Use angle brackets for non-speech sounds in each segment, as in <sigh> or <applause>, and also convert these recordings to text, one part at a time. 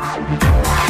Música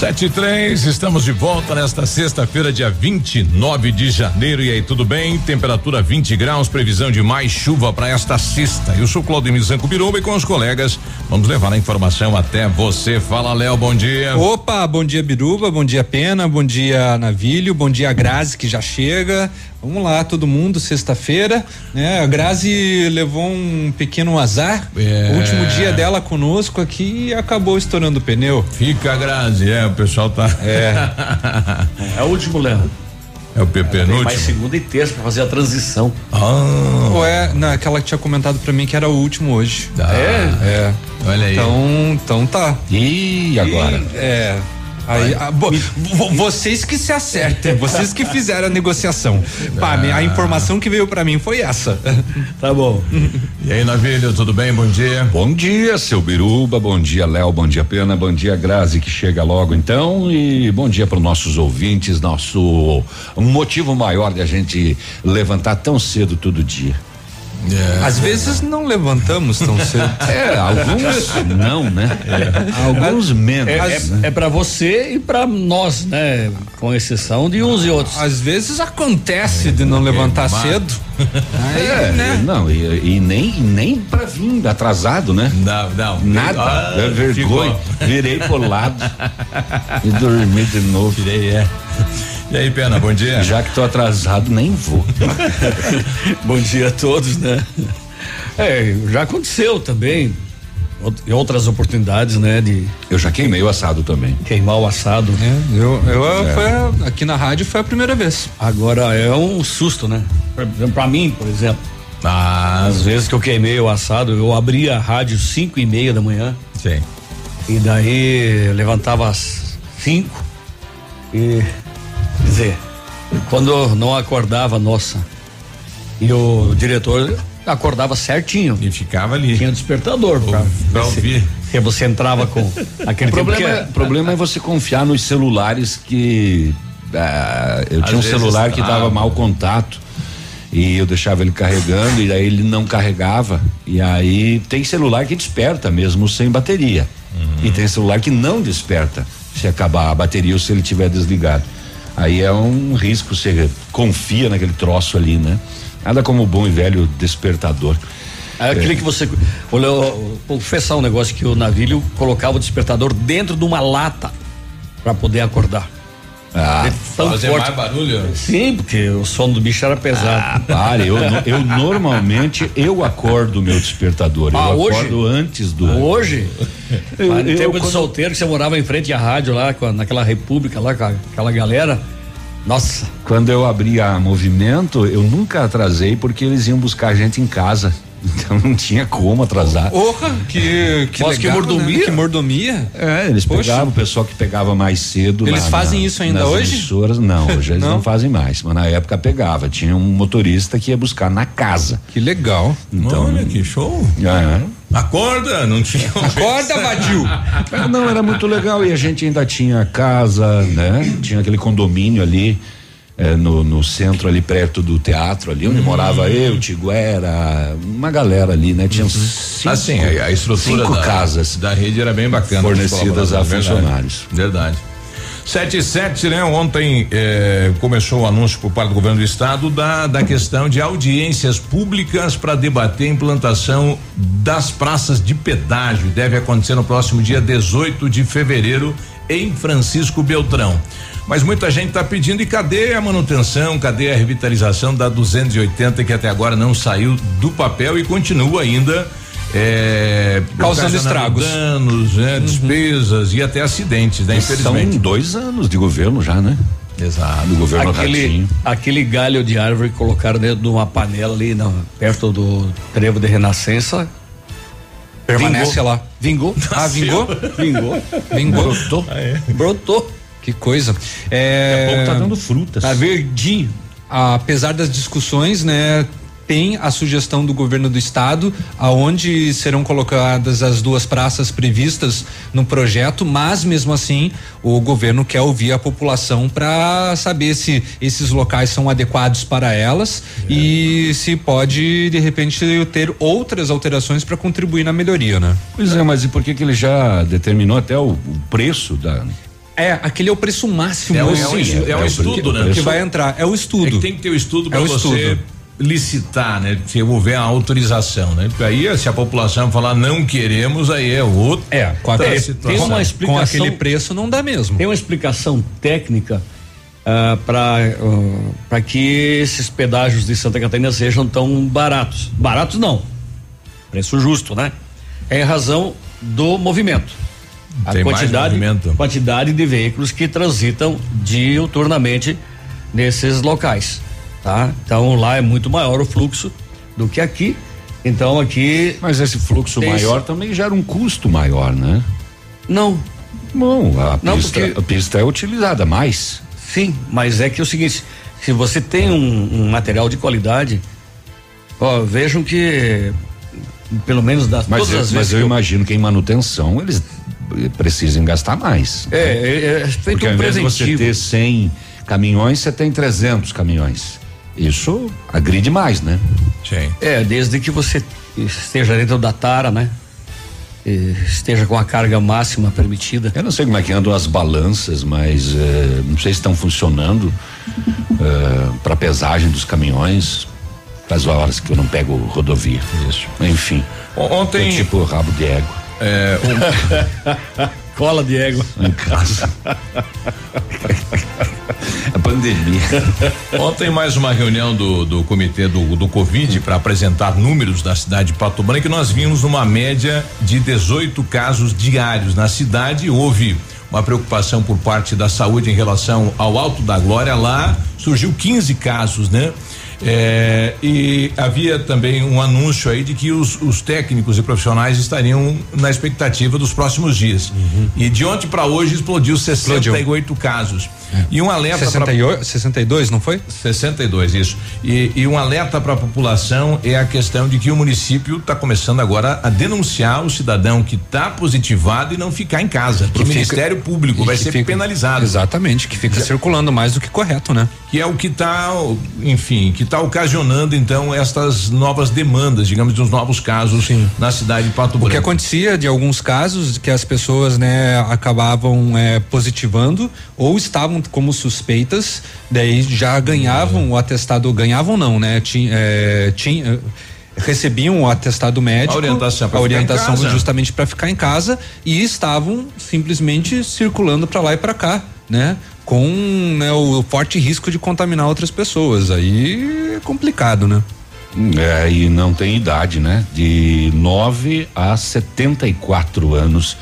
Sete e três, estamos de volta nesta sexta-feira, dia 29 de janeiro. E aí, tudo bem? Temperatura 20 graus, previsão de mais chuva para esta sexta. Eu sou Claudio Zanco Biruba e com os colegas vamos levar a informação até você. Fala, Léo, bom dia. Opa, bom dia, Biruba, bom dia, Pena, bom dia, Navilho, bom dia, Grazi, que já chega. Vamos lá, todo mundo, sexta-feira, né? A Grazi levou um pequeno azar. É. O último dia dela conosco aqui e acabou estourando o pneu. Fica, Grazi, é, o pessoal tá. É. <laughs> é o último, Léo. É o PP no mais segunda e terça pra fazer a transição. Ah. Ou é, naquela que tinha comentado pra mim que era o último hoje. Ah, é? É. Olha aí. Então, então tá. E agora? E, é. Aí, a, bo, vocês que se acertem, vocês que fizeram a negociação. Pá, a ah. informação que veio para mim foi essa. Tá bom. <laughs> E aí, Navilho, tudo bem? Bom dia. Bom dia, seu Biruba, bom dia, Léo, bom dia, Pena, bom dia, Grazi, que chega logo então, e bom dia para os nossos ouvintes, nosso motivo maior de a gente levantar tão cedo todo dia. É. Às vezes não levantamos tão <laughs> cedo. É, alguns não, né? É. Alguns menos. É, é, né? é para você e para nós, né? Com exceção de uns e outros. Às vezes acontece de não levantar cedo. Aí, é, né? Não, e, e, nem, nem pra vir atrasado, né? Não, não. Nada. Ah, é vergonha. Ficou. Virei pro lado <laughs> e dormi de novo. Virei, é. E aí, Pena, bom dia. Já que tô atrasado, nem vou. <laughs> bom dia a todos, né? É, já aconteceu também. Em outras oportunidades, né? De. Eu já queimei o assado também. Queimar o assado. É, eu, eu é. Foi, aqui na rádio foi a primeira vez. Agora é um susto, né? Pra, mim, por exemplo. Ah, às vezes que eu queimei o assado, eu abria a rádio cinco e meia da manhã. Sim. E daí eu levantava às cinco e dizer, quando não acordava, nossa, e o diretor acordava certinho. E ficava ali. Tinha despertador pra, pra ouvir. E você entrava com aquele o problema, é, problema é você confiar nos celulares que ah, eu Às tinha um celular que dava mau contato e eu deixava ele carregando e aí ele não carregava e aí tem celular que desperta mesmo sem bateria uhum. e tem celular que não desperta se acabar a bateria ou se ele tiver desligado. Aí é um risco, você confia naquele troço ali, né? Nada como o bom e velho despertador. É aquele é. que você. Olha, vou confessar um negócio que o navilho colocava o despertador dentro de uma lata para poder acordar. Ah, fazer forte. mais barulho? Sim, porque o sono do bicho era pesado. Ah, pare, eu, eu normalmente eu acordo o meu despertador. Ah, eu hoje? acordo antes do. Hoje? Eu, eu, tempo eu, de solteiro que você morava em frente à rádio lá, naquela república lá, com aquela galera. Nossa. Quando eu abri a movimento, eu nunca atrasei porque eles iam buscar a gente em casa. Então não tinha como atrasar. Porra, que, que, Nossa, legal, que mordomia. Né? Que mordomia. É, eles Poxa. pegavam o pessoal que pegava mais cedo. Eles fazem na, isso ainda hoje? Emissoras, não, <laughs> hoje eles não. não. fazem mais. Mas na época pegava. Tinha um motorista que ia buscar na casa. Que legal. Então, Olha, que show. É. Acorda, não tinha. <laughs> Acorda, Vadil. Não, era muito legal. E a gente ainda tinha casa, né? Tinha aquele condomínio ali é, no, no, centro ali perto do teatro ali onde uhum. morava eu, Tiguera, uma galera ali, né? Tinha uhum. cinco, assim, a, a estrutura cinco da, casas da rede era bem bacana fornecidas a funcionários. Verdade. 7 e 7, né? Ontem eh, começou o anúncio por parte do governo do estado da, da questão de audiências públicas para debater a implantação das praças de pedágio. Deve acontecer no próximo dia 18 de fevereiro em Francisco Beltrão. Mas muita gente está pedindo e cadê a manutenção, cadê a revitalização da 280 que até agora não saiu do papel e continua ainda é, causando estragos, danos, né, uhum. despesas e até acidentes, né? Infelizmente. São dois anos de governo já, né? Exato. Do governo aquele, Ratinho. aquele galho de árvore que colocaram dentro de uma panela ali não, perto do trevo de Renascença. Permanece vingou. lá. Vingou? Ah, vingou? vingou. Vingou. Brotou. Ah, é. Brotou. Que coisa. É... Daqui a pouco tá dando frutas. Tá verdinho. Apesar das discussões, né? tem a sugestão do governo do estado, aonde serão colocadas as duas praças previstas no projeto, mas mesmo assim o governo quer ouvir a população para saber se esses locais são adequados para elas é. e se pode de repente ter outras alterações para contribuir na melhoria, né? Pois é, mas e por que que ele já determinou até o, o preço da é, aquele é o preço máximo. É, o, é, o, é, é o estudo, né? Que vai entrar. É o estudo. É tem que ter o estudo para é você estudo licitar, né? Se houver a autorização, né? Porque aí se a população falar não queremos, aí é outro. É, com, aquele, tem uma explicação, com aquele preço não dá mesmo. Tem uma explicação técnica uh, ah, para uh, ah, para que esses pedágios de Santa Catarina sejam tão baratos. Baratos não. Preço justo, né? É em razão do movimento. A tem quantidade, quantidade de veículos que transitam diuturnamente nesses locais tá? Então lá é muito maior o fluxo do que aqui. Então aqui. Mas esse fluxo maior esse... também gera um custo maior, né? Não. Não, a, Não, pista, porque... a pista é utilizada mais. Sim, mas é que é o seguinte, se você tem um, um material de qualidade, ó, vejam que pelo menos das mas todas eu, as Mas eu, eu imagino que em manutenção eles precisem gastar mais. É, né? é, é feito Porque um ao invés de você ter 100 caminhões, você tem 300 caminhões. Isso agride mais, né? Sim. É, desde que você esteja dentro da tara, né? Esteja com a carga máxima permitida. Eu não sei como é que andam as balanças, mas eh, não sei se estão funcionando eh, para pesagem dos caminhões. Faz horas que eu não pego rodovia. Isso. Enfim. Ontem. É tipo rabo de égua. É, um... <laughs> Cola de égua. Em casa. A pandemia. Ontem mais uma reunião do, do comitê do, do Covid para apresentar números da cidade de Pato Branco e nós vimos uma média de 18 casos diários na cidade. Houve uma preocupação por parte da saúde em relação ao Alto da Glória. Lá surgiu 15 casos, né? É, e havia também um anúncio aí de que os, os, técnicos e profissionais estariam na expectativa dos próximos dias. Uhum. E de ontem para hoje explodiu 68 explodiu. casos. É. E um alerta 68, pra, 62, não foi? 62, isso. E, e um alerta para a população é a questão de que o município está começando agora a denunciar o cidadão que está positivado e não ficar em casa. Para o Ministério Público vai ser fica, penalizado. Exatamente, que fica Já, circulando mais do que correto, né? Que é o que está, enfim, que está ocasionando então estas novas demandas, digamos, dos novos casos Sim. na cidade de Pato Branco. O que acontecia de alguns casos que as pessoas, né, acabavam é, positivando ou estavam como suspeitas, daí já ganhavam o atestado, ganhavam não, né? Tinha, é, tinha recebiam o atestado médico, a orientação, a orientação justamente para ficar em casa e estavam simplesmente circulando para lá e para cá, né? Com né, o forte risco de contaminar outras pessoas. Aí é complicado, né? É, e não tem idade, né? De 9 a 74 anos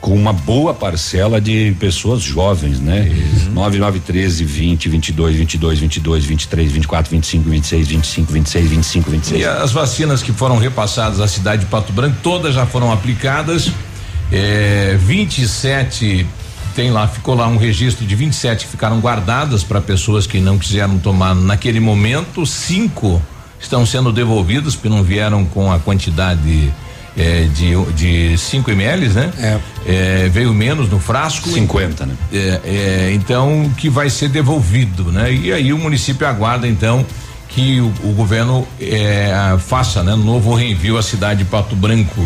com uma boa parcela de pessoas jovens, né? Uhum. 9, 9, 13, 20, 22, 22, 22, 23, 24, 25, 26, 25, 26, 25, 26. E as vacinas que foram repassadas à cidade de Pato Branco, todas já foram aplicadas. É, 27 tem lá, ficou lá um registro de 27 que ficaram guardadas para pessoas que não quiseram tomar naquele momento. Cinco estão sendo devolvidas porque não vieram com a quantidade é, de, de 5 ml, né? É. é. Veio menos no frasco. 50, né? É, é, então, que vai ser devolvido, né? E aí o município aguarda, então, que o, o governo é, faça, né? Novo reenvio à cidade de Pato Branco.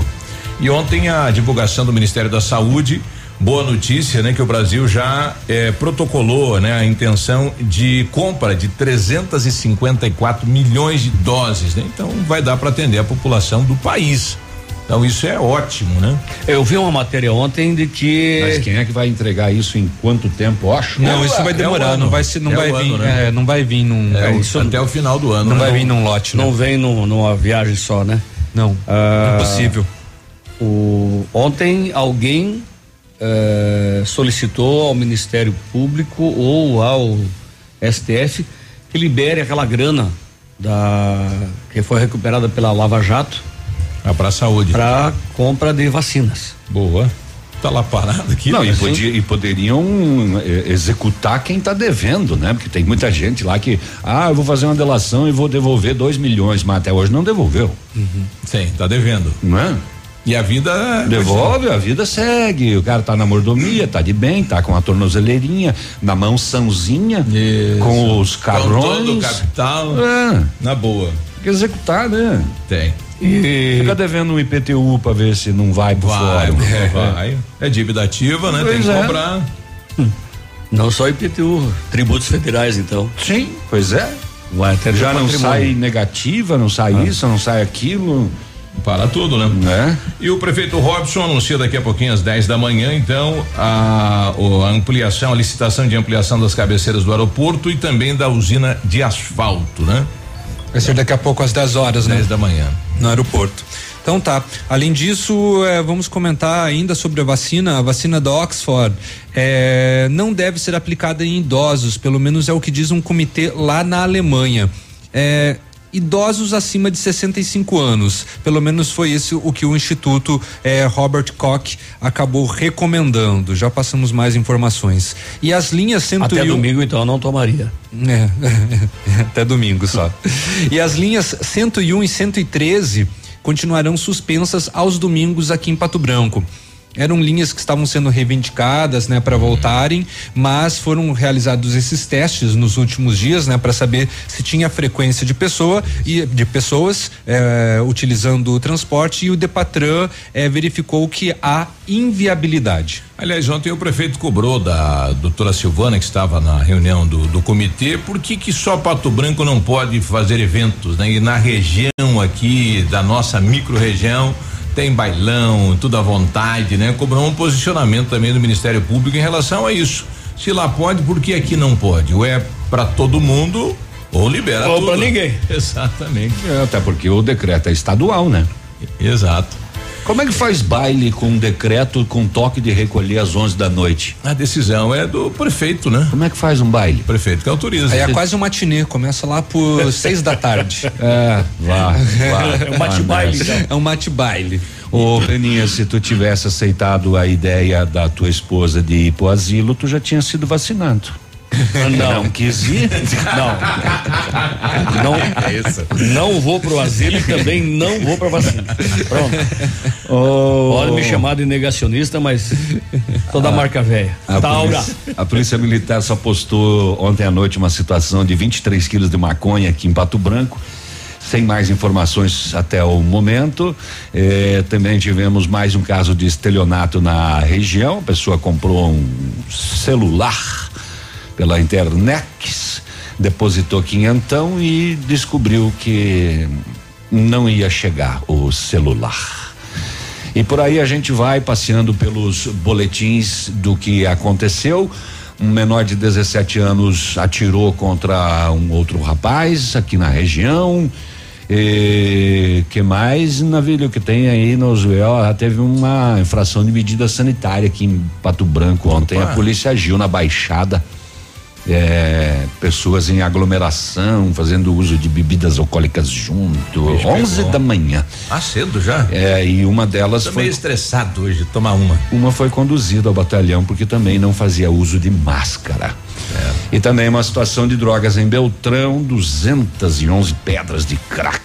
E ontem a divulgação do Ministério da Saúde, boa notícia, né? Que o Brasil já é, protocolou, né? A intenção de compra de 354 milhões de doses, né? Então vai dar para atender a população do país Então isso é ótimo, né? Eu vi uma matéria ontem de que. Mas quem é que vai entregar isso em quanto tempo? Eu acho. Não, isso vai demorar, não vai ser, não É vai vir, ano, né? é, não vai vir num, É, isso até o final do ano. não né? vai vir num lote, Não não. vem num- numa viagem só, né? Não, Ah, impossível. O, ontem alguém eh, solicitou ao Ministério Público ou ao STF que libere aquela grana da que foi recuperada pela Lava Jato Ah, pra saúde. para compra de vacinas. Boa. Tá lá parado aqui. Não, né? e, podia- e poderiam eh, executar quem está devendo, né? Porque tem muita gente lá que, ah, eu vou fazer uma delação e vou devolver dois milhões, mas até hoje não devolveu, Sim, tá devendo. não é? E a vida. Devolve, a vida segue. O cara tá na mordomia, tá de bem, tá com a tornozeleirinha, na mansãozinha, Isso. com os Com todo o carrões. capital. É, Na boa. tem que executar, né? Tem. E Fica devendo um IPTU pra ver se não vai pro Vai, fórum. vai. É dívida ativa, né? Tem Pois que é. cobrar. não só IPTU, tributos federais então. Sim, pois é. Vai até Já não patrimônio. sai negativa, não sai isso, não sai aquilo, Para tudo, né? né? E o prefeito Robson anuncia daqui a pouquinho às 10 da manhã, então, a, a ampliação, a licitação de ampliação das cabeceiras do aeroporto e também da usina de asfalto, né? Vai ser daqui a pouco às 10 horas, né? 10 da manhã. no aeroporto. Então tá. Além disso, eh, vamos comentar ainda sobre a vacina. A vacina da Oxford eh, não deve ser aplicada em idosos, pelo menos é o que diz um comitê lá na Alemanha. Eh, idosos acima de 65 anos. Pelo menos foi esse o que o Instituto eh, Robert Koch acabou recomendando. Já passamos mais informações. E as linhas 101 Até domingo então eu não tomaria. é, <laughs> até domingo só. E as linhas 101 e 113 continuarão suspensas aos domingos aqui em Pato Branco. Eram linhas que estavam sendo reivindicadas, né, para voltarem, mas foram realizados esses testes nos últimos dias, né, para saber se tinha frequência de pessoa e de pessoas eh, utilizando o transporte e o Depatran eh, verificou que há inviabilidade. Aliás, ontem o prefeito cobrou da doutora Silvana, que estava na reunião do, do comitê, por que que só Pato Branco não pode fazer eventos, né? E na região aqui, da nossa micro-região, tem bailão, tudo à vontade, né? Cobrou um posicionamento também do Ministério Público em relação a isso. Se lá pode, por que aqui não pode? Ou é para todo mundo, ou libera Ou tudo. pra ninguém. <laughs> Exatamente. É, até porque o decreto é estadual, né? Exato. Como é que faz baile com um decreto com toque de recolher às 11 da noite? A decisão é do prefeito, né? Como é que faz um baile? O prefeito que autoriza. Aí é quase um matinê, começa lá por <laughs> seis da tarde. É, vá, vá. <laughs> É um bate-baile, vá nessa. então. É um mate-baile. Ô, Peninha, se tu tivesse aceitado a ideia da tua esposa de ir pro asilo, tu já tinha sido vacinado. Não. Não quis ir? Não. Não, não vou pro asilo e também não vou pra vacina. Pronto. Pode me chamar de negacionista, mas toda marca velha. A Taura. polícia, a polícia militar só postou ontem à noite uma situação de 23 quilos de maconha aqui em Pato Branco. Sem mais informações até o momento. Eh, também tivemos mais um caso de estelionato na região. A pessoa comprou um celular pela internet, depositou quinhentão e descobriu que não ia chegar o celular. E por aí a gente vai passeando pelos boletins do que aconteceu. Um menor de 17 anos atirou contra um outro rapaz aqui na região. E, que mais, Navilho, que tem aí nos ó, teve uma infração de medida sanitária aqui em Pato Branco ontem. Opa. A polícia agiu na Baixada. É, pessoas em aglomeração, fazendo uso de bebidas alcoólicas junto. Bicho 11 pegou. da manhã. Ah, cedo já? É, e uma delas Tô foi meio estressado hoje, tomar uma. uma foi conduzida ao batalhão porque também não fazia uso de máscara. E também uma situação de drogas em Beltrão, 211 pedras de crack.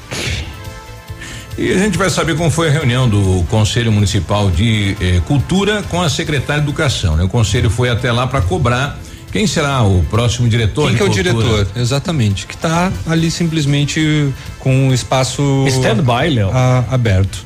E a gente vai saber como foi a reunião do Conselho Municipal de eh, Cultura com a secretária de Educação. Né? O conselho foi até lá para cobrar quem será o próximo diretor. Quem que é o diretor? Exatamente. Que está ali simplesmente com o espaço Stand-by, Léo. aberto.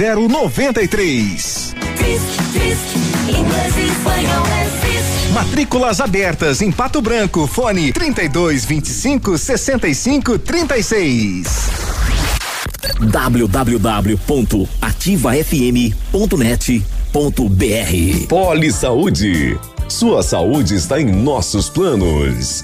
0093. Matrículas abertas em Pato Branco. Fone 32 25 65 36. www.ativafm.net.br Poli Saúde. Sua saúde está em nossos planos.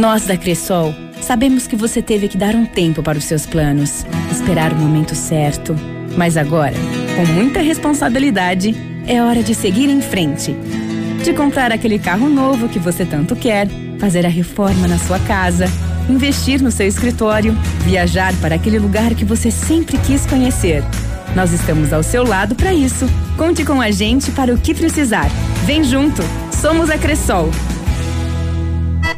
Nós da Cressol sabemos que você teve que dar um tempo para os seus planos, esperar o momento certo. Mas agora, com muita responsabilidade, é hora de seguir em frente. De comprar aquele carro novo que você tanto quer, fazer a reforma na sua casa, investir no seu escritório, viajar para aquele lugar que você sempre quis conhecer. Nós estamos ao seu lado para isso. Conte com a gente para o que precisar. Vem junto! Somos a Cressol.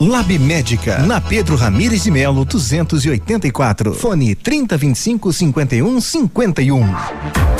Lab Médica, na Pedro Ramires de Melo, 284. Fone 3025 5151.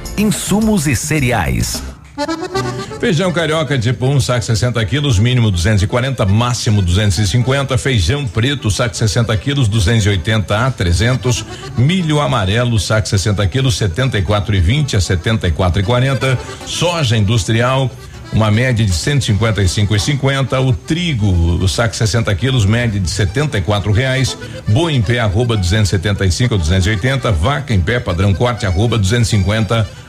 Insumos e cereais. Feijão carioca tipo 1, um, saco 60 quilos, mínimo 240, máximo 250. Feijão preto, saco 60 quilos, 280 a 300. Milho amarelo, saco 60 quilos, 74 e 20 a 74 e 40. Soja industrial, uma média de 155,50. O trigo, o saco 60 quilos, média de 74 reais. Boi em pé, arroba 275 a 280. Vaca em pé, padrão corte, arroba 250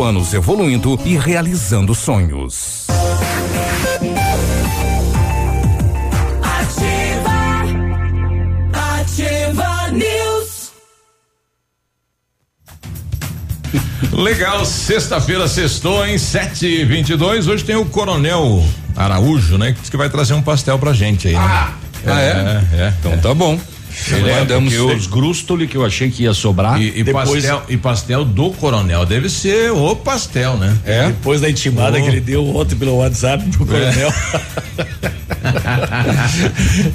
anos evoluindo e realizando sonhos. Ativa. Ativa News. Legal, sexta-feira sextou em 7 e 22 Hoje tem o Coronel Araújo, né? Que diz que vai trazer um pastel pra gente aí, né? Ah, é? é? Então tá bom. É, Mandamos porque os grústoli que eu achei que ia sobrar. E, e depois, pastel, e pastel do Coronel deve ser o pastel, né? É? Depois da intimada Oh. que ele deu ontem pelo WhatsApp pro coronel. <laughs>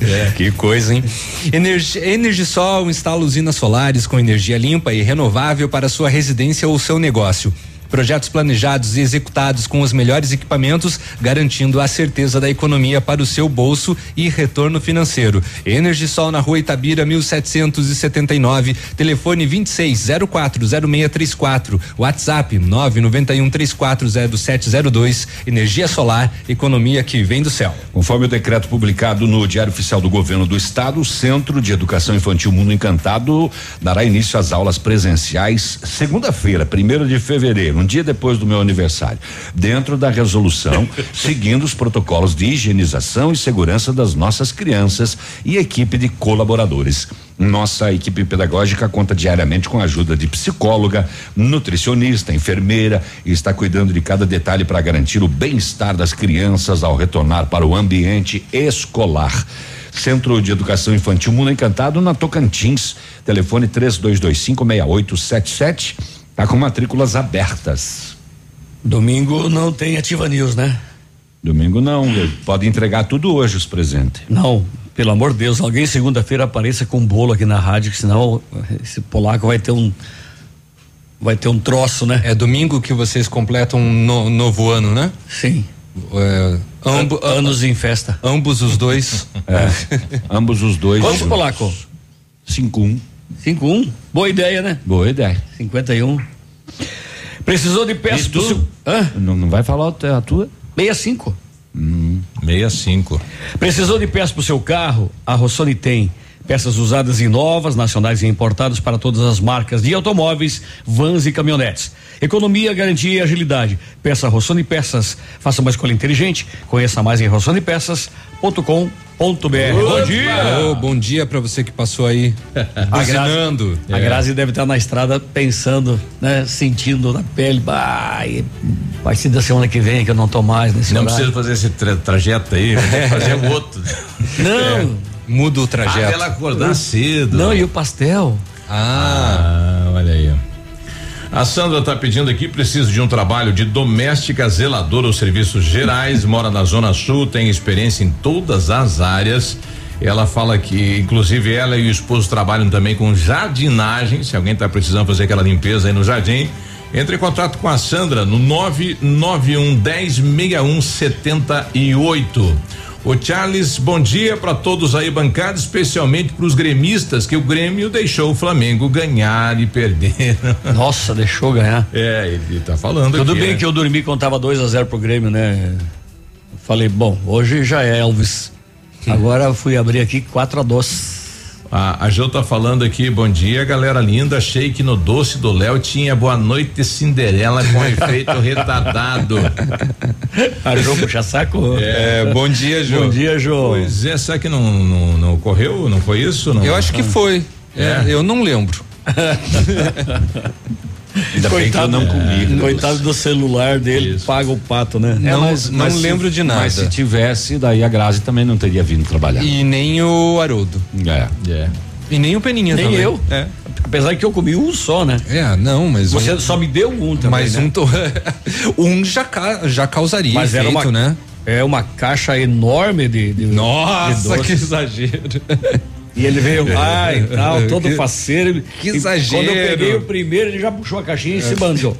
É, que coisa, hein? Energi Energisol instala usinas solares com energia limpa e renovável para sua residência ou seu negócio. Projetos planejados e executados com os melhores equipamentos, garantindo a certeza da economia para o seu bolso e retorno financeiro. Energisol na rua Itabira, 1779, telefone 26040634, WhatsApp 991340702. Energia solar, economia que vem do céu. Conforme o decreto publicado no Diário Oficial do Governo do Estado, o Centro de Educação Infantil Mundo Encantado dará início às aulas presenciais segunda-feira, primeiro de fevereiro, um dia depois do meu aniversário, dentro da resolução, <laughs> seguindo os protocolos de higienização e segurança das nossas crianças e equipe de colaboradores. Nossa equipe pedagógica conta diariamente com a ajuda de psicóloga, nutricionista, enfermeira e está cuidando de cada detalhe para garantir o bem-estar das crianças ao retornar para o ambiente escolar. Centro de Educação Infantil Mundo Encantado na Tocantins. Telefone 32256877. Tá com matrículas abertas. Domingo não tem Ativa News, né? Domingo não, pode entregar tudo hoje os presentes. Não, pelo amor de Deus, alguém segunda-feira apareça com um bolo aqui na rádio, que senão esse polaco vai ter um vai ter um troço, né? É domingo que vocês completam um no- novo ano, né? Sim. É, ambo- anos em festa. Ambos os dois. É, ambos os dois. Quanto, polaco? 5-1. 5-1. Boa ideia, né? Boa ideia. 51. Precisou de peças E do seu. Não, não vai falar a tua? 65. Hum. 65. Precisou de peças para o seu carro? A Rossoni tem. Peças usadas e novas, nacionais e importadas para todas as marcas de automóveis, vans e caminhonetes. Economia, garantia e agilidade. Peça Rossoni Peças. Faça uma escolha inteligente. Conheça mais em rossonepeças.com.br. Bom dia! Ô, bom dia pra você que passou aí. <laughs> A Grazi, a Grazi deve estar na estrada pensando, né? Sentindo na pele, vai, vai ser da semana que vem que eu não tô mais nesse Não horário. precisa fazer esse tra trajeto aí, vai ter que fazer o outro. <laughs> Não. Muda o Ah, trajeto. ela acordar cedo. Não, e o pastel? Ah, olha aí. A Sandra está pedindo aqui, precisa de um trabalho de doméstica zeladora ou serviços gerais, <laughs> mora na Zona Sul, tem experiência em todas as áreas. Ela fala que, inclusive, ela e o esposo trabalham também com jardinagem. Se alguém está precisando fazer aquela limpeza aí no jardim, entre em contato com a Sandra no 991 10 61 78. Ô Charles, bom dia para todos aí bancados, especialmente para os gremistas que o Grêmio deixou o Flamengo ganhar e perder. <laughs> Nossa, deixou ganhar. É, ele tá falando Tudo aqui, bem né? que eu dormi quando tava 2 a 0 pro Grêmio, né? Falei, bom, hoje já é Elvis. Agora fui abrir aqui 4 a 2 A, a Jo tá falando aqui, bom dia, galera linda. Achei que no doce do Léo tinha boa noite Cinderela com <laughs> efeito retardado. A Jô puxa saco? É, bom dia, Jô. Bom dia, Jô. Pois é, será que não, não, não ocorreu? Não foi isso? Não? Eu acho que foi. É, eu não lembro. <laughs> Ainda bem que eu não comi. Coitado do celular dele, paga o pato, né? Não, mas- não mas se- lembro de nada. Mas se tivesse, daí a Grazi também não teria vindo trabalhar. E nem o Haroldo. É. É. E nem o Peninha Nem também. eu. É. Apesar que eu comi um só, né? É, não, mas Você um, só me deu um também, mas né? um to- <laughs> um já ca- já causaria Mas era efeito, uma, né? É uma caixa enorme de. de Nossa, de que exagero. <laughs> E ele veio <laughs> lá e tal, todo faceiro. Que E exagero. Quando eu peguei o primeiro, ele já puxou a caixinha e se mandou.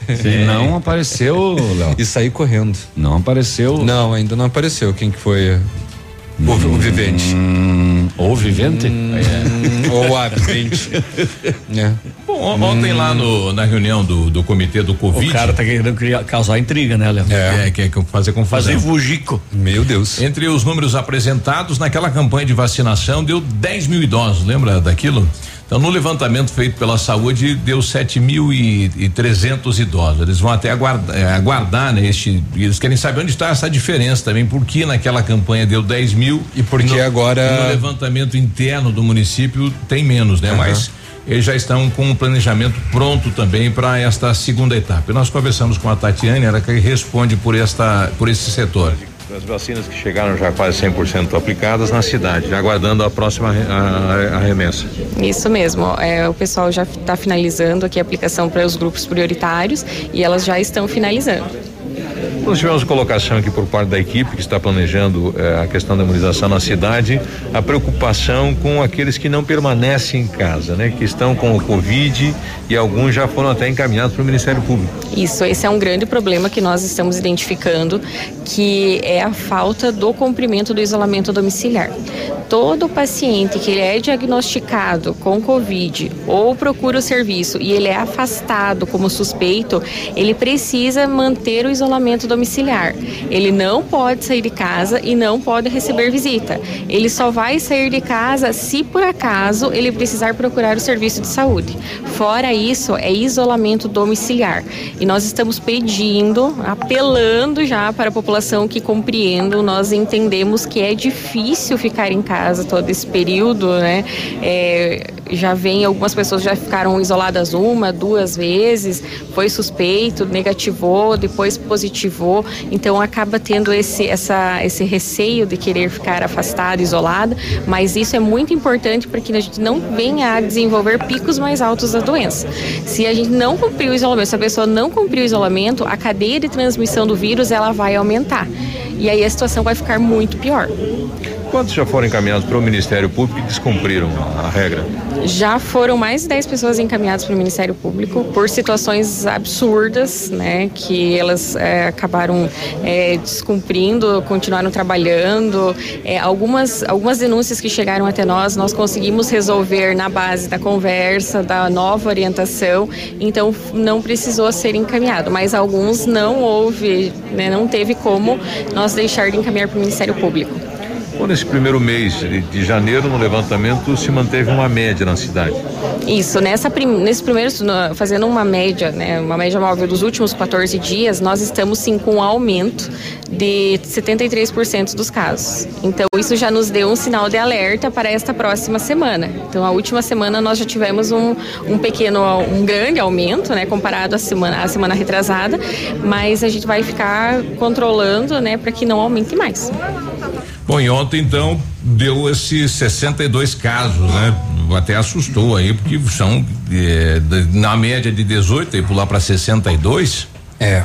Não apareceu, Léo. E saí correndo. Não apareceu. Não, ainda não apareceu. Quem que foi? O, o vivente. Hum, ou vivente? Hum, <laughs> ou a vivente. É. Bom, on- ontem lá no, na reunião do, do comitê do Covid. O cara tá querendo criar- causar intriga, né, Léo? É, quer fazer confusão. Fazer vugico. Meu Deus. Entre os números apresentados naquela campanha de vacinação, deu 10 mil idosos, lembra daquilo? Então, no levantamento feito pela saúde, deu 7.300 idosos. Eles vão até aguardar, eh, aguardar né, este. e Eles querem saber onde está essa diferença também, por que naquela campanha deu 10 mil E por que no- agora- No levantamento interno do município tem menos, né? Aham. Mas eles já estão com o planejamento pronto também para esta segunda etapa. E nós conversamos com a Tatiane, ela que responde por esta, por esse setor. As vacinas que chegaram já quase 100% aplicadas na cidade, aguardando a próxima re- a- a- a remessa. Isso mesmo. É, o pessoal já está finalizando aqui a aplicação para os grupos prioritários e elas já estão finalizando. Nós tivemos colocação aqui por parte da equipe que está planejando eh, a questão da imunização na cidade, a preocupação com aqueles que não permanecem em casa, né? Que estão com o Covid e alguns já foram até encaminhados para o Ministério Público. Isso, esse é um grande problema que nós estamos identificando, que é a falta do cumprimento do isolamento domiciliar. Todo paciente que ele é diagnosticado com Covid ou procura o serviço e ele é afastado como suspeito, ele precisa manter o isolamento domiciliar. Ele não pode sair de casa e não pode receber visita. Ele só vai sair de casa se por acaso ele precisar procurar o serviço de saúde. Fora isso, é isolamento domiciliar. E nós estamos pedindo, apelando já para a população que compreenda. Nós entendemos que é difícil ficar em casa todo esse período, né? É, já vem, algumas pessoas já ficaram isoladas uma, duas vezes, foi suspeito, negativou, depois positivou, então acaba tendo esse, essa, esse receio de querer ficar afastada, isolada, mas isso é muito importante para que a gente não venha a desenvolver picos mais altos da doença. Se a gente não cumprir o isolamento, se a pessoa não cumprir o isolamento, a cadeia de transmissão do vírus ela vai aumentar. E aí a situação vai ficar muito pior. Quantos já foram encaminhados para o Ministério Público e descumpriram a regra? Já foram mais de 10 pessoas encaminhadas para o Ministério Público por situações absurdas, né? Que elas é, acabaram é, descumprindo, continuaram trabalhando. É, algumas, algumas denúncias que chegaram até nós, nós conseguimos resolver na base da conversa, da nova orientação, então não precisou ser encaminhado. Mas alguns não houve, né, não teve como nós deixar de encaminhar para o Ministério Público. Bom, nesse primeiro mês de, de janeiro, no levantamento, se manteve uma média na cidade. Isso, nessa prim, nesse primeiro, fazendo uma média, né, uma média móvel dos últimos 14 dias, nós estamos sim com um aumento de 73% dos casos. Então isso já nos deu um sinal de alerta para esta próxima semana. Então a última semana nós já tivemos um, um pequeno, um grande aumento, né, comparado à semana, à semana retrasada, mas a gente vai ficar controlando, né, para que não aumente mais. Bom, e ontem então deu esses 62 casos, né? Até assustou aí, porque são de- na média de 18 e pular para 62. É.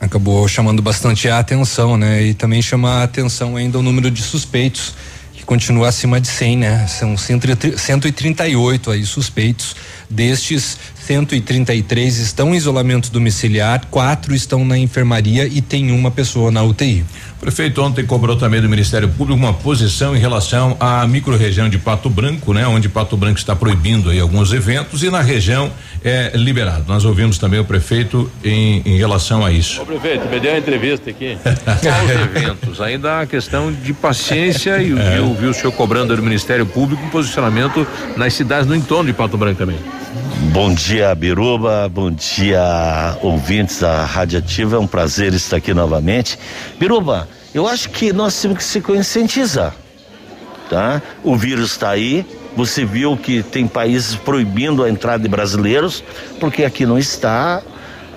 Acabou chamando bastante a atenção, né? E também chama a atenção ainda o número de suspeitos, que continua acima de 100, né? São 130 138 aí suspeitos. Destes, 133 estão em isolamento domiciliar, quatro estão na enfermaria e tem uma pessoa na UTI. O prefeito ontem cobrou também do Ministério Público uma posição em relação à microrregião de Pato Branco, né? Onde Pato Branco está proibindo aí alguns eventos e na região é liberado. Nós ouvimos também o prefeito em, em relação a isso. Ô prefeito, me deu uma entrevista aqui. <laughs> Eventos, ainda a questão de paciência e É. eu vi o senhor cobrando do Ministério Público um posicionamento nas cidades no entorno de Pato Branco também. Bom dia, Biruba. Bom dia, ouvintes da Rádio Ativa. É um prazer estar aqui novamente. Biruba, eu acho que nós temos que se conscientizar, tá? O vírus está aí. Você viu que tem países proibindo a entrada de brasileiros, porque aqui não está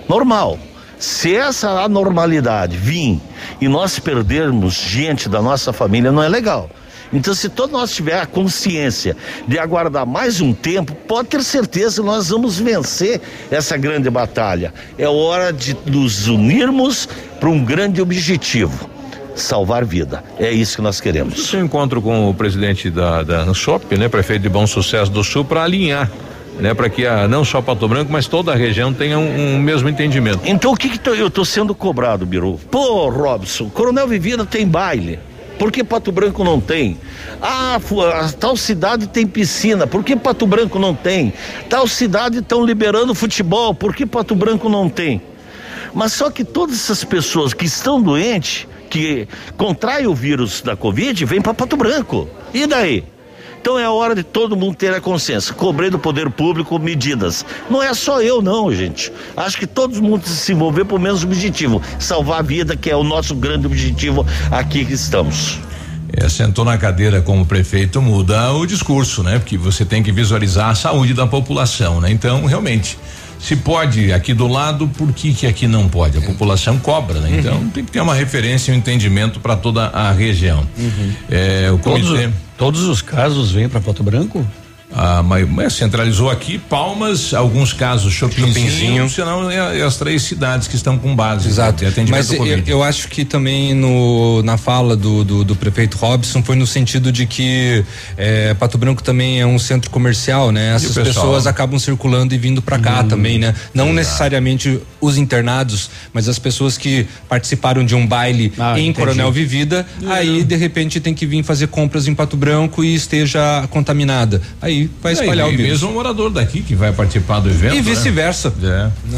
normal. Se essa anormalidade vir e nós perdermos gente da nossa família, não é legal. Então, se todos nós tiver a consciência de aguardar mais um tempo, pode ter certeza que nós vamos vencer essa grande batalha. É hora de nos unirmos para um grande objetivo. salvar vida. É isso que nós queremos. Esse encontro com o presidente da, da ANSOP, né, prefeito de Bom Sucesso do Sul, para alinhar né, para que a, não só Pato Branco, mas toda a região tenha um, um mesmo entendimento. Então o que, que tô, eu estou sendo cobrado, Biru? Pô, Robson, Coronel Vivida tem baile. Por que Pato Branco não tem? Ah, tal cidade tem piscina, por que Pato Branco não tem? Tal cidade estão liberando futebol, por que Pato Branco não tem? Mas só que todas essas pessoas que estão doentes, que contraem o vírus da Covid, vêm para Pato Branco. E daí? Então é hora de todo mundo ter a consciência. Cobrei do poder público medidas. Não é só eu, não, gente. Acho que todo mundo se envolver por mesmo objetivo: salvar a vida, que é o nosso grande objetivo aqui que estamos. É, sentou na cadeira como prefeito, muda o discurso, né? Porque você tem que visualizar a saúde da população, né? Então, realmente, se pode aqui do lado, por que que aqui não pode? A população cobra, né? Então uhum. tem que ter uma referência e um entendimento para toda a região. Uhum. É, o comitê. Todos, todos os casos vêm para Pato Branco? Ah, mas, mas, centralizou aqui Palmas, alguns casos Chopinzinho, senão é, é, as três cidades que estão com base. Exato. Mas eu, eu, acho que também no, na fala do, do, do, prefeito Robson foi no sentido de que é, Pato Branco também é um centro comercial, né? Essas pessoas acabam circulando e vindo para cá hum, também, né? Não exato. necessariamente os internados, mas as pessoas que participaram de um baile ah, em entendi. Coronel Vivida, uhum. aí de repente tem que vir fazer compras em Pato Branco e esteja contaminada. Aí aí vai espalhar é, o vírus. mesmo um morador daqui que vai participar do evento. E né? vice-versa. Né? É.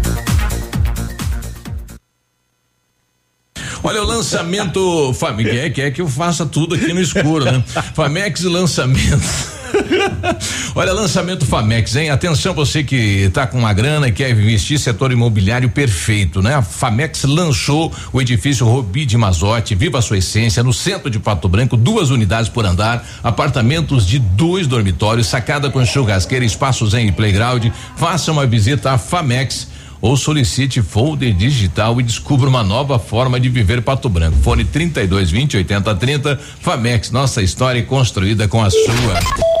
Olha, o lançamento. Família, quer que eu faça tudo aqui no escuro, né? <laughs> Famex lançamento. <laughs> Olha, lançamento Famex, hein? Atenção você que tá com uma grana e quer investir setor imobiliário perfeito, né? A Famex lançou o edifício Robi de Mazote, viva a sua essência, no centro de Pato Branco, duas unidades por andar, apartamentos de dois dormitórios, sacada com churrasqueira, espaços em playground. Faça uma visita à Famex ou solicite folder digital e descubra uma nova forma de viver Pato Branco. Fone 32 20 80 30. Famex, nossa história construída com a sua.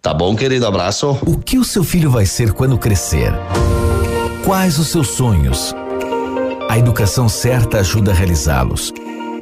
Tá bom, querido? Abraço. O que o seu filho vai ser quando crescer? Quais os seus sonhos? A educação certa ajuda a realizá-los.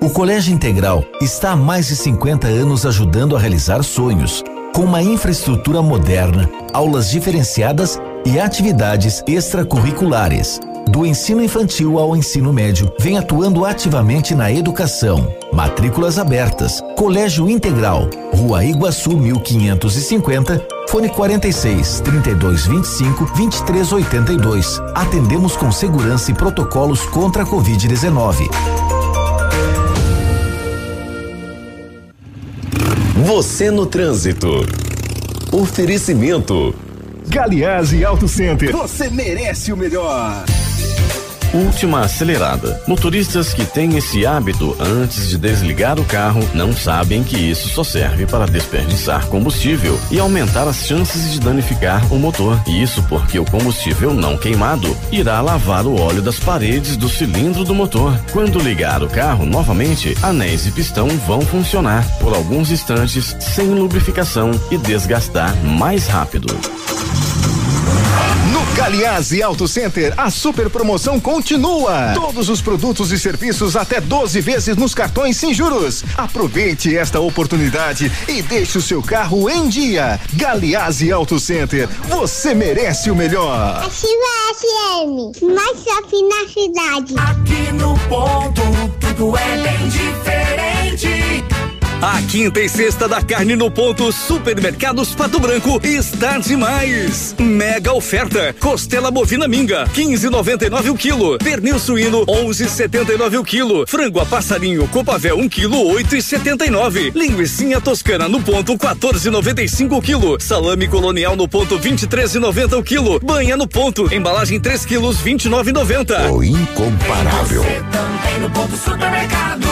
O Colégio Integral está há mais de 50 anos ajudando a realizar sonhos, com uma infraestrutura moderna, aulas diferenciadas e atividades extracurriculares do ensino infantil ao ensino médio, vem atuando ativamente na educação. Matrículas abertas. Colégio Integral, Rua Iguaçu 1550, fone 46 3225 2382. Atendemos com segurança e protocolos contra a Covid-19. Você no trânsito. Oferecimento. Galiase Auto Center. Você merece o melhor. Última acelerada. Motoristas que têm esse hábito antes de desligar o carro não sabem que isso só serve para desperdiçar combustível e aumentar as chances de danificar o motor. Isso porque o combustível não queimado irá lavar o óleo das paredes do cilindro do motor. Quando ligar o carro novamente, anéis e pistão vão funcionar por alguns instantes sem lubrificação e desgastar mais rápido. Galiase Auto Center, a super promoção continua. Todos os produtos e serviços até 12 vezes nos cartões sem juros. Aproveite esta oportunidade e deixe o seu carro em dia. Galiase Auto Center, você merece o melhor. Ativa FM, mais shopping na cidade. Aqui no ponto, tudo é bem diferente. A quinta e sexta da carne no ponto Supermercados Pato Branco está demais. Mega oferta: costela bovina minga 15,99 o quilo, pernil suíno 11,79 o quilo, frango a passarinho copavel 1 quilo 8,79, linguiça toscana no ponto 14,95 o quilo, salame colonial no ponto 23,90 o quilo, banha no ponto, embalagem 3 quilos 29,90. O incomparável. Também no ponto supermercados.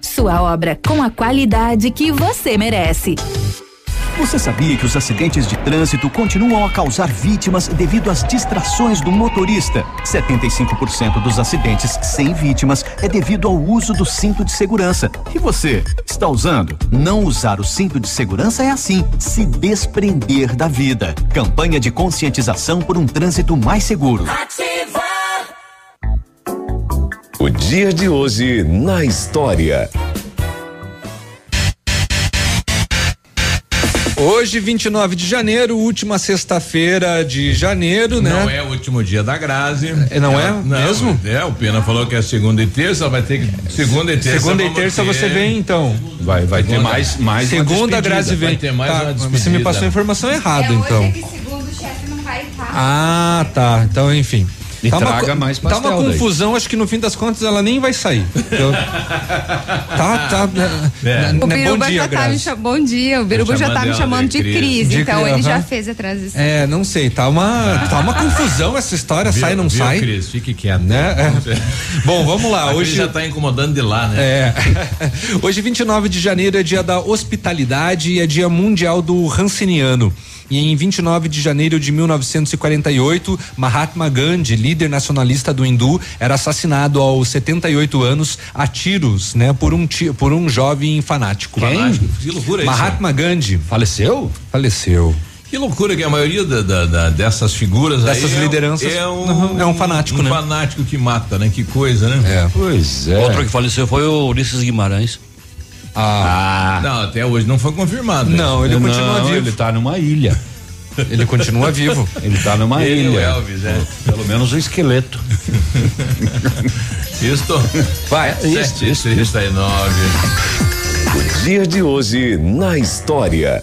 Sua obra com a qualidade que você merece. Você sabia que os acidentes de trânsito continuam a causar vítimas devido às distrações do motorista? 75% dos acidentes sem vítimas é devido ao uso do cinto de segurança. E você, está usando? Não usar o cinto de segurança é assim, se desprender da vida. Campanha de conscientização por um trânsito mais seguro. O dia de hoje na história. Hoje, 29 de janeiro, última sexta-feira de janeiro, né? Não é o último dia da Grazi. É, não é Não, mesmo? É, o Pena falou que é segunda e terça, vai ter que. Segunda e terça. Segunda e terça ter- você vem, então. Vai, vai ter Segunda- mais, mais uma Segunda, a. Grazi vem. Vai ter mais Tá, uma Você me passou a informação errada, então. segundo o chefe não vai estar. Ah, tá. Então, enfim. E tá traga co- mais Tá uma pastel daí. confusão, acho que no fim das contas ela nem vai sair. Eu- tá, tá. né, É. O né, Biruba bom dia, já tá me chamando. Bom dia, o Biruba já tá me chamando de de Cris. Cris, De então ele já aham. fez a transição. É, não sei, tá uma, tá uma confusão essa história, Viu- sai, não viu, sai. Cris, fique quieto. Né? É. Bom, vamos lá. A Hoje já tá incomodando de lá, né? É. <laughs> Hoje, 29 de janeiro, é dia da hospitalidade e é dia mundial do Ranciniano. E em 29 de janeiro de 1948, Mahatma Gandhi, líder nacionalista do hindu, era assassinado aos 78 anos a tiros, né, por um ti- por um jovem fanático. Fanático? Que loucura é isso? Mahatma Gandhi. Faleceu? Faleceu. Que loucura que a maioria da- da- da- dessas figuras Dessas aí é- lideranças, é um, é um fanático, um né? fanático que mata, né? Que coisa, né? É. Pois é. Outro que faleceu foi o Ulisses Guimarães. Ah, Não, até hoje não foi confirmado. né? não, ele continua Não, vivo. Ele tá numa ilha. Ele continua vivo. Ele tá numa Ele o ilha. Elvis, é. Pelo menos o esqueleto. <laughs> Isto. Vai, isso, isso. isso, 39. O dia de hoje na história.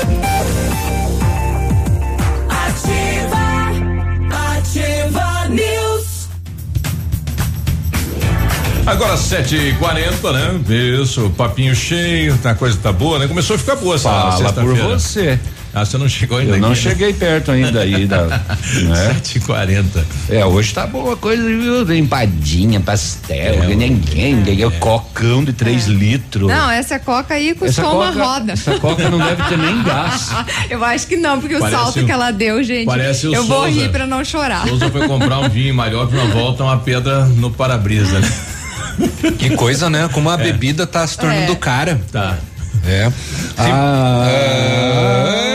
Agora 7h40, né? Isso, papinho cheio, tá, a coisa tá boa, né? Começou a ficar boa essa Fala por você. Ah, você não chegou ainda Eu não aqui, né? cheguei perto ainda aí da. <laughs> né? 7h40. É, hoje tá boa a coisa, viu? Empadinha, pastel, É, ninguém, ganhei o cocão de 3 litros. Não, essa coca aí custou uma coca- roda. Essa coca não deve ter nem gás. <laughs> Eu acho que não, porque Parece o salto o- que ela deu, gente. parece o eu vou Souza. rir pra não chorar. Souza foi comprar um vinho em Mariópolis, na volta uma pedra no para-brisa, né? <laughs> Que coisa, né? Como a bebida tá se tornando É. cara. Tá. É. Ah, vai.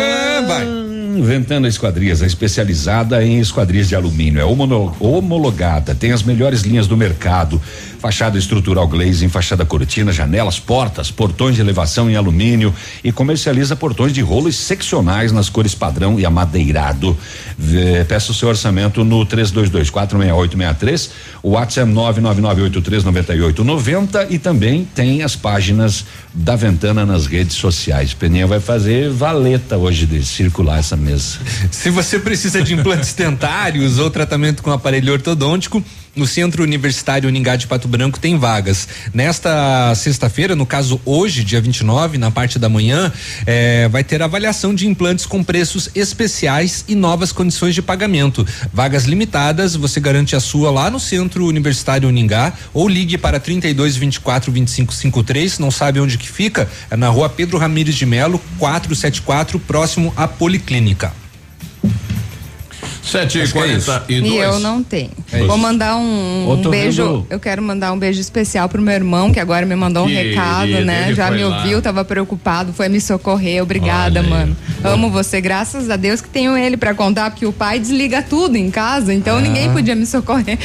Ventana Esquadrias, a especializada em esquadrias de alumínio. É homologada, tem as melhores linhas do mercado. Fachada estrutural glazing, fachada cortina, janelas, portas, portões de elevação em alumínio e comercializa portões de rolos seccionais nas cores padrão e amadeirado. Vê- Peça o seu orçamento no 32246863, o WhatsApp é 999839890 e também tem as páginas da Ventana nas redes sociais. Peninha vai fazer valeta hoje de circular essa mesa. Se você precisa de implantes <laughs> dentários ou tratamento com aparelho ortodôntico, no Centro Universitário Uningá de Pato Branco tem vagas. Nesta sexta-feira, no caso hoje, dia 29, na parte da manhã, eh, vai ter avaliação de implantes com preços especiais e novas condições de pagamento. Vagas limitadas, você garante a sua lá no Centro Universitário Uningá ou ligue para 32 24 25 53, não sabe onde que fica? É na rua Pedro Ramires de Melo, 474, próximo à Policlínica. Sete e é quarenta e E dois. eu não tenho. É Vou mandar um, um beijo. Eu quero mandar um beijo especial pro meu irmão, que agora me mandou um Querido, recado, né? ele Já foi me lá. ouviu, tava preocupado, foi me socorrer. Obrigada, Olha aí. mano. Amo você, graças a Deus que tenho ele pra contar, porque o pai desliga tudo em casa, então Ah. ninguém podia me socorrer.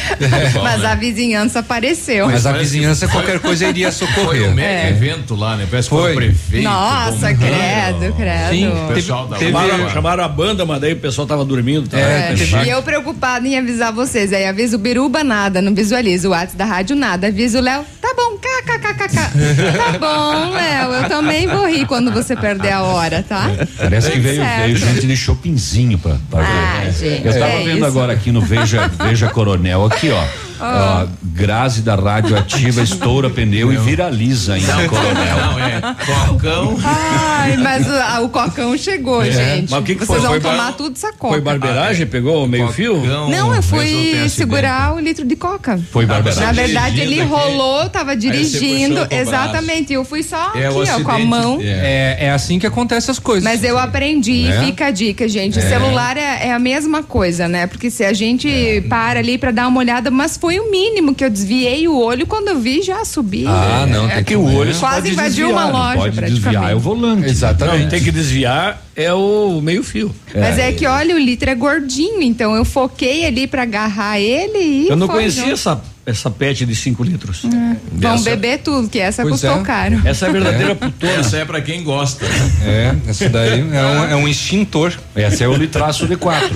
bom, <laughs> Mas né? a vizinhança apareceu. Mas a Parece vizinhança, foi- qualquer coisa iria Foi socorrer. um mega É. evento lá, né? Parece que foi o prefeito. Nossa, credo, credo. Sim, o pessoal da chamaram, Uruguai. chamaram a banda, mas daí o pessoal tava dormindo. Tava É, e eu preocupada em avisar vocês. Aí aviso o Biruba nada, não visualizo. O WhatsApp da rádio nada. Aviso o Léo, tá bom, kkkk. tá bom, Léo, eu também vou rir quando você perder a hora, tá? Parece que veio, certo. veio gente de shoppingzinho pra, pra Ah, ver. gente, Eu tava é vendo isso. agora aqui no Veja, Veja Coronel, aqui ó. Ah. Ó, Grazi da Radioativa <laughs> estoura pneu e viraliza em Não, Coronel. não, é. Cocão. Ai, mas o, ah, o cocão chegou, É. gente. Mas o que que Vocês foi? vão Foi tomar bar- tudo essa coca. Foi barbeiragem? Pegou o meio fio? Não, eu fui segurar o litro de coca. Foi barbeiragem. Na verdade, ele rolou, tava dirigindo. Exatamente. Eu fui só É, aqui, ó, com a mão. É, é assim que acontecem as coisas. Mas eu aprendi, É? fica a dica, gente. O É. celular é, é a mesma coisa, né? Porque se a gente É. para ali pra dar uma olhada, mas foi o mínimo que eu desviei o olho quando eu vi já subi. Ah, não, é tem que o olho Quase pode invadiu desviar, uma não loja, Pode praticamente. desviar é o volante. Não, tem que desviar é o meio fio. Mas é. que, olha, o litro é gordinho, então eu foquei ali pra agarrar ele e. Eu não foi conhecia junto. essa, essa pet de 5 litros. É. Vão Essa- beber tudo, que essa Pois custou é. caro. Essa é a verdadeira putona. Essa é pra quem gosta. É, essa daí é um, é um extintor. Essa é o litraço de quatro.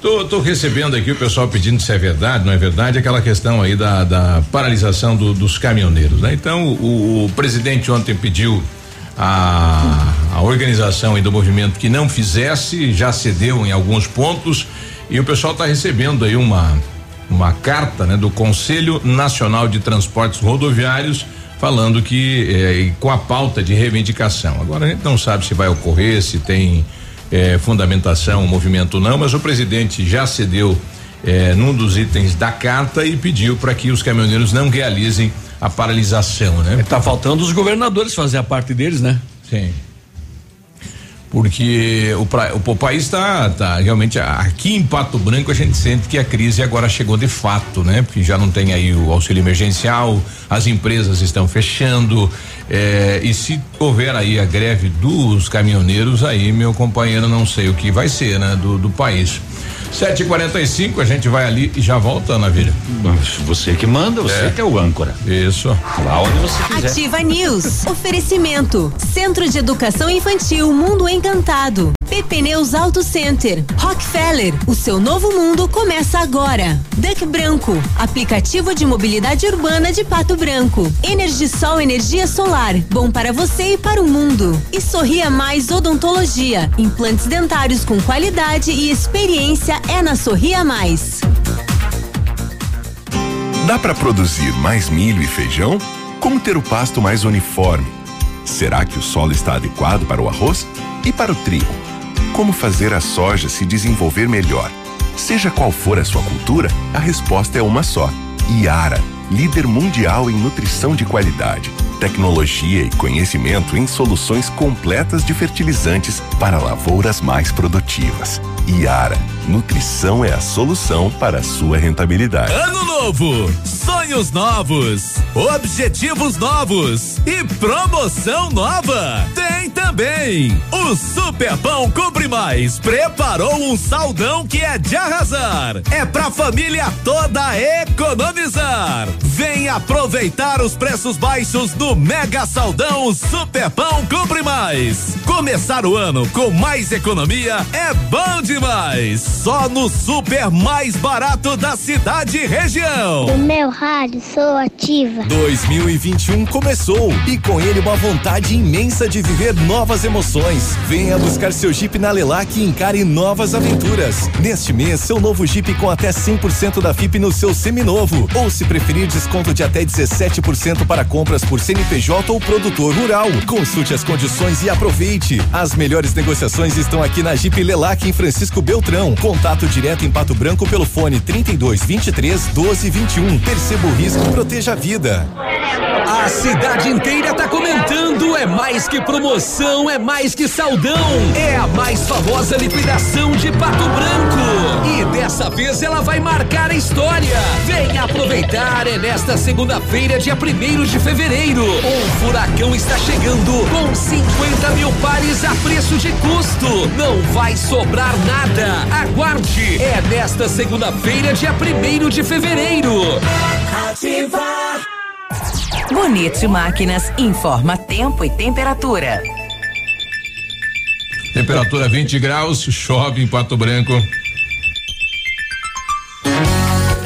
tô, tô recebendo aqui o pessoal pedindo se é verdade, não é verdade, aquela questão aí da, da paralisação do- dos caminhoneiros, né? Então, o, o presidente ontem pediu a, a organização aí do movimento que não fizesse, já cedeu em alguns pontos e o pessoal está recebendo aí uma uma carta, né, do Conselho Nacional de Transportes Rodoviários falando que eh, com a pauta de reivindicação. Agora a gente não sabe se vai ocorrer, se tem eh, fundamentação o movimento ou não, mas o presidente já cedeu eh, num dos itens da carta e pediu para que os caminhoneiros não realizem a paralisação, né? Tá faltando os governadores fazer a parte deles, né? Sim. Porque o, pra- o, país está tá, realmente aqui em Pato Branco a gente sente que a crise agora chegou de fato, né? Porque já não tem aí o auxílio emergencial, as empresas estão fechando eh, e se houver aí a greve dos caminhoneiros aí meu companheiro não sei o que vai ser, né? Do, do país. Sete e quarenta e cinco, a gente vai ali e já volta, Navilha. Você que manda, você que é o âncora. Isso. Lá onde você quiser. Ativa News. Oferecimento. Centro de Educação Infantil Mundo Encantado. PP Neus Auto Center. Rockefeller. O seu novo mundo começa agora. Duck Branco. Aplicativo de mobilidade urbana de Pato Branco. Energisol Energia Solar. Bom para você e para o mundo. E Sorria Mais Odontologia. Implantes dentários com qualidade e experiência é na Sorria Mais. Dá para produzir mais milho e feijão? Como ter o pasto mais uniforme? Será que o solo está adequado para o arroz? E para o trigo? Como fazer a soja se desenvolver melhor? Seja qual for a sua cultura, a resposta é uma só. Iara, líder mundial em nutrição de qualidade, tecnologia e conhecimento em soluções completas de fertilizantes para lavouras mais produtivas. Iara, nutrição é a solução para a sua rentabilidade. Ano novo, sonhos novos, objetivos novos e promoção nova. Tem também. O Super Pão Compre Mais preparou um saldão que é de arrasar. É pra família toda economizar. Vem aproveitar os preços baixos do Mega Saldão Super Pão Compre Mais. Começar o ano com mais economia é bom demais. Só no super mais barato da cidade e região. Do meu rádio, sou ativa. 2021 começou e com ele uma vontade imensa de viver novas emoções. Venha buscar seu Jeep na Lelac e encare novas aventuras. Neste mês, seu novo Jeep com até 100% da FIP no seu seminovo. Ou se preferir, desconto de até 17% para compras por CNPJ ou produtor rural. Consulte as condições e aproveite. As melhores negociações estão aqui na Jeep Lelac em Francisco Beltrão. Contato direto em Pato Branco pelo fone 32 23 12 21. Perceba o risco proteja a vida. A cidade inteira tá comentando, é mais que promoção, é mais que saldão. É a mais famosa liquidação de Pato Branco. E dessa vez ela vai marcar a história. Venha aproveitar, é nesta segunda-feira, dia 1 de fevereiro. Um furacão está chegando com 50 mil pares a preço de custo. Não vai sobrar nada. Aguarde, é nesta segunda-feira, dia 1 de fevereiro. Ativa. Bonito Máquinas informa tempo e temperatura. Temperatura 20 graus, chove em Pato Branco.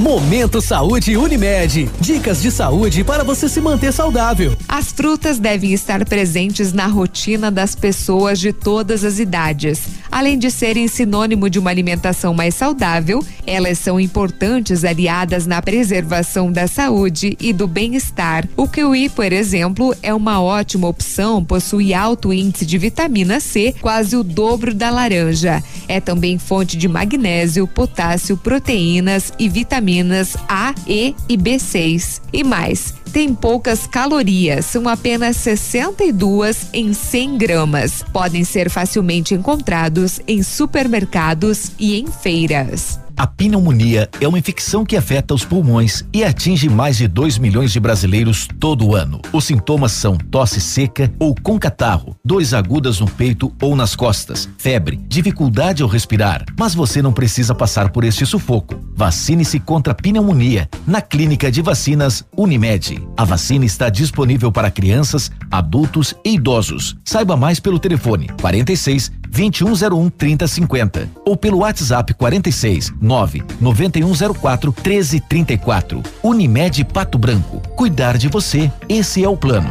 Momento Saúde Unimed. Dicas de saúde para você se manter saudável. As frutas devem estar presentes na rotina das pessoas de todas as idades. Além de serem sinônimo de uma alimentação mais saudável, elas são importantes aliadas na preservação da saúde e do bem-estar. O kiwi, por exemplo, é uma ótima opção, possui alto índice de vitamina C, quase o dobro da laranja. É também fonte de magnésio, potássio, proteínas e vitaminas A, E e B6. E mais, tem poucas calorias, são apenas 62 em 100 gramas. Podem ser facilmente encontrados em supermercados e em feiras. A pneumonia é uma infecção que afeta os pulmões e atinge mais de 2 milhões de brasileiros todo ano. Os sintomas são tosse seca ou com catarro, dores agudas no peito ou nas costas, febre, dificuldade ao respirar. Mas você não precisa passar por este sufoco. Vacine-se contra a pneumonia na Clínica de Vacinas Unimed. A vacina está disponível para crianças, adultos e idosos. Saiba mais pelo telefone 46 2101 3050 ou pelo WhatsApp 46 9 9104 1334. Unimed Pato Branco. Cuidar de você, esse é o plano.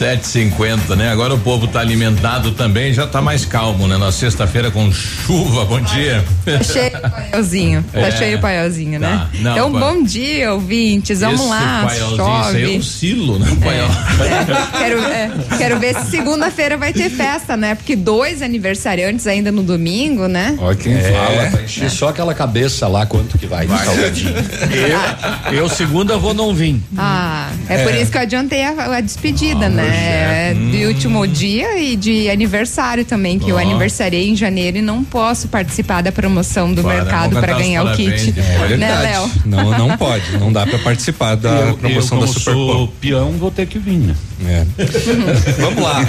Se 750, né? Agora o povo tá alimentado também, já tá mais calmo, né? Na sexta-feira com chuva, bom dia. Tá cheio o paielzinho. <laughs> Tá É. cheio o paielzinho, né? Tá. Não, então, pa- bom dia, ouvintes. Vamos Esse lá. paielzinho, Isso aí é Chove. um silo, né? Paiel. Quero, é, quero ver se segunda-feira vai ter festa, né? Porque dois aniversariantes ainda no domingo, né? Olha quem É. fala, vai encher só aquela cabeça lá, quanto que vai, de salgadinho. Eu, eu segunda vou não vir. Ah, é, por É. isso que eu adiantei a, a despedida, né? É, de último dia e de aniversário também, que eu Ó. aniversariei em janeiro e não posso participar da promoção do Para, mercado para ganhar o kit. É né, verdade. Léo? Não, não pode. Não dá pra participar da eu, promoção eu, da Super sou Pop. peão, vou ter que vir, né? É. <laughs> Vamos lá.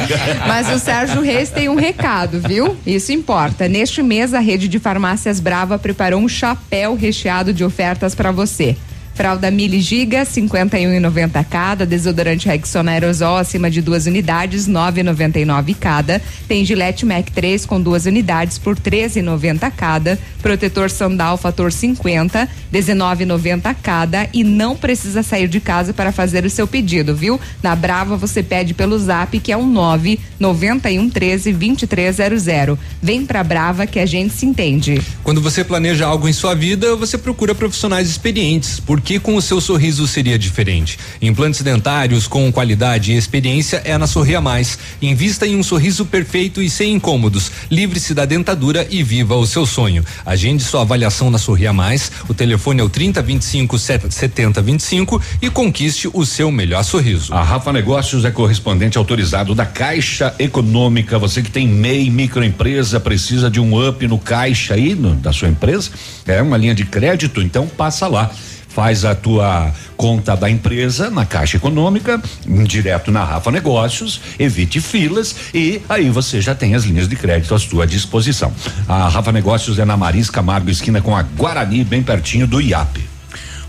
Mas o Sérgio Reis tem um recado, viu? Isso importa. Neste mês, a rede de farmácias Brava preparou um chapéu recheado de ofertas para você. Fralda Mili Giga, 51,90 cada. Desodorante Rexona Aerosol acima de duas unidades, 9,99 cada. Tem Gillette Mac 3 com duas unidades por 13,90 cada. Protetor Sandal Fator 50, 19,90 cada. E não precisa sair de casa para fazer o seu pedido, viu? Na Brava você pede pelo Zap que é um 9 91 13 2300. Vem pra Brava que a gente se entende. Quando você planeja algo em sua vida, você procura profissionais experientes, porque com o seu sorriso seria diferente. Implantes dentários com qualidade e experiência é na Sorria Mais. Invista em um sorriso perfeito e sem incômodos. Livre-se da dentadura e viva o seu sonho. Agende sua avaliação na Sorria Mais. O telefone é o 3025 7025 e conquiste o seu melhor sorriso. A Rafa Negócios é correspondente autorizado da Caixa Econômica. Você que tem MEI, microempresa, precisa de um up no caixa aí no, da sua empresa, é uma linha de crédito, então passa lá. Faz a tua conta da empresa na Caixa Econômica, direto na Rafa Negócios, evite filas e aí você já tem as linhas de crédito à sua disposição. A Rafa Negócios é na Maris Camargo, esquina com a Guarani, bem pertinho do IAP.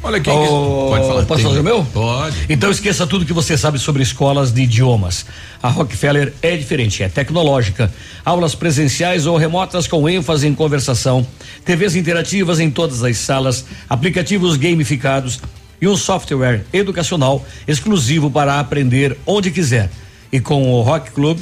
Olha aqui. Ô, pode falar. Posso fazer o meu? Pode. Então esqueça tudo que você sabe sobre escolas de idiomas. A Rockefeller é diferente, é tecnológica. Aulas presenciais ou remotas com ênfase em conversação, TVs interativas em todas as salas, aplicativos gamificados e um software educacional exclusivo para aprender onde quiser. E com o Rock Club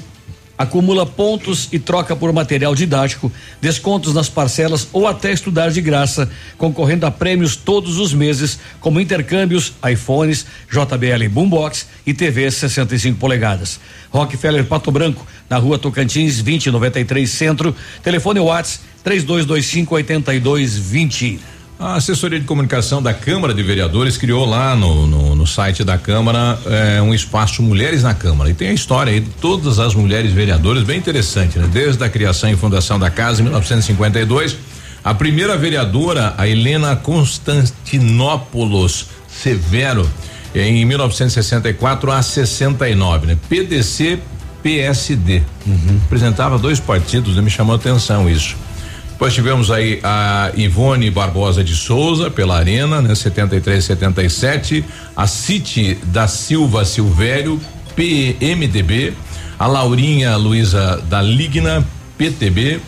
acumula pontos e troca por material didático, descontos nas parcelas ou até estudar de graça, concorrendo a prêmios todos os meses, como intercâmbios, iPhones, JBL Boombox e TVs 65 polegadas. Rockefeller Pato Branco, na rua Tocantins 2093 Centro, telefone Whats 3225 8220. A assessoria de comunicação da Câmara de Vereadores criou lá no, no, no site da Câmara eh, um espaço Mulheres na Câmara. E tem a história aí de todas as mulheres vereadoras, bem interessante, né? Desde a criação e fundação da casa em 1952, a primeira vereadora, a Helena Constantinopoulos Severo, em 1964 a 69, né? PDC PSD. Representava dois partidos, né? me chamou a atenção isso. Depois tivemos aí a Ivone Barbosa de Souza pela Arena, né? 73 77, a City da Silva Silvério, PMDB, a Laurinha Luiza da Ligna, PTB,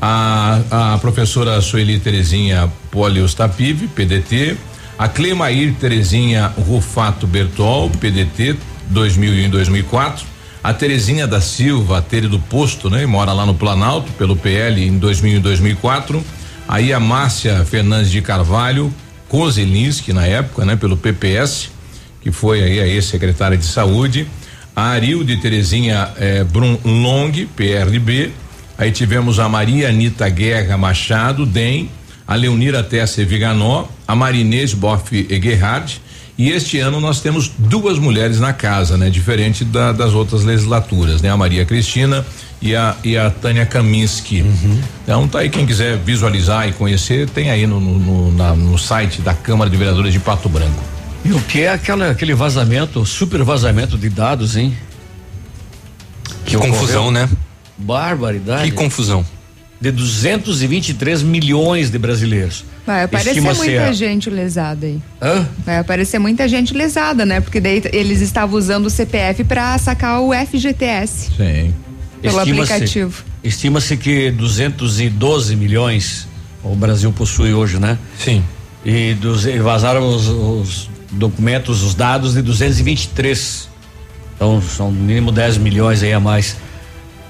a, a professora Sueli Terezinha Polios Tapive, PDT, a Clemair Terezinha Rufato Bertol, PDT 2001 e 2004, a Terezinha da Silva, a Tere do Posto, né? Mora lá no Planalto, pelo PL em 2000 e 2004. Aí a Márcia Fernandes de Carvalho, Kozelinski na época, né? Pelo PPS, que foi aí a ex-secretária de Saúde. A Arilde Terezinha eh, Brum Long, PRB. Aí tivemos a Maria Anita Guerra Machado, DEM. A Leonira Tessa Viganó, a Marinês Boff Gerhard. E este ano nós temos duas mulheres na casa, né? Diferente da- das outras legislaturas, né? A Maria Cristina e a, e a Tânia Kaminski. Então tá aí quem quiser visualizar e conhecer, tem aí no, no, na- no site da Câmara de Vereadores de Pato Branco. E o que é aquela, aquele vazamento, super vazamento de dados, hein? Que confusão, né? Barbaridade. Que confusão. De 223 milhões de brasileiros. Vai aparecer muita a- gente lesada aí. Hã? Vai aparecer muita gente lesada, né? Porque daí eles estavam usando o CPF pra sacar o FGTS Sim. pelo Estima-se- aplicativo. Estima-se que 212 milhões o Brasil possui hoje, né? Sim. E, dos, e vazaram os, os documentos, os dados de 223. Então são no mínimo 10 milhões aí a mais.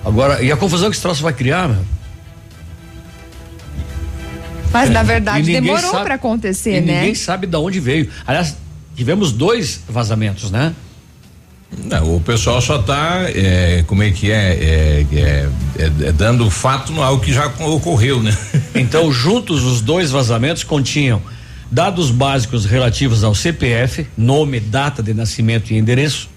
Agora, e a confusão que esse troço vai criar, meu? Mas na É, verdade demorou pra acontecer, e né? Ninguém sabe de onde veio. Aliás, tivemos dois vazamentos, né? Não, o pessoal só tá, é, como é que é, é, é, é, é dando fato no algo que já ocorreu, né? <laughs> Então, juntos, os dois vazamentos continham dados básicos relativos ao CPF, nome, data de nascimento e endereço,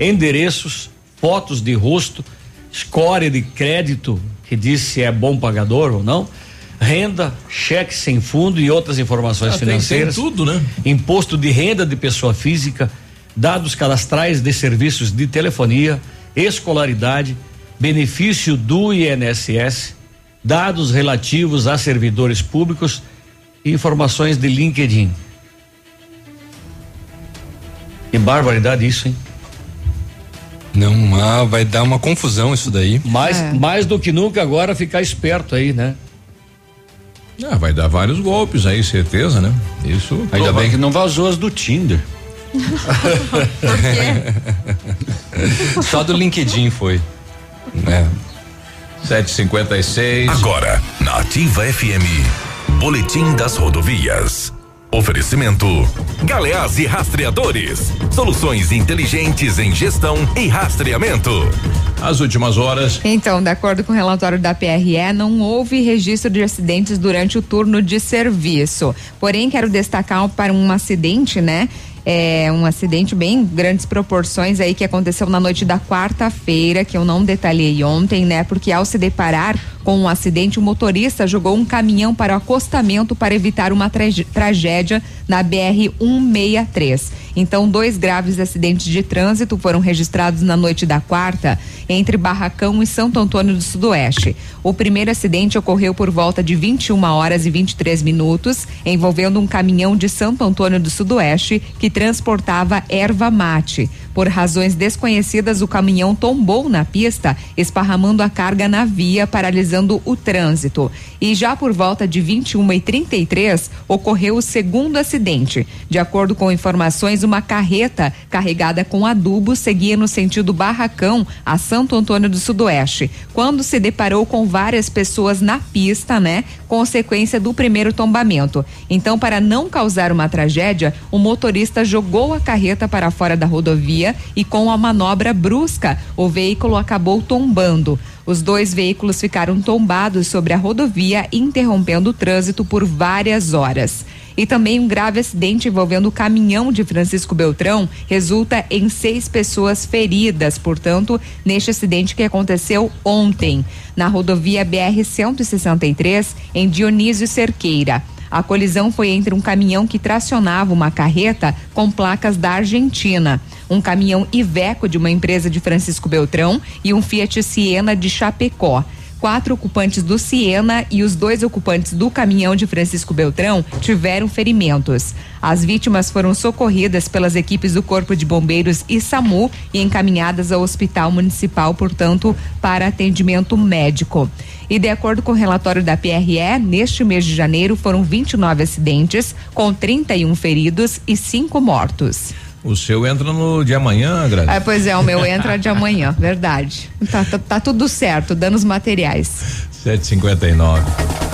endereços, fotos de rosto, score de crédito, que diz se é bom pagador ou não, renda, cheque sem fundo e outras informações Ah, tem- financeiras. tem tudo, né? Imposto de renda de pessoa física, dados cadastrais de serviços de telefonia, escolaridade, benefício do INSS, dados relativos a servidores públicos e informações de LinkedIn. Que barbaridade isso, hein? Não, ah, vai dar uma confusão isso daí. Mais, É. mais do que nunca agora ficar esperto aí, né? Ah, vai dar vários golpes aí, certeza, né? Isso. Ainda bem que não vazou as do Tinder. <laughs> Só do LinkedIn foi. É. 756. Agora, na Na Ativa FM, Boletim das Rodovias. Oferecimento: Galeás e Rastreadores. Soluções inteligentes em gestão e rastreamento. As últimas horas. Então, de acordo com o relatório da PRE, não houve registro de acidentes durante o turno de serviço. Porém, quero destacar para um acidente, né? É um acidente bem grandes proporções aí que aconteceu na noite da quarta-feira, que eu não detalhei ontem, né? Porque ao se deparar com um acidente, o motorista jogou um caminhão para o acostamento para evitar uma tragédia na BR 163. Então, dois graves acidentes de trânsito foram registrados na noite da quarta entre Barracão e Santo Antônio do Sudoeste. O primeiro acidente ocorreu por volta de 21 horas e 23 minutos, envolvendo um caminhão de Santo Antônio do Sudoeste que transportava erva mate. Por razões desconhecidas, o caminhão tombou na pista, esparramando a carga na via, paralisando o trânsito. E já por volta de 21 e 33 ocorreu o segundo acidente. De acordo com informações, uma carreta carregada com adubo seguia no sentido Barracão a Santo Antônio do Sudoeste, quando se deparou com várias pessoas na pista, né? Consequência do primeiro tombamento. Então, para não causar uma tragédia, o motorista jogou a carreta para fora da rodovia e com a manobra brusca, o veículo acabou tombando. Os dois veículos ficaram tombados sobre a rodovia, interrompendo o trânsito por várias horas. E também um grave acidente envolvendo o caminhão de Francisco Beltrão resulta em seis pessoas feridas, portanto, neste acidente que aconteceu ontem, na rodovia BR-163, em Dionísio Cerqueira. A colisão foi entre um caminhão que tracionava uma carreta com placas da Argentina, um caminhão Iveco de uma empresa de Francisco Beltrão e um Fiat Siena de Chapecó quatro ocupantes do Siena e os dois ocupantes do caminhão de Francisco Beltrão tiveram ferimentos. As vítimas foram socorridas pelas equipes do Corpo de Bombeiros e SAMU e encaminhadas ao Hospital Municipal, portanto, para atendimento médico. E de acordo com o relatório da PRE, neste mês de janeiro foram 29 acidentes, com 31 feridos e cinco mortos. O seu entra no de amanhã, Grazi? Ah, pois é, o meu entra de amanhã, verdade. Tá, tá, tá tudo certo, danos materiais. 759.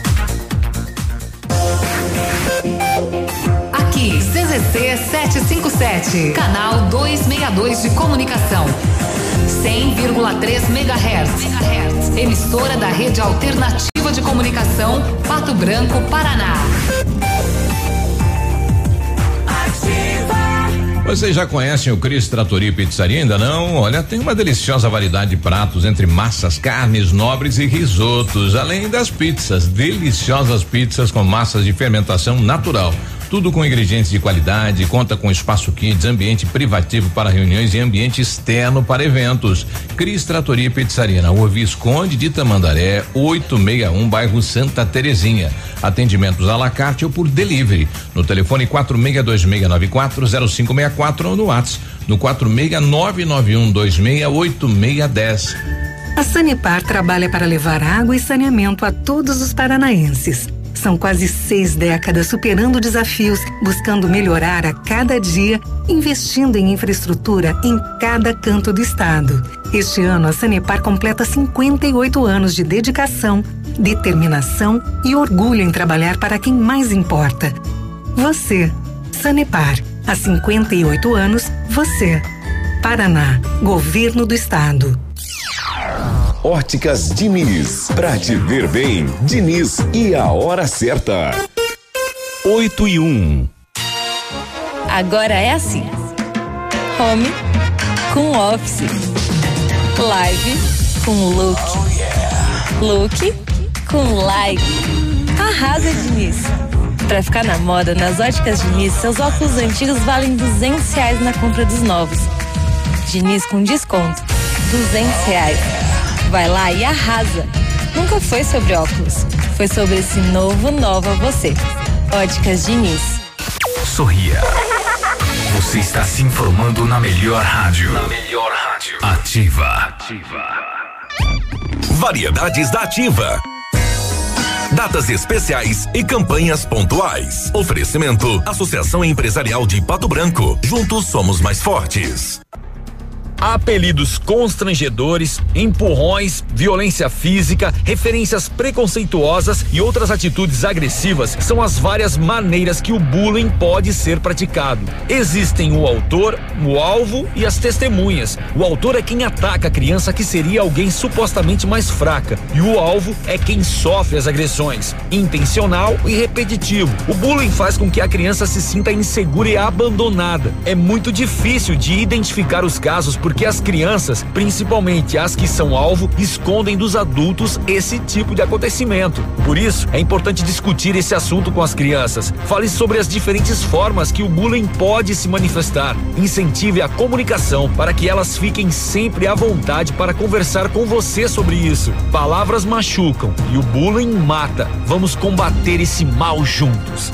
CZC 757, canal 262 de comunicação. 100,3 MHz. Emissora da Rede Alternativa de Comunicação, Pato Branco, Paraná. Vocês já conhecem o Cris Tratoria Pizzaria? Ainda não? Olha, tem uma deliciosa variedade de pratos entre massas, carnes nobres e risotos, além das pizzas, deliciosas pizzas com massas de fermentação natural tudo com ingredientes de qualidade, conta com espaço kids, ambiente privativo para reuniões e ambiente externo para eventos. Cris Tratoria e Pizzaria na Rua Visconde de Tamandaré, 861, bairro Santa Terezinha. Atendimentos à la carte ou por delivery. No telefone 4626940564 ou no WhatsApp no 46991268610. A Sanepar trabalha para levar água e saneamento a todos os paranaenses. São quase seis décadas superando desafios, buscando melhorar a cada dia, investindo em infraestrutura em cada canto do estado. Este ano, a Sanepar completa 58 anos de dedicação, determinação e orgulho em trabalhar para quem mais importa. Você. Sanepar. Há 58 anos, você. Paraná. Governo do Estado. Óticas Diniz. Pra te ver bem, Diniz e a hora certa. 8 e 1. Agora é assim: home com office, live com look, look com live. Arrasa, Diniz. Pra ficar na moda, nas óticas Diniz, seus óculos antigos valem 200 reais na compra dos novos. Diniz com desconto, 200 reais. Vai lá e arrasa. Nunca foi sobre óculos, foi sobre esse novo nova você. Óticas Diniz. Sorria. Você está se informando na melhor rádio. Na melhor rádio. Ativa. Ativa. Variedades da Ativa. Datas especiais e campanhas pontuais. Oferecimento: Associação Empresarial de Pato Branco. Juntos somos mais fortes. Apelidos constrangedores, empurrões, violência física, referências preconceituosas e outras atitudes agressivas são as várias maneiras que o bullying pode ser praticado. Existem o autor, o alvo e as testemunhas. O autor é quem ataca a criança que seria alguém supostamente mais fraca, e o alvo é quem sofre as agressões, intencional e repetitivo. O bullying faz com que a criança se sinta insegura e abandonada. É muito difícil de identificar os casos porque as crianças, principalmente as que são alvo, escondem dos adultos esse tipo de acontecimento. Por isso, é importante discutir esse assunto com as crianças. Fale sobre as diferentes formas que o bullying pode se manifestar. Incentive a comunicação para que elas fiquem sempre à vontade para conversar com você sobre isso. Palavras machucam e o bullying mata. Vamos combater esse mal juntos.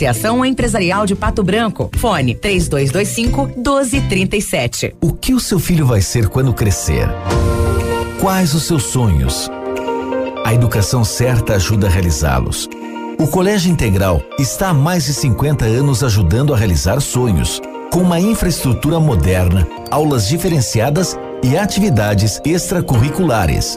Associação Empresarial de Pato Branco. Fone 3225 1237. O que o seu filho vai ser quando crescer? Quais os seus sonhos? A educação certa ajuda a realizá-los. O Colégio Integral está há mais de 50 anos ajudando a realizar sonhos, com uma infraestrutura moderna, aulas diferenciadas e atividades extracurriculares.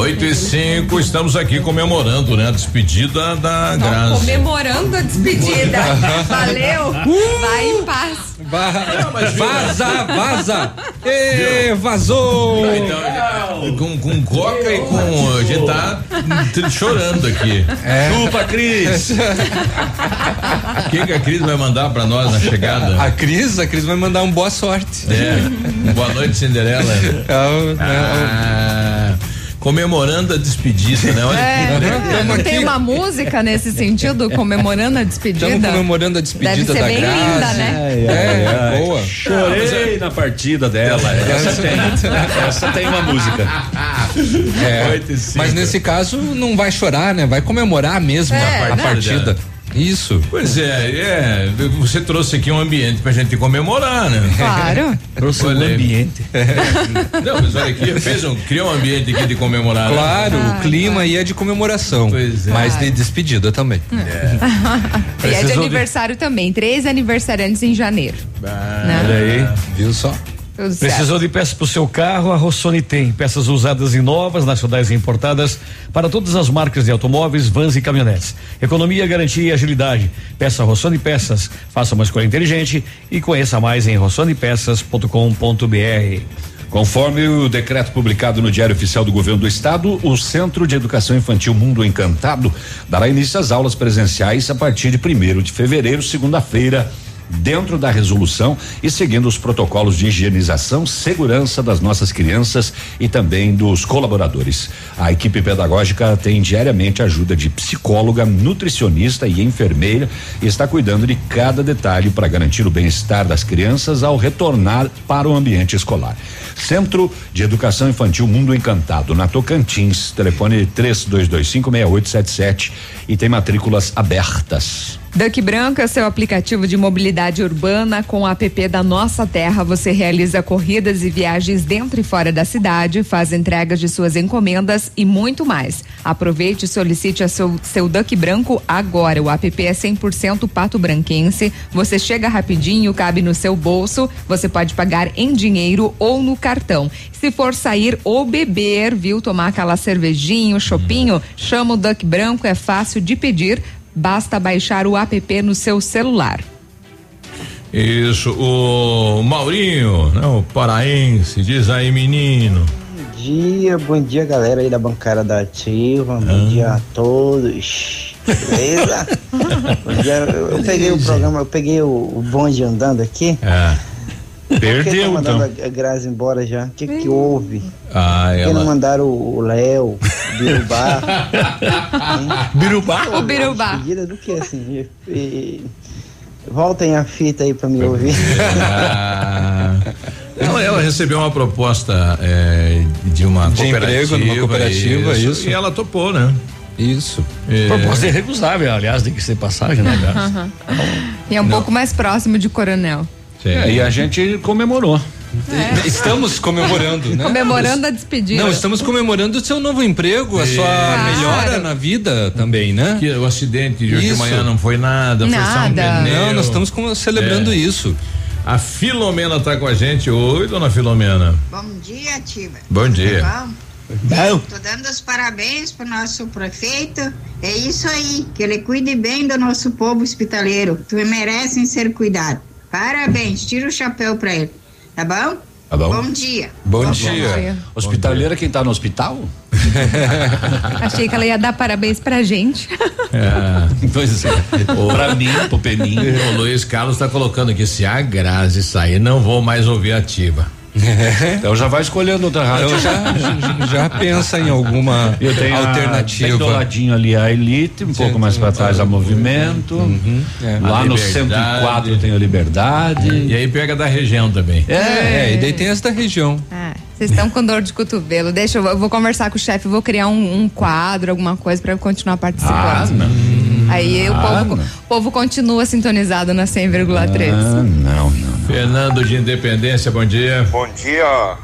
8 e 5, estamos aqui comemorando, né? A despedida da Não, Grazi. comemorando a despedida. <laughs> Valeu. Vai em paz. Vaza, vaza! Ê, vazou! Então, com, com coca e com. A gente tá chorando aqui. É. Chupa, Cris! O <laughs> que, que a Cris vai mandar pra nós na chegada? A Cris, a Cris vai mandar um boa sorte. É. Boa noite, Cinderela. Ah, comemorando a despedida, né? Olha É, não tem uma música nesse sentido, comemorando a despedida? Estamos comemorando a despedida Deve ser da bem Grazi. linda, né? É, boa. Chorei na partida dela. Essa tem. Essa tem uma música. É, mas nesse caso não vai chorar, né? Vai comemorar mesmo É, a né? partida. Isso. Pois é, é. Você trouxe aqui um ambiente pra gente comemorar, né? Claro. <laughs> Trouxe um ambiente. <laughs> Não, mas olha aqui, fez um, criou um ambiente aqui de comemorar. né? Claro, o clima aí é de comemoração, Pois é. mas de despedida também. <laughs> E é de Precisou de- aniversário também, três aniversariantes em janeiro. Ah, Né? Olha aí, viu só? Precisou de peças para o seu carro? A Rossoni tem. Peças usadas e novas, nacionais e importadas para todas as marcas de automóveis, vans e caminhonetes. Economia, garantia e agilidade. Peça Rossoni Peças. Faça uma escolha inteligente e conheça mais em rossonipeças.com.br. Conforme o decreto publicado no Diário Oficial do Governo do Estado, o Centro de Educação Infantil Mundo Encantado dará início às aulas presenciais a partir de primeiro de fevereiro, segunda-feira. Dentro da resolução e seguindo os protocolos de higienização, segurança das nossas crianças e também dos colaboradores. A equipe pedagógica tem diariamente ajuda de psicóloga, nutricionista e enfermeira e está cuidando de cada detalhe para garantir o bem-estar das crianças ao retornar para o ambiente escolar. Centro de Educação Infantil Mundo Encantado, na Tocantins, telefone 32256877 e tem matrículas abertas. Duck Branco é seu aplicativo de mobilidade urbana. Com o app da Nossa Terra, você realiza corridas e viagens dentro e fora da cidade, faz entregas de suas encomendas e muito mais. Aproveite e solicite seu, seu Duck Branco agora. O app é 100% pato branquense. Você chega rapidinho, cabe no seu bolso. Você pode pagar em dinheiro ou no cartão. Se for sair ou beber, viu, tomar aquela cervejinha, chopinho, chama o Duck Branco, é fácil de pedir. Basta baixar o app no seu celular. Isso, o Maurinho, né, o paraense, diz aí, menino. Bom dia, bom dia galera aí da bancada da Ativa, bom dia a todos. Beleza? <laughs> bom dia, eu, eu peguei o programa, eu peguei o, o bonde andando aqui. É. Por que Perdeu, tá mandando então. a, Grazi embora já? O que que houve? Ah, Por que não ela. mandaram o Léo, o Birubá? <laughs> Birubá? O Birubá. Despedida do que assim? E- e- Voltem a fita aí pra me ouvir. Ah, ela, ela recebeu uma proposta é, de uma De cooperativa. emprego numa cooperativa, isso. E ela topou, né? Isso. É. Proposta irrecusável, aliás, tem que ser passagem, né, aliás? E é um pouco mais próximo de Coronel. É, e a gente comemorou. Estamos comemorando, né? Comemorando a despedida. Não, estamos comemorando o seu novo emprego, a sua Claro. melhora na vida também, né? Que o acidente de hoje de Isso. manhã não foi nada, foi só um Nada. pneu. Não, nós estamos com- celebrando É. isso. A Filomena tá com a gente. Oi, dona Filomena. Bom dia, Tiva. Bom dia. Bom? Tô dando os parabéns pro nosso prefeito. É isso aí, que ele cuide bem do nosso povo hospitaleiro. Tu merecem ser cuidado. Parabéns, tira o chapéu pra ele. Tá bom? Tá bom. Bom dia. Bom dia. Hospitaleira, quem tá no hospital? <laughs> Achei que ela ia dar parabéns pra gente. É. <laughs> Pois é. pra mim, pro Peninho. O Luiz Carlos tá colocando aqui, se a Grazi sair, não vou mais ouvir ativa. <laughs> Então já vai escolhendo outra rádio. Eu já, já, já pensa em alguma Eu tenho A, bem do alternativa. ladinho ali a Elite, um pouco mais para trás a Movimento. é. Lá A no Liberdade. 104 tem a Liberdade. E aí pega da região também. É, e daí tem as da região. Ah, vocês estão com dor de cotovelo. Deixa eu, eu vou conversar com o chefe, vou criar um, um quadro, alguma coisa pra eu continuar participando. Ah, não. Aí o, Ah, povo, não. o povo continua sintonizado na 100,3. Ah, não, não. Fernando de Independência, bom dia. Bom dia,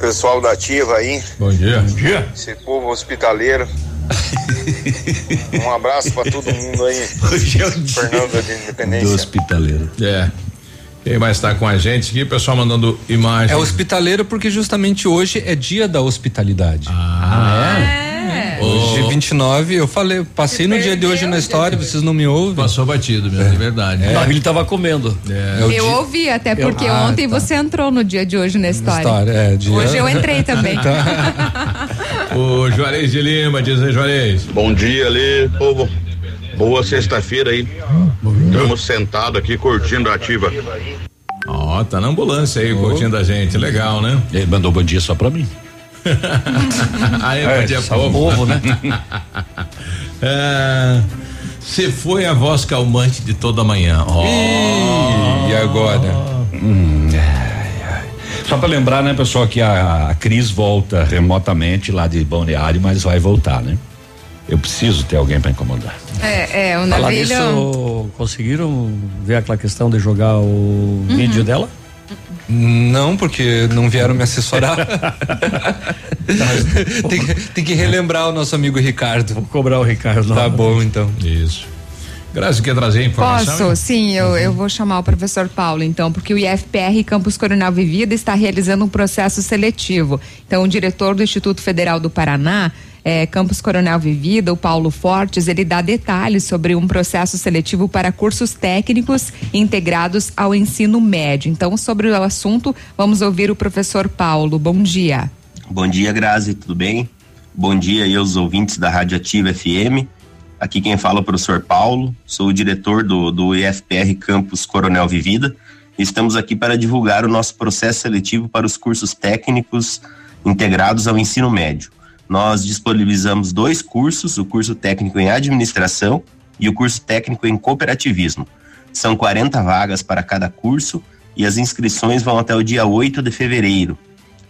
pessoal da Ativa aí, Bom dia. Bom dia. esse povo hospitaleiro. <laughs> Um abraço pra todo mundo aí. Hoje é o dia Fernando de do Independência. hospitaleiro. É. Quem mais tá com a gente aqui? Pessoal mandando imagem. É hospitaleiro porque justamente hoje é dia da hospitalidade. Ah, é? Hoje, 29, eu falei, passei no dia de hoje na história, vocês não me ouvem? Passou batido mesmo, é verdade. É. Ele tava comendo. É o Eu dia- ouvi, até Eu- porque Ah, ontem tá. você entrou no dia de hoje na história. história, é, dia- Hoje eu entrei também. <laughs> O Juarez de Lima, diz aí, Juarez. Bom dia ali, povo. Boa sexta-feira aí. Estamos sentados aqui curtindo a Ativa. Ó, tá na ambulância aí, curtindo a gente. Legal, né? Ele mandou bom dia só pra mim. <laughs> aí, É, bom dia, só povo. povo, né? <laughs> É, Você foi a voz calmante de toda manhã. Ó. E agora? Hum, ai, ai. Só pra lembrar, né, pessoal, que a, a Cris volta remotamente lá de Balneário, mas vai voltar, né? Eu preciso ter alguém pra incomodar. É, é, o Falar Navilho. nisso, conseguiram ver aquela questão de jogar o vídeo dela? Não, porque não vieram me assessorar. <laughs> tem, que- tem que relembrar o nosso amigo Ricardo. Vou cobrar o Ricardo. Tá bom, então. Isso. Grazi, quer trazer a informação? Posso, sim, eu, eu vou chamar o professor Paulo, então, porque o IFPR Campus Coronel Vivida está realizando um processo seletivo. Então, o diretor do Instituto Federal do Paraná, eh, Campus Coronel Vivida, o Paulo Fortes, ele dá detalhes sobre um processo seletivo para cursos técnicos integrados ao ensino médio. Então, sobre o assunto, vamos ouvir o professor Paulo. Bom dia. Bom dia, Grazi, tudo bem? Bom dia aí aos ouvintes da Rádio Ativa FM. Aqui quem fala é o professor Paulo, sou o diretor do, do IFPR Campus Coronel Vivida. Estamos aqui para divulgar o nosso processo seletivo para os cursos técnicos integrados ao ensino médio. Nós disponibilizamos dois cursos, o curso técnico em administração e o curso técnico em cooperativismo. São 40 vagas para cada curso e as inscrições vão até o dia 8 de fevereiro.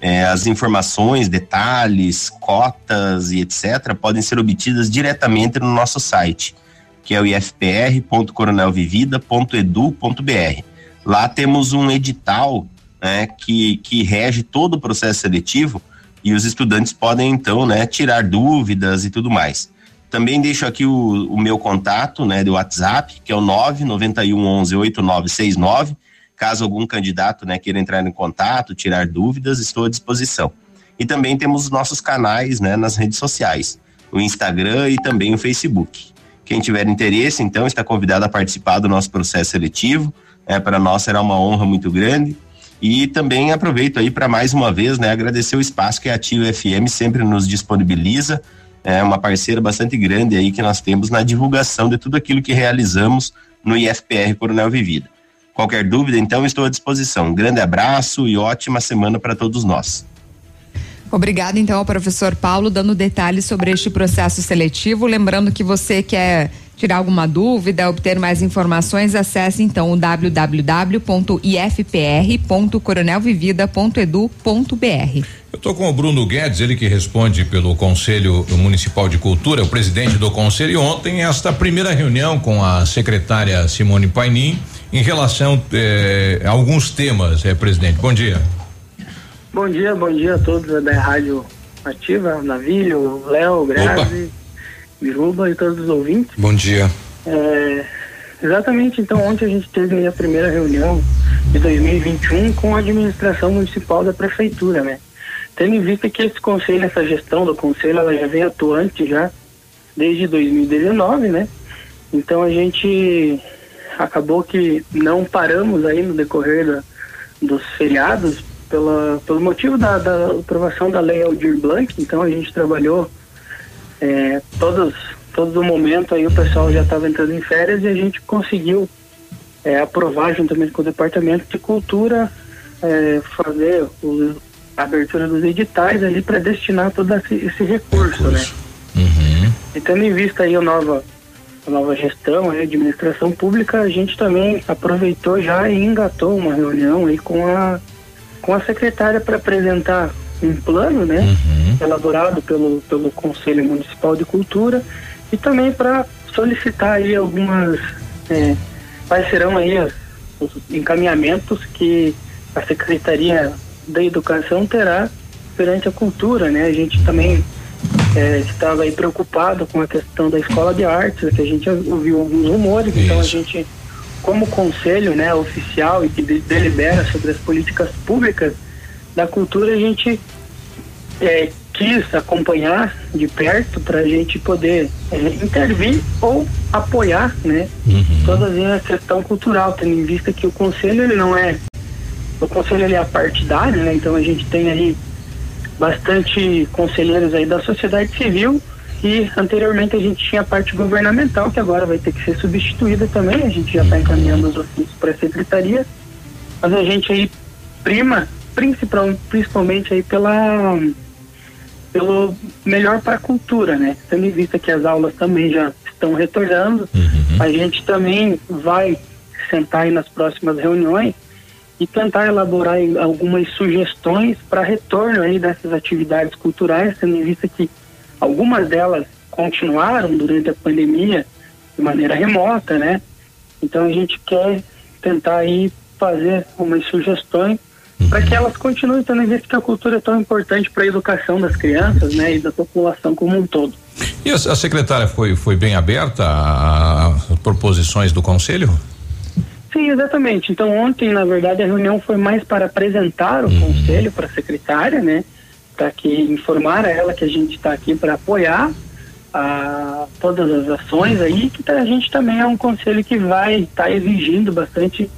É, as informações, detalhes, cotas e etc. podem ser obtidas diretamente no nosso site, que é o ifpr.coronelvivida.edu.br. Lá temos um edital né, que, que rege todo o processo seletivo e os estudantes podem então né, tirar dúvidas e tudo mais. Também deixo aqui o, o meu contato né, do WhatsApp, que é o 991 11 8969 Caso algum candidato né, queira entrar em contato, tirar dúvidas, estou à disposição. E também temos os nossos canais né, nas redes sociais, o Instagram e também o Facebook. Quem tiver interesse, então, está convidado a participar do nosso processo seletivo. É, para nós será uma honra muito grande. E também aproveito aí para mais uma vez né, agradecer o espaço que a Ativa FM sempre nos disponibiliza. É uma parceira bastante grande aí que nós temos na divulgação de tudo aquilo que realizamos no IFPR Coronel Vivida. Qualquer dúvida, então, estou à disposição. Um grande abraço e ótima semana para todos nós. Obrigada, então, ao professor Paulo, dando detalhes sobre este processo seletivo. Lembrando que você quer tirar alguma dúvida, obter mais informações, acesse então o www.ifpr.coronelvivida.edu.br. Eu estou com o Bruno Guedes, ele que responde pelo Conselho Municipal de Cultura, o presidente do conselho. E ontem, esta primeira reunião com a secretária Simone Painin em relação eh, a alguns temas, eh, presidente. Bom dia. Bom dia, bom dia a todos da Rádio Ativa, Navilho, Léo, Grazi, Biruba e todos os ouvintes. Bom dia. É, exatamente, então ontem a gente teve a primeira reunião de 2021 com a administração municipal da prefeitura, né? Tendo em vista que esse conselho, essa gestão do conselho, ela já vem atuante já desde 2019, né? Então a gente acabou que não paramos aí no decorrer da, dos feriados pela, pelo motivo da, da, aprovação da lei Aldir Blanc, então a gente trabalhou é, todos, todo o momento aí o pessoal já estava entrando em férias e a gente conseguiu é, aprovar juntamente com o Departamento de Cultura é, fazer o, a abertura dos editais ali para destinar todo esse, esse recurso, né? Uhum. E tendo em vista aí a nova a nova gestão, a administração pública, a gente também aproveitou já e engatou uma reunião aí com a, com a secretária para apresentar um plano, né, uhum. elaborado pelo, pelo Conselho Municipal de Cultura e também para solicitar aí algumas, é, quais serão aí os encaminhamentos que a Secretaria da Educação terá perante a cultura, né, a gente também é, estava aí preocupado com a questão da escola de artes, que a gente ouviu alguns rumores, Isso. então a gente, como conselho né, oficial e que delibera sobre as políticas públicas da cultura, a gente é, quis acompanhar de perto para a gente poder é, intervir ou apoiar né, uhum. toda a questão cultural, tendo em vista que o conselho ele não é o conselho ele é partidário, né, então a gente tem aí bastante conselheiros aí da sociedade civil e anteriormente a gente tinha a parte governamental que agora vai ter que ser substituída também, a gente já está encaminhando os ofícios para a secretaria, mas a gente aí prima principal, principalmente aí pela pelo melhor para a cultura, né? Tendo em vista que as aulas também já estão retornando, uhum. a gente também vai sentar aí nas próximas reuniões e tentar elaborar algumas sugestões para retorno aí dessas atividades culturais, tendo em vista que algumas delas continuaram durante a pandemia de maneira remota, né? Então a gente quer tentar aí fazer umas sugestões para que elas continuem tendo em vista que a cultura é tão importante para a educação das crianças, né, e da população como um todo. E a, a secretária foi, foi bem aberta às proposições do conselho? Sim, exatamente. Então ontem, na verdade, a reunião foi mais para apresentar o Uhum. conselho para a secretária, né? Para que informar a ela que a gente está aqui para apoiar a, todas as ações aí, que tá- a gente também é um conselho que vai estar exigindo bastante,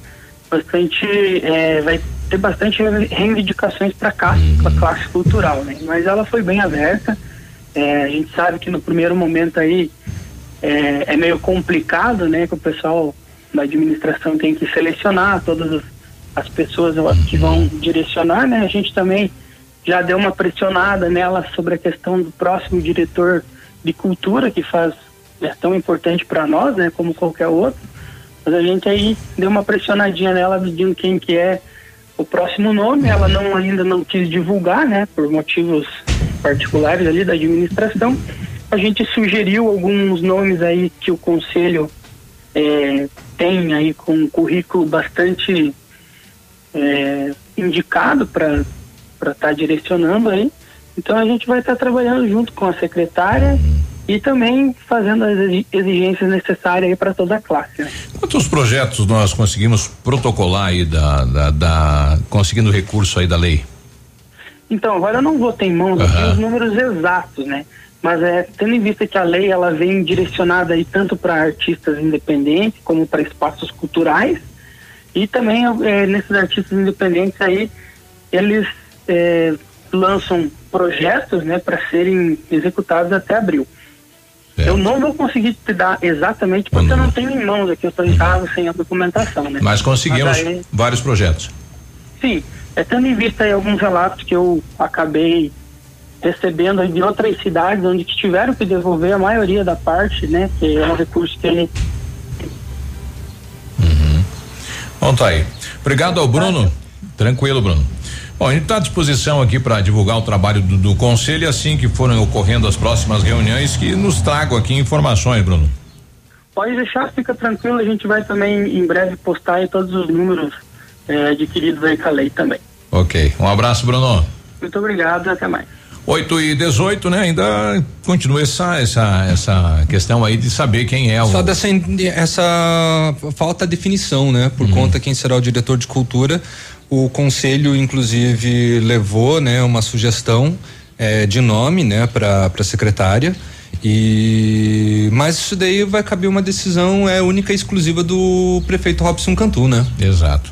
bastante, é, vai ter bastante re- reivindicações para a classe, pra classe cultural, né? Mas ela foi bem aberta. É, a gente sabe que no primeiro momento aí é, é meio complicado, né? Que o pessoal da administração tem que selecionar todas as, as pessoas que vão direcionar, né? A gente também já deu uma pressionada nela sobre a questão do próximo diretor de cultura, que faz é tão importante para nós, né? Como qualquer outro. Mas a gente aí deu uma pressionadinha nela pedindo quem que é o próximo nome. Ela não ainda não quis divulgar, né? Por motivos particulares ali da administração. A gente sugeriu alguns nomes aí que o conselho é, tem aí com um currículo bastante é, indicado para estar direcionando aí. Então a gente vai estar trabalhando junto com a secretária e também fazendo as exi- exigências necessárias para toda a classe. né? Quantos projetos nós conseguimos protocolar aí da, da, da- conseguindo recurso aí da lei? Então, agora eu não vou ter em mãos aqui Aham. os números exatos, né? Mas é, tendo em vista que a lei ela vem direcionada aí tanto para artistas independentes como para espaços culturais e também é, nesses artistas independentes aí eles é, lançam projetos, né, para serem executados até abril. Eu não vou conseguir te dar exatamente porque eu não tenho em mãos aqui, eu estou em casa sem a documentação, né? Mas conseguimos Mas aí- vários projetos. Sim, é tendo em vista aí alguns relatos que eu acabei recebendo de outras cidades onde que tiveram que devolver a maioria da parte, né? Que é um recurso que ele Bom, tá aí. Obrigado ao Bruno. Tranquilo, Bruno. Bom, a gente está à disposição aqui para divulgar o trabalho do, do conselho assim que forem ocorrendo as próximas reuniões que nos tragam aqui informações, Bruno. pode deixar, fica tranquilo, a gente vai também em breve postar aí todos os números eh, adquiridos aí com a lei também. Ok. Um abraço, Bruno. Muito obrigado e até mais. 8 e 18, né? Ainda continua essa, essa, essa questão aí de saber quem é o. Só dessa essa falta de definição, né? Por conta quem será o diretor de cultura. O conselho, inclusive, levou, né, uma sugestão eh, de nome, né, para para secretária. E mas isso daí vai caber uma decisão é única e exclusiva do prefeito Robson Cantu, né? Exato.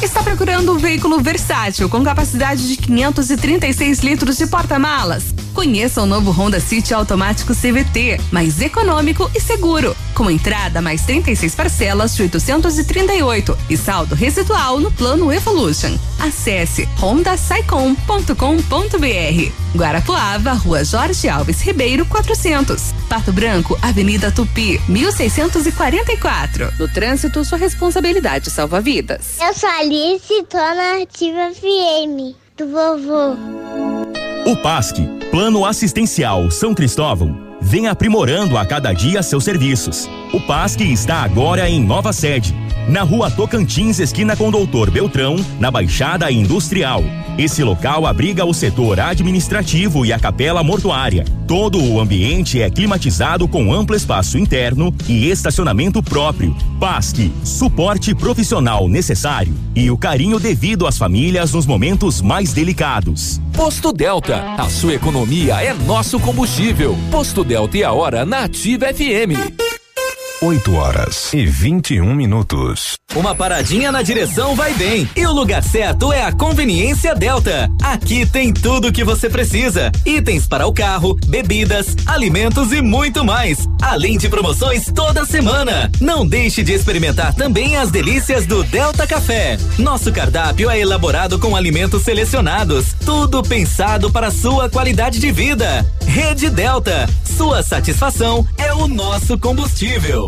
Está procurando um veículo versátil com capacidade de 536 litros de porta-malas? Conheça o novo Honda City automático CVT, mais econômico e seguro, com entrada mais 36 parcelas de 838 e saldo residual no plano Evolution. Acesse hondasaicom.com.br. Guarapuava, Rua Jorge Alves Ribeiro, 400. Pato Branco, Avenida Tupi, 1644. No trânsito, sua responsabilidade salva vidas. Eu sou Alice, tô na Ativa FM do vovô. O PASC, Plano Assistencial São Cristóvão, vem aprimorando a cada dia seus serviços. O PASC está agora em nova sede na rua Tocantins, esquina com Doutor Beltrão, na Baixada Industrial. Esse local abriga o setor administrativo e a capela mortuária. Todo o ambiente é climatizado com amplo espaço interno e estacionamento próprio. PASC, suporte profissional necessário e o carinho devido às famílias nos momentos mais delicados. Posto Delta, a sua economia é nosso combustível. Posto Delta e a hora na Ativa FM. 8 horas e 21 minutos. Uma paradinha na direção vai bem. E o lugar certo é a Conveniência Delta. Aqui tem tudo o que você precisa: itens para o carro, bebidas, alimentos e muito mais. Além de promoções toda semana. Não deixe de experimentar também as delícias do Delta Café. Nosso cardápio é elaborado com alimentos selecionados, tudo pensado para sua qualidade de vida. Rede Delta, sua satisfação é o nosso combustível.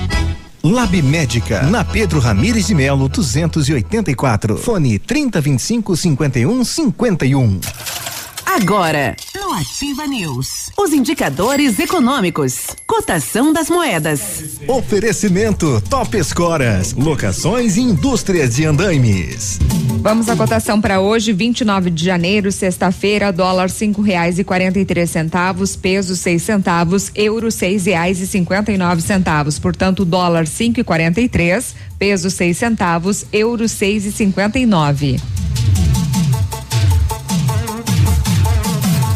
Lab Médica, na Pedro Ramires de Melo, 284. Fone 3025 51 51. Agora, no Ativa News, os indicadores econômicos, cotação das moedas. Oferecimento Top Escoras, locações e indústrias de andaimes. Vamos à cotação para hoje, 29 de janeiro, sexta-feira, dólar cinco reais e quarenta e três centavos, peso seis centavos, euro seis reais e cinquenta e nove centavos. Portanto, dólar cinco e quarenta e três, peso seis centavos, euro seis e cinquenta e nove.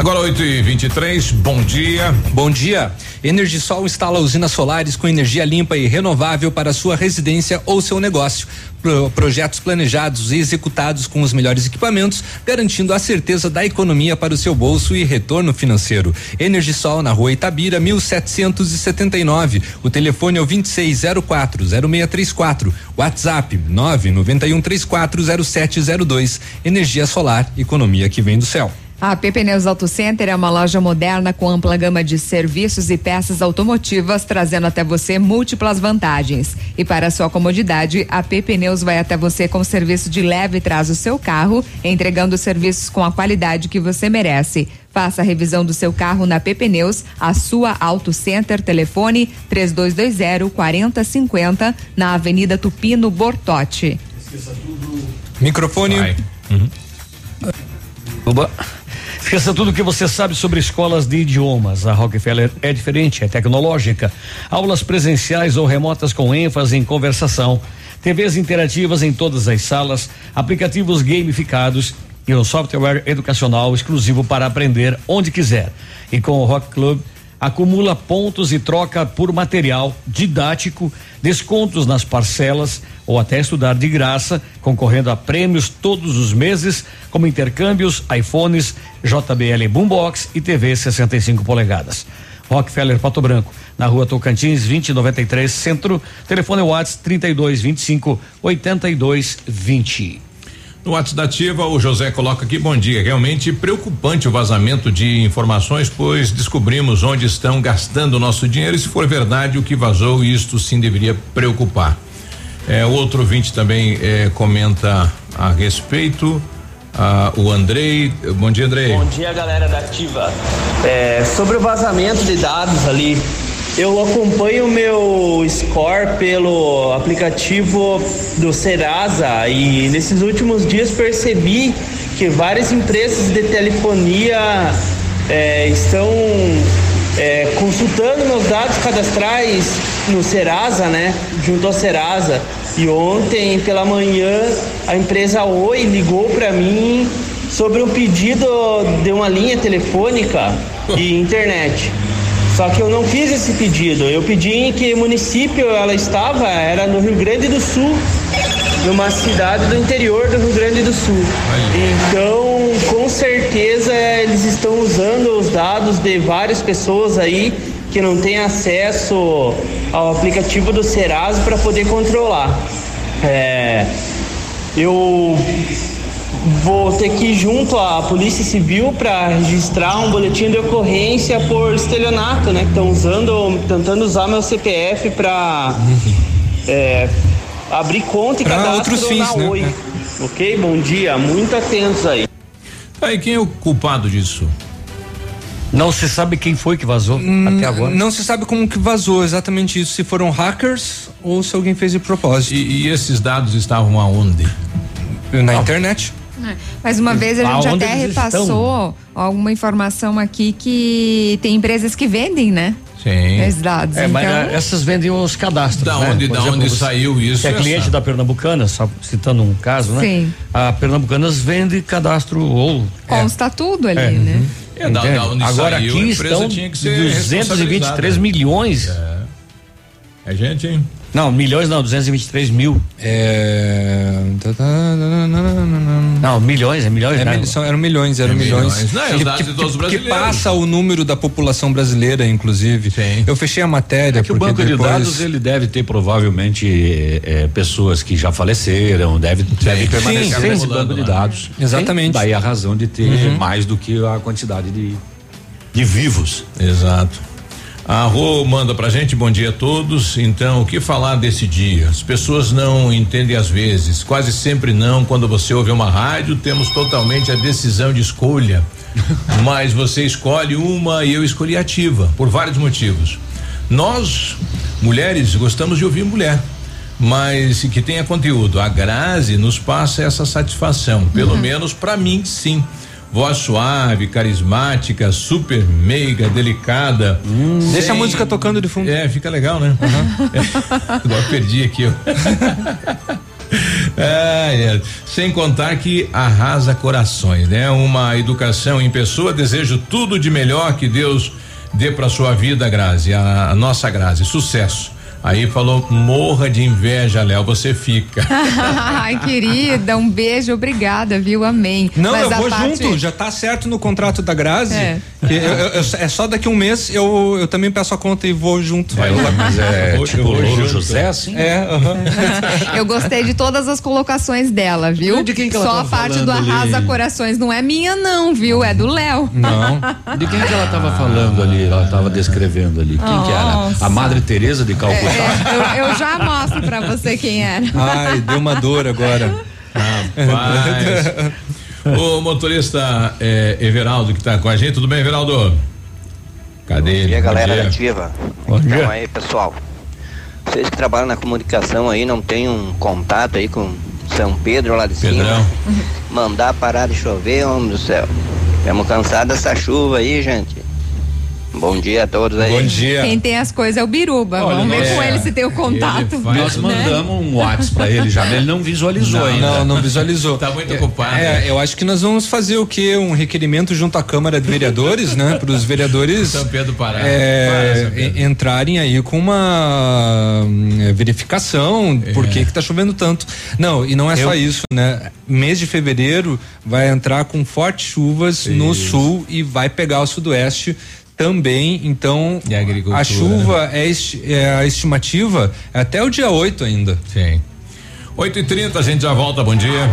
Agora 8 e 23 bom dia. Bom dia. Energisol instala usinas solares com energia limpa e renovável para sua residência ou seu negócio. Pro, projetos planejados e executados com os melhores equipamentos, garantindo a certeza da economia para o seu bolso e retorno financeiro. Energisol na rua Itabira, 1779. O telefone é o 2604 0634. WhatsApp 991340702. Energia solar, economia que vem do céu. A PP Neus Auto Center é uma loja moderna com ampla gama de serviços e peças automotivas, trazendo até você múltiplas vantagens. E para sua comodidade, a PP Neus vai até você com serviço de leve e traz o seu carro, entregando serviços com a qualidade que você merece. Faça a revisão do seu carro na PP Neus, a sua Auto Center, telefone 3220 4050, na Avenida Tupino Bortote. Microfone. Oba. Esqueça tudo o que você sabe sobre escolas de idiomas. A Rockefeller é diferente, é tecnológica. Aulas presenciais ou remotas com ênfase em conversação. TVs interativas em todas as salas, aplicativos gamificados e um software educacional exclusivo para aprender onde quiser. E com o Rock Club, acumula pontos e troca por material didático, descontos nas parcelas ou até estudar de graça, concorrendo a prêmios todos os meses, como intercâmbios, iPhones, JBL Boombox e TV 65 polegadas. Rockefeller Pato Branco, na rua Tocantins 2093 Centro, telefone WhatsApp 3225 8220. No WhatsApp da Ativa, o José coloca aqui, bom dia. Realmente preocupante o vazamento de informações, pois descobrimos onde estão gastando o nosso dinheiro e se for verdade o que vazou, isto sim deveria preocupar. É, outro ouvinte também é, comenta a respeito. Ah, o Andrei. Bom dia, Andrei. Bom dia, galera da Ativa. É, sobre o vazamento de dados ali, eu acompanho o meu score pelo aplicativo do Serasa e nesses últimos dias percebi que várias empresas de telefonia é, estão é, consultando meus dados cadastrais no Serasa, né? Junto ao Serasa. E ontem pela manhã a empresa Oi ligou para mim sobre um pedido de uma linha telefônica e internet. Só que eu não fiz esse pedido. Eu pedi em que município ela estava, era no Rio Grande do Sul, numa cidade do interior do Rio Grande do Sul. Então, com certeza eles estão usando os dados de várias pessoas aí que não têm acesso ao aplicativo do Serasa para poder controlar. É, eu vou ter que ir junto à Polícia Civil para registrar um boletim de ocorrência por estelionato, né? Que estão usando, tentando usar meu CPF para é, abrir conta e Pra cadastro outros fins, na né? Oi. Ok? Bom dia, muito atentos aí. Aí, quem é o culpado disso? Não se sabe quem foi que vazou até agora. Hum, Não se sabe como que vazou exatamente isso, se foram hackers ou se alguém fez de propósito. E, e esses dados estavam aonde? Na internet. É, Mas uma vez a gente Aonde até repassou alguma informação aqui que tem empresas que vendem, né? Sim. Esses dados. É, mas então, eh, essas vendem os cadastros. Da né? onde- da onde você- saiu isso, Você é essa? cliente da Pernambucana, só citando um caso, né? Sim. A Pernambucanas vende cadastro ou. consta tudo ali, É. né? É, da- da onde Agora saiu, aqui estão tinha que ser 223 responsabilizada. milhões. É gente, hein? Não, milhões não, 223 mil. É. Não, milhões, é milhões, É, né? são- eram milhões, eram É milhões. milhões. Não, é de todos os que brasileiros. passa o número da população brasileira, inclusive. Eu fechei a matéria. É que o porque banco de depois- dados ele deve ter provavelmente eh, eh, pessoas que já faleceram, deve, deve permanecer sim, nesse sim. banco de dados. Exatamente. Daí a razão de ter Uhum. mais do que a quantidade de, de vivos. Exato. A Rô manda pra gente, bom dia a todos. Então, o que falar desse dia? As pessoas não entendem às vezes, quase sempre não. Quando você ouve uma rádio, temos totalmente a decisão de escolha. <laughs> Mas você escolhe uma e eu escolhi ativa, por vários motivos. Nós, mulheres, gostamos de ouvir mulher. Mas que tenha conteúdo. A Grazi nos passa essa satisfação. Pelo menos pra mim, sim. Voz suave, carismática, super meiga, delicada. Deixa Sem- a música tocando de fundo. É, fica legal, né? É. Agora <laughs> perdi aqui, ó. É, é. Sem contar que arrasa corações, né? Uma educação em pessoa. Desejo tudo de melhor que Deus dê pra sua vida, Grazi, a, a nossa Grazi. Sucesso. Aí falou, morra de inveja, Léo, você fica. <laughs> Ai, querida, um beijo, obrigada, viu? Amém. Não, Mas eu a vou parte- junto, já tá certo no contrato da Grazi. É. que eu- eu- eu- é só daqui um mês eu, eu também peço a conta e vou junto. Vai lá, mas é Eu vou- tipo Louro. José, assim? É, aham. <laughs> Eu gostei de todas as colocações dela, viu? De quem que ela Só tava a parte do falando ali? arrasa corações não é minha, não, viu? É do Léo. Não. De quem que ela estava falando ali? Ela estava descrevendo ali. Quem que era? Nossa. A Madre Teresa de Calcutá? Eu, eu já mostro pra você quem era. Ai, deu uma dor agora. Rapaz. o motorista é, Everaldo que tá com a gente, tudo bem, Everaldo? Cadê ele? Bom dia, galera dia. Ativa. Bom então dia. aí, pessoal. Vocês que trabalham na comunicação aí, não tem um contato aí com São Pedro lá de Pedrão. cima? Mandar parar de chover, homem do céu. Estamos cansados dessa chuva aí, gente. Bom dia a todos aí. Quem tem as coisas é o Biruba. Olha, Vamos ver é. com ele se tem o contato. Nós né? mandamos um WhatsApp pra ele já, mas ele não visualizou Não, ainda. não, não visualizou. Tá muito ocupado. É, eu acho que nós vamos fazer o quê? Um requerimento junto à Câmara de Vereadores, né? Para os vereadores São Pedro Pará. é, Para, entrarem aí com uma hum, é, verificação por que que tá chovendo tanto. Não, e não é só Eu- isso, né? Mês de fevereiro vai entrar com fortes chuvas no sul e vai pegar o sudoeste também, então a a chuva é, esti- é a estimativa é até o dia 8 ainda. Sim. 8 e 30 a gente já volta, bom dia.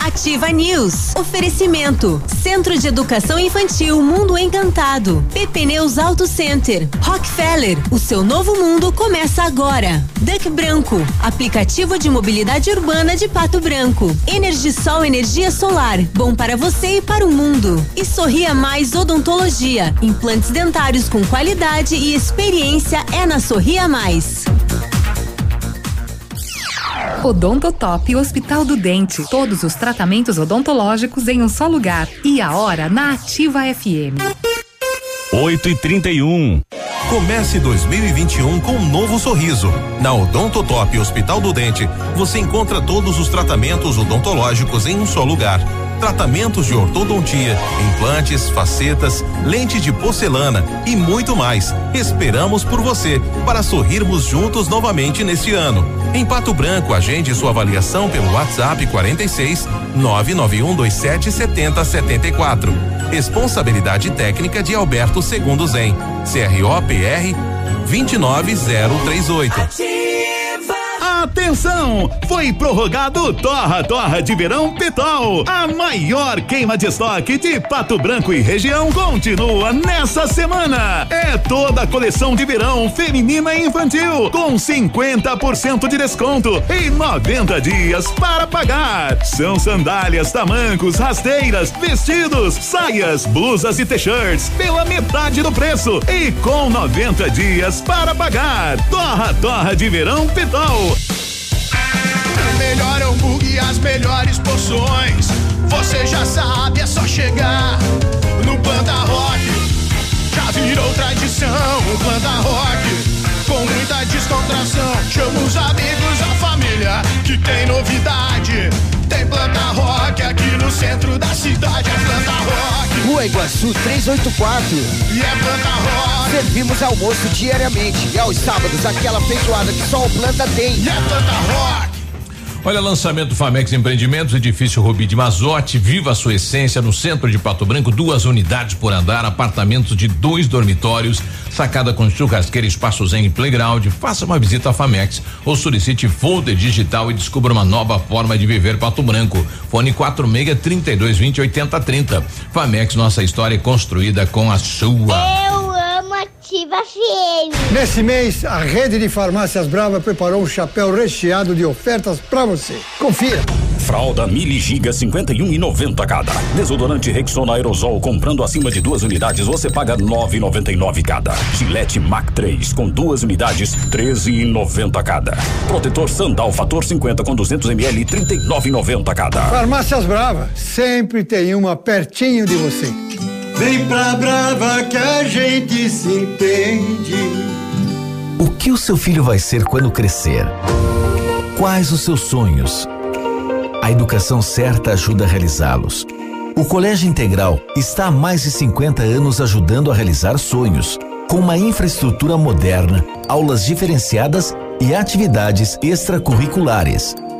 Ativa News. Oferecimento. Centro de Educação Infantil Mundo Encantado. PP Neus Auto Center. Rockefeller. O seu novo mundo começa agora. Duck Branco. Aplicativo de mobilidade urbana de Pato Branco. Energisol Energia Solar. Bom para você e para o mundo. E Sorria Mais Odontologia. Implantes dentários com qualidade e experiência é na Sorria Mais. Odontotop Hospital do Dente. Todos os tratamentos odontológicos em um só lugar. E a hora na Ativa FM. 8 e 31 Comece 2021 com um novo sorriso. Na Odontotop Hospital do Dente, você encontra todos os tratamentos odontológicos em um só lugar tratamentos de ortodontia, implantes, facetas, lente de porcelana e muito mais. Esperamos por você para sorrirmos juntos novamente neste ano. Em Pato Branco, agende sua avaliação pelo WhatsApp 46 99127 7074. Responsabilidade técnica de Alberto Segundo Zen. CROPR 29038. Atenção! Foi prorrogado Torra Torra de Verão Pitol. A maior queima de estoque de Pato Branco e região continua nessa semana. É toda a coleção de verão feminina e infantil com 50% de desconto e 90 dias para pagar. São sandálias, tamancos, rasteiras, vestidos, saias, blusas e t-shirts pela metade do preço e com 90 dias para pagar. Torra Torra de Verão Pitol melhor hambúrguer e as melhores porções. Você já sabe, é só chegar no Panda Rock. Já virou tradição o Panda Rock. Com muita descontração, chama os amigos, a família, que tem novidade. Tem planta rock aqui no centro da cidade, é planta rock. Rua Iguaçu 384. E é planta rock. Servimos almoço diariamente e aos sábados aquela feijoada que só o planta tem. E é planta rock. Olha, lançamento Famex Empreendimentos, edifício Rubi de Mazote, viva a sua essência no centro de Pato Branco, duas unidades por andar, apartamentos de dois dormitórios, sacada com churrasqueira, espaços em playground. Faça uma visita à Famex ou solicite folder digital e descubra uma nova forma de viver Pato Branco. Fone 46 32 20 80 30. Famex, nossa história é construída com a sua. Eu Ativa FM. Nesse mês, a rede de farmácias Brava preparou um chapéu recheado de ofertas para você. Confira. Fralda Mili Giga 51 e 90 cada. Desodorante Rexona Aerosol comprando acima de duas unidades você paga 9,99 cada. Gillette Mac 3 com duas unidades 13,90 cada. Protetor Sandal Fator 50 com 200 ml 39,90 cada. Farmácias Brava, sempre tem uma pertinho de você. Vem pra Brava que a gente se entende. O que o seu filho vai ser quando crescer? Quais os seus sonhos? A educação certa ajuda a realizá-los. O Colégio Integral está há mais de 50 anos ajudando a realizar sonhos, com uma infraestrutura moderna, aulas diferenciadas e atividades extracurriculares.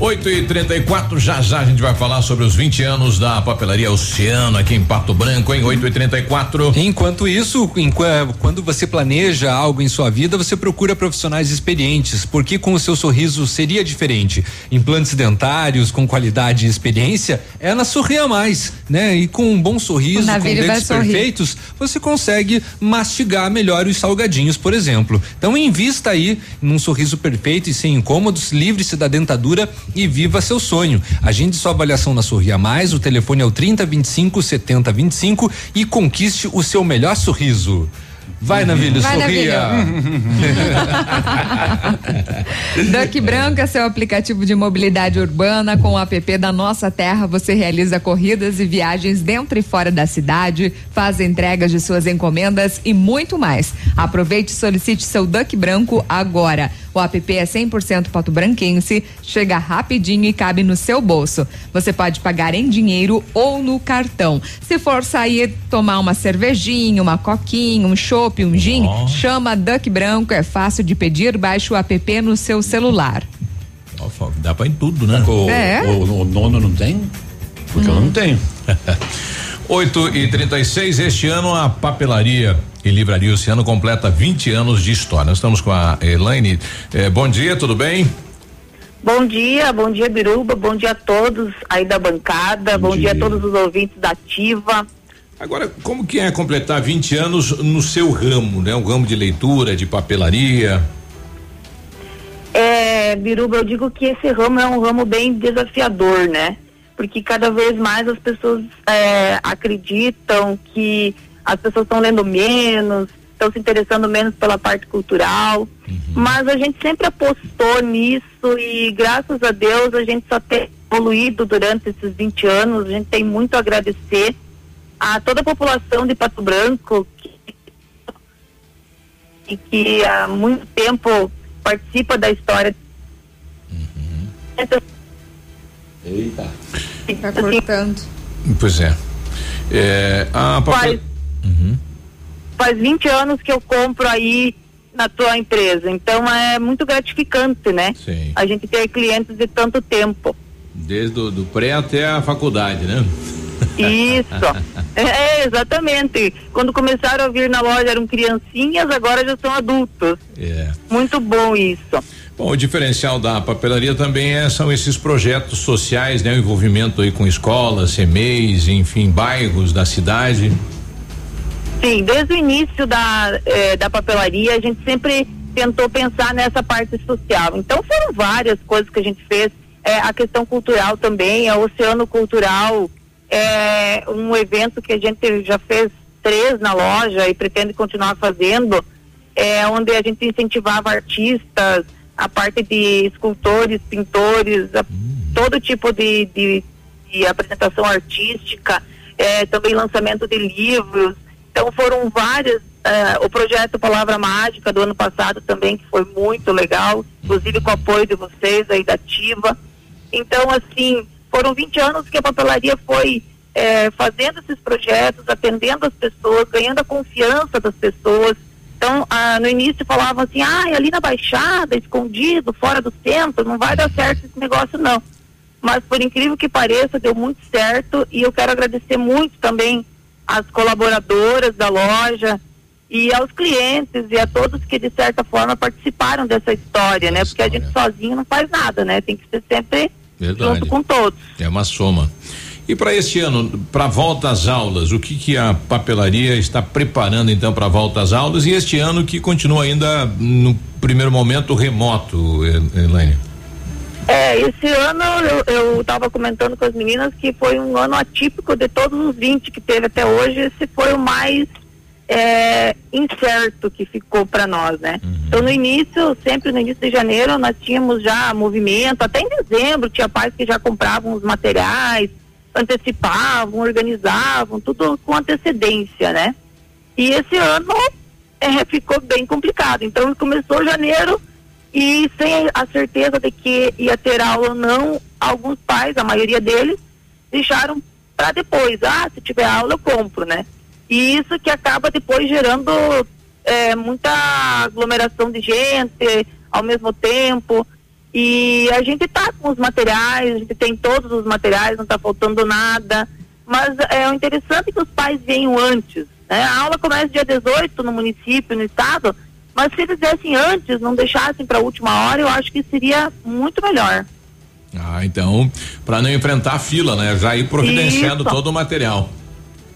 8 e 34 já já a gente vai falar sobre os 20 anos da papelaria Oceano aqui em Pato Branco, em 8 e 34 Enquanto isso, enqu- quando você planeja algo em sua vida, você procura profissionais experientes, porque com o seu sorriso seria diferente. Implantes dentários com qualidade e experiência é na Sorria Mais, né? E com um bom sorriso, com dentes sorrir. perfeitos, você consegue mastigar melhor os salgadinhos, por exemplo. Então invista aí num sorriso perfeito e sem incômodos, livre-se da dentadura e viva seu sonho. Agende sua avaliação na Sorria Mais, o telefone é o 3025 7025 e conquiste o seu melhor sorriso. Vai, Navilho, Vai, sorria. <laughs> Duck Branco é seu aplicativo de mobilidade urbana. Com o app da Nossa Terra, você realiza corridas e viagens dentro e fora da cidade, faz entregas de suas encomendas e muito mais. Aproveite e solicite seu Duck Branco agora. O app é 100% patobranquense, chega rapidinho e cabe no seu bolso. Você pode pagar em dinheiro ou no cartão. Se for sair, tomar uma cervejinha, uma coquinha, um chopp, um gin, Ó. chama Duck Branco, é fácil de pedir, baixe o app no seu celular. Dá pra ir em tudo, né? O, É? o- o nono não tem? Porque eu não tenho. <laughs> 8 e 36 este ano a papelaria e livraria Oceano completa 20 anos de história. Nós estamos com a Elaine. Eh, bom dia, tudo bem? Bom dia, bom dia Biruba, bom dia a todos aí da bancada, bom, dia. a todos os ouvintes da Ativa. Agora, como que é completar 20 anos no seu ramo, né? O ramo de leitura, de papelaria. É, Biruba, eu digo que esse ramo é um ramo bem desafiador, né? Porque cada vez mais as pessoas é, acreditam que as pessoas estão lendo menos, estão se interessando menos pela parte cultural. Mas a gente sempre apostou nisso e graças a Deus a gente só tem evoluído durante esses 20 anos. A gente tem muito a agradecer a toda a população de Pato Branco que, e que há muito tempo participa da história. Eita. Tá cortando. Pois é. É, a papel... Faz, faz 20 anos que eu compro aí na tua empresa, então é muito gratificante, né? Sim. A gente ter clientes de tanto tempo. Desde o do pré até a faculdade, né? Isso. é, exatamente. Quando começaram a vir na loja eram criancinhas, agora já são adultos. É. Muito bom isso. Bom, o diferencial da papelaria também é, são esses projetos sociais, né? O envolvimento aí com escolas, CMEs, enfim, bairros da cidade. Sim, desde o início da, eh, da papelaria, a gente sempre tentou pensar nessa parte social. Então foram várias coisas que a gente fez. Eh, a questão cultural também, a Oceano Cultural é um evento que a gente já fez três na loja e pretende continuar fazendo, é onde a gente incentivava artistas, a parte de escultores, pintores, a- todo tipo de, de, de apresentação artística, é, também lançamento de livros. Então foram várias. eh, o projeto Palavra Mágica do ano passado também, que foi muito legal, inclusive com o apoio de vocês aí da Ativa. Então, assim, foram 20 anos que a papelaria foi eh, fazendo esses projetos, atendendo as pessoas, ganhando a confiança das pessoas. Então, ah, no início falavam assim, ah, ali na Baixada, escondido, fora do centro, não vai dar certo esse negócio não. Mas por incrível que pareça, deu muito certo e eu quero agradecer muito também às colaboradoras da loja e aos clientes e a todos que de certa forma participaram dessa história, né? Porque a gente sozinho não faz nada, né? Tem que ser sempre Verdade. junto com todos. É uma soma. E para este ano, para volta às aulas, o que que a papelaria está preparando então para a volta às aulas e este ano que continua ainda no primeiro momento remoto, Elaine? É, esse ano eu estava comentando com as meninas que foi um ano atípico de todos os 20 que teve até hoje, esse foi o mais é, incerto que ficou para nós, né? Então no início, sempre no início de janeiro, nós tínhamos já movimento, até em dezembro tinha pais que já compravam os materiais, antecipavam, organizavam, tudo com antecedência, né? E esse ano é, ficou bem complicado. Então começou janeiro e sem a certeza de que ia ter aula ou não, alguns pais, a maioria deles, deixaram para depois. Ah, se tiver aula eu compro, né? E isso que acaba depois gerando é, muita aglomeração de gente ao mesmo tempo. E a gente tá com os materiais, a gente tem todos os materiais, não está faltando nada. Mas é o interessante é que os pais venham antes. Né? A aula começa dia 18 no município, no estado, mas se fizessem antes, não deixassem para a última hora, eu acho que seria muito melhor. Ah, então, para não enfrentar a fila, né? Já ir providenciando Isso. todo o material.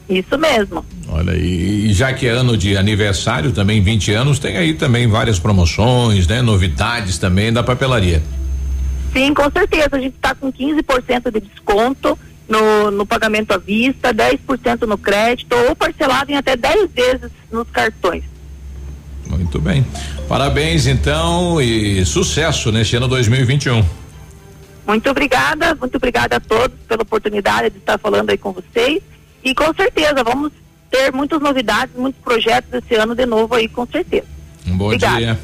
Isso mesmo. Olha, e, e já que é ano de aniversário, também 20 anos, tem aí também várias promoções, né? Novidades também da papelaria. Sim, com certeza. A gente está com 15% de desconto no, no pagamento à vista, 10% no crédito ou parcelado em até 10 vezes nos cartões. Muito bem. Parabéns então e sucesso neste ano 2021. Muito obrigada, muito obrigada a todos pela oportunidade de estar falando aí com vocês. E com certeza vamos ter muitas novidades, muitos projetos esse ano de novo aí, com certeza. Um bom Obrigada. dia.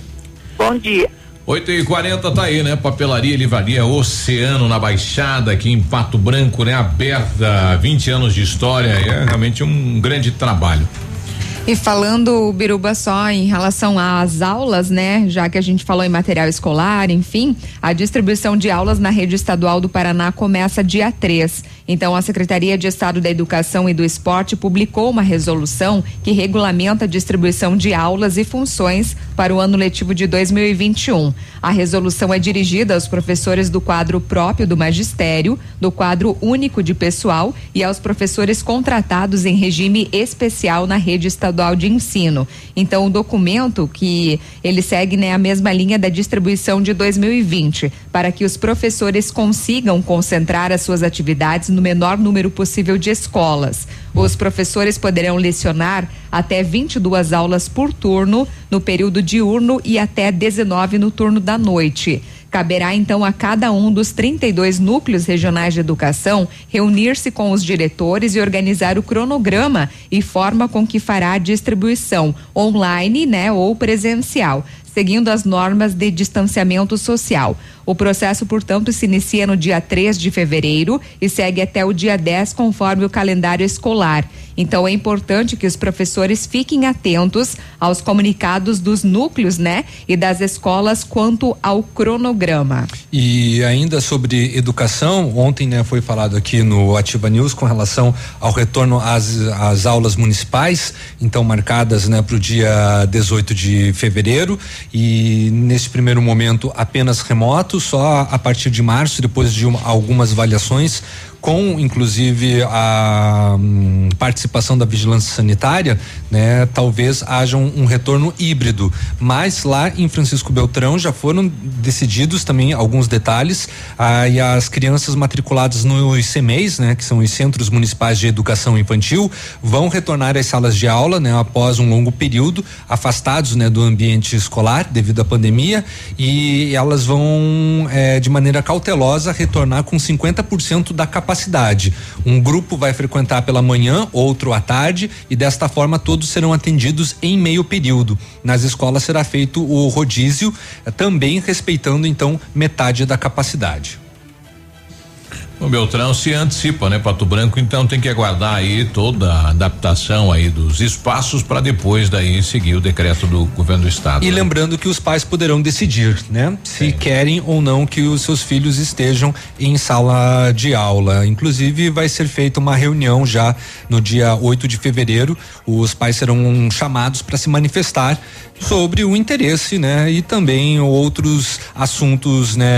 Bom dia. 8 e 40 tá aí, né? Papelaria Livraria Oceano na Baixada, aqui em Pato Branco, né? Aberta, 20 anos de história, é realmente um grande trabalho. E falando, Biruba, só em relação às aulas, né? Já que a gente falou em material escolar, enfim, a distribuição de aulas na rede estadual do Paraná começa dia 3. Então, a Secretaria de Estado da Educação e do Esporte publicou uma resolução que regulamenta a distribuição de aulas e funções para o ano letivo de 2021. A resolução é dirigida aos professores do quadro próprio do magistério, do quadro único de pessoal e aos professores contratados em regime especial na rede estadual de ensino. Então, o documento que ele segue né, a mesma linha da distribuição de 2020, para que os professores consigam concentrar as suas atividades no menor número possível de escolas. Os professores poderão lecionar até 22 aulas por turno no período diurno e até 19 no turno da noite. Caberá então a cada um dos 32 núcleos regionais de educação reunir-se com os diretores e organizar o cronograma e forma com que fará a distribuição online, né, ou presencial seguindo as normas de distanciamento social. O processo, portanto, se inicia no dia 3 de fevereiro e segue até o dia 10, conforme o calendário escolar. Então é importante que os professores fiquem atentos aos comunicados dos núcleos, né? E das escolas quanto ao cronograma. E ainda sobre educação, ontem né, foi falado aqui no Ativa News com relação ao retorno às, às aulas municipais, então marcadas né, para o dia 18 de fevereiro. E nesse primeiro momento apenas remoto, só a partir de março, depois de uma, algumas avaliações com inclusive a hum, participação da vigilância sanitária, né, talvez haja um, um, retorno híbrido. Mas lá em Francisco Beltrão já foram decididos também alguns detalhes. Ah, as crianças matriculadas nos CMEs, né, que são os Centros Municipais de Educação Infantil, vão retornar às salas de aula, né, após um longo período afastados, né, do ambiente escolar devido à pandemia e elas vão eh, de maneira cautelosa retornar com 50% da capacidade capacidade. Um grupo vai frequentar pela manhã, outro à tarde e desta forma todos serão atendidos em meio período. Nas escolas será feito o rodízio, eh, também respeitando então metade da capacidade. O Beltrão se antecipa, né? Pato Branco, então tem que aguardar aí toda a adaptação aí dos espaços para depois daí seguir o decreto do governo do estado. E né? lembrando que os pais poderão decidir, né? Se querem ou não que os seus filhos estejam em sala de aula. Inclusive vai ser feita uma reunião já no dia 8 de fevereiro. Os pais serão chamados para se manifestar sobre o interesse, né? E também outros assuntos, né?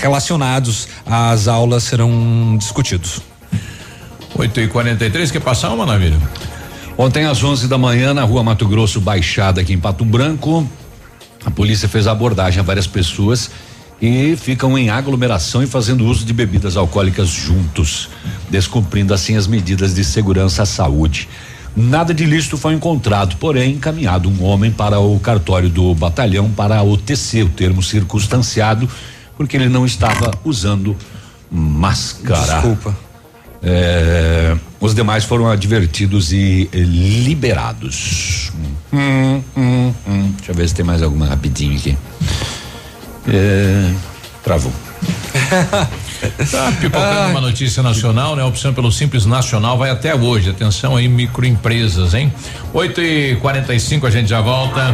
Relacionados às aulas serão discutidos. 8 e 43 quer passar uma maravilha? Ontem às 11 da manhã na rua Mato Grosso Baixada aqui em Pato Branco, a polícia fez a abordagem a várias pessoas e ficam em aglomeração e fazendo uso de bebidas alcoólicas juntos, descumprindo assim as medidas de segurança à saúde. Nada de lícito foi encontrado, porém encaminhado um homem para o cartório do batalhão para o TC, o termo circunstanciado, porque ele não estava usando máscara. Desculpa. É, os demais foram advertidos e liberados. Hum, hum, hum. Deixa eu ver se tem mais alguma rapidinho aqui. É, travou. <laughs> Tá pipocando uma notícia nacional, né? A opção pelo Simples Nacional vai até hoje. Atenção aí, microempresas, hein? 8 e 45 a gente já volta.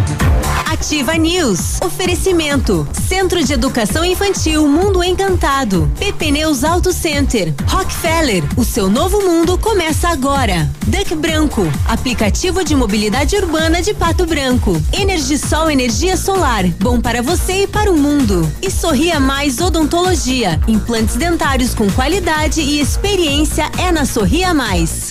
Ativa News. Oferecimento. Centro de Educação Infantil Mundo Encantado. PP Neus Auto Center. Rockefeller. O seu novo mundo começa agora. Duck Branco. Aplicativo de mobilidade urbana de Pato Branco. Energisol Energia Solar. Bom para você e para o mundo. E Sorria Mais Odontologia. Implantes dentários com qualidade e experiência é na Sorria Mais.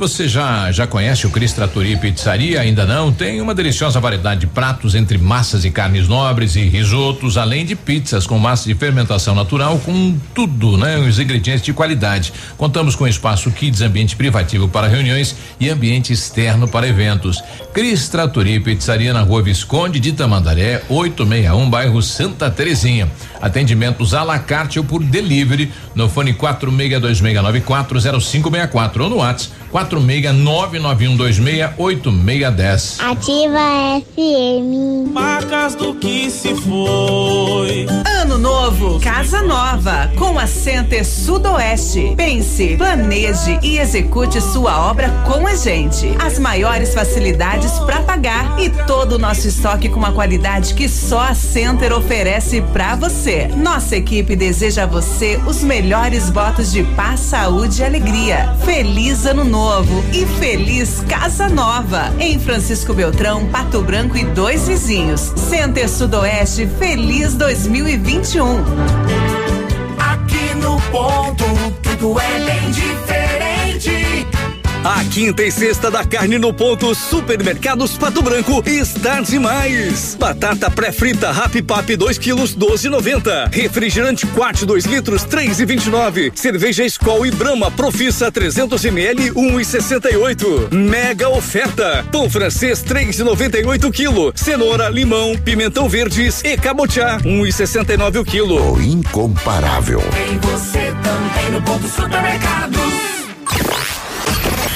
Você já já conhece o Cris Trattori Pizzaria? Ainda não? Tem uma deliciosa variedade de pratos entre massas e carnes nobres e risotos, além de pizzas com massa de fermentação natural, com tudo, né? Os ingredientes de qualidade. Contamos com espaço kids, ambiente privativo para reuniões e ambiente externo para eventos. Cris Trattori Pizzaria na Rua Visconde de Tamandaré, 861, bairro Santa Terezinha. Atendimentos à la carte ou por delivery no fone 4626940564 ou no WhatsApp 46991268610. Ativa FM. Marcas do que se foi. Ano novo, casa nova, com a Center Sudoeste. Pense, planeje e execute sua obra com a gente. As maiores facilidades para pagar e todo o nosso estoque com uma qualidade que só a Center oferece para você. Nossa equipe deseja a você os melhores votos de paz, saúde e alegria. Feliz ano novo e feliz casa nova. Em Francisco Beltrão, Pato Branco e dois vizinhos. Center Sudoeste, feliz 2021. Aqui no ponto, tudo é bem diferente. A quinta e sexta da carne no ponto Supermercados Pato Branco está demais. Batata pré-frita Happy Pap 2 quilos 12,90. Refrigerante Quat 2 litros 3,29. Cerveja Skol e Brahma Profissa 300 ml 1,68. Mega oferta. Pão francês 3,98 quilo. Cenoura, limão, pimentão verdes e cabotiá 1,69 o quilo. O incomparável. Tem você também no ponto supermercados.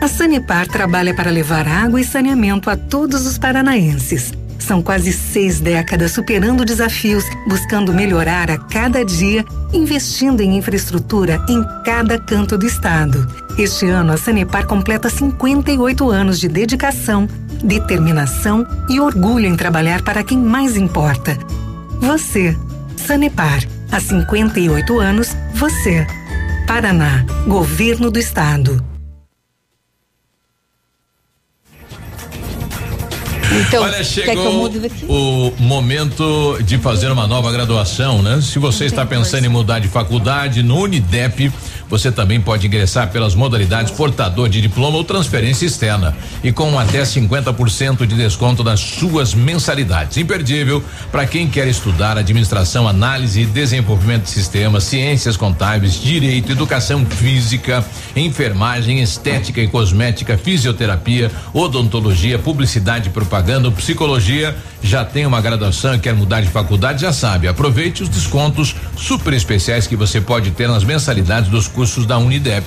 A Sanepar trabalha para levar água e saneamento a todos os paranaenses. São quase seis décadas superando desafios, buscando melhorar a cada dia, investindo em infraestrutura em cada canto do estado. Este ano, a Sanepar completa 58 anos de dedicação, determinação e orgulho em trabalhar para quem mais importa. Você. Sanepar. Há 58 anos, você. Paraná. Governo do Estado. Então, Olha, chegou o momento de fazer uma nova graduação, né? Se você está pensando em mudar de faculdade no Unidep, você também pode ingressar pelas modalidades portador de diploma ou transferência externa e com até 50% de desconto nas suas mensalidades. Imperdível para quem quer estudar administração, análise e desenvolvimento de sistemas, ciências contábeis, direito, educação física, enfermagem, estética e cosmética, fisioterapia, odontologia, publicidade e propaganda, psicologia. Já tem uma graduação e quer mudar de faculdade? Já sabe. Aproveite os descontos super especiais que você pode ter nas mensalidades dos cursos da Unidep.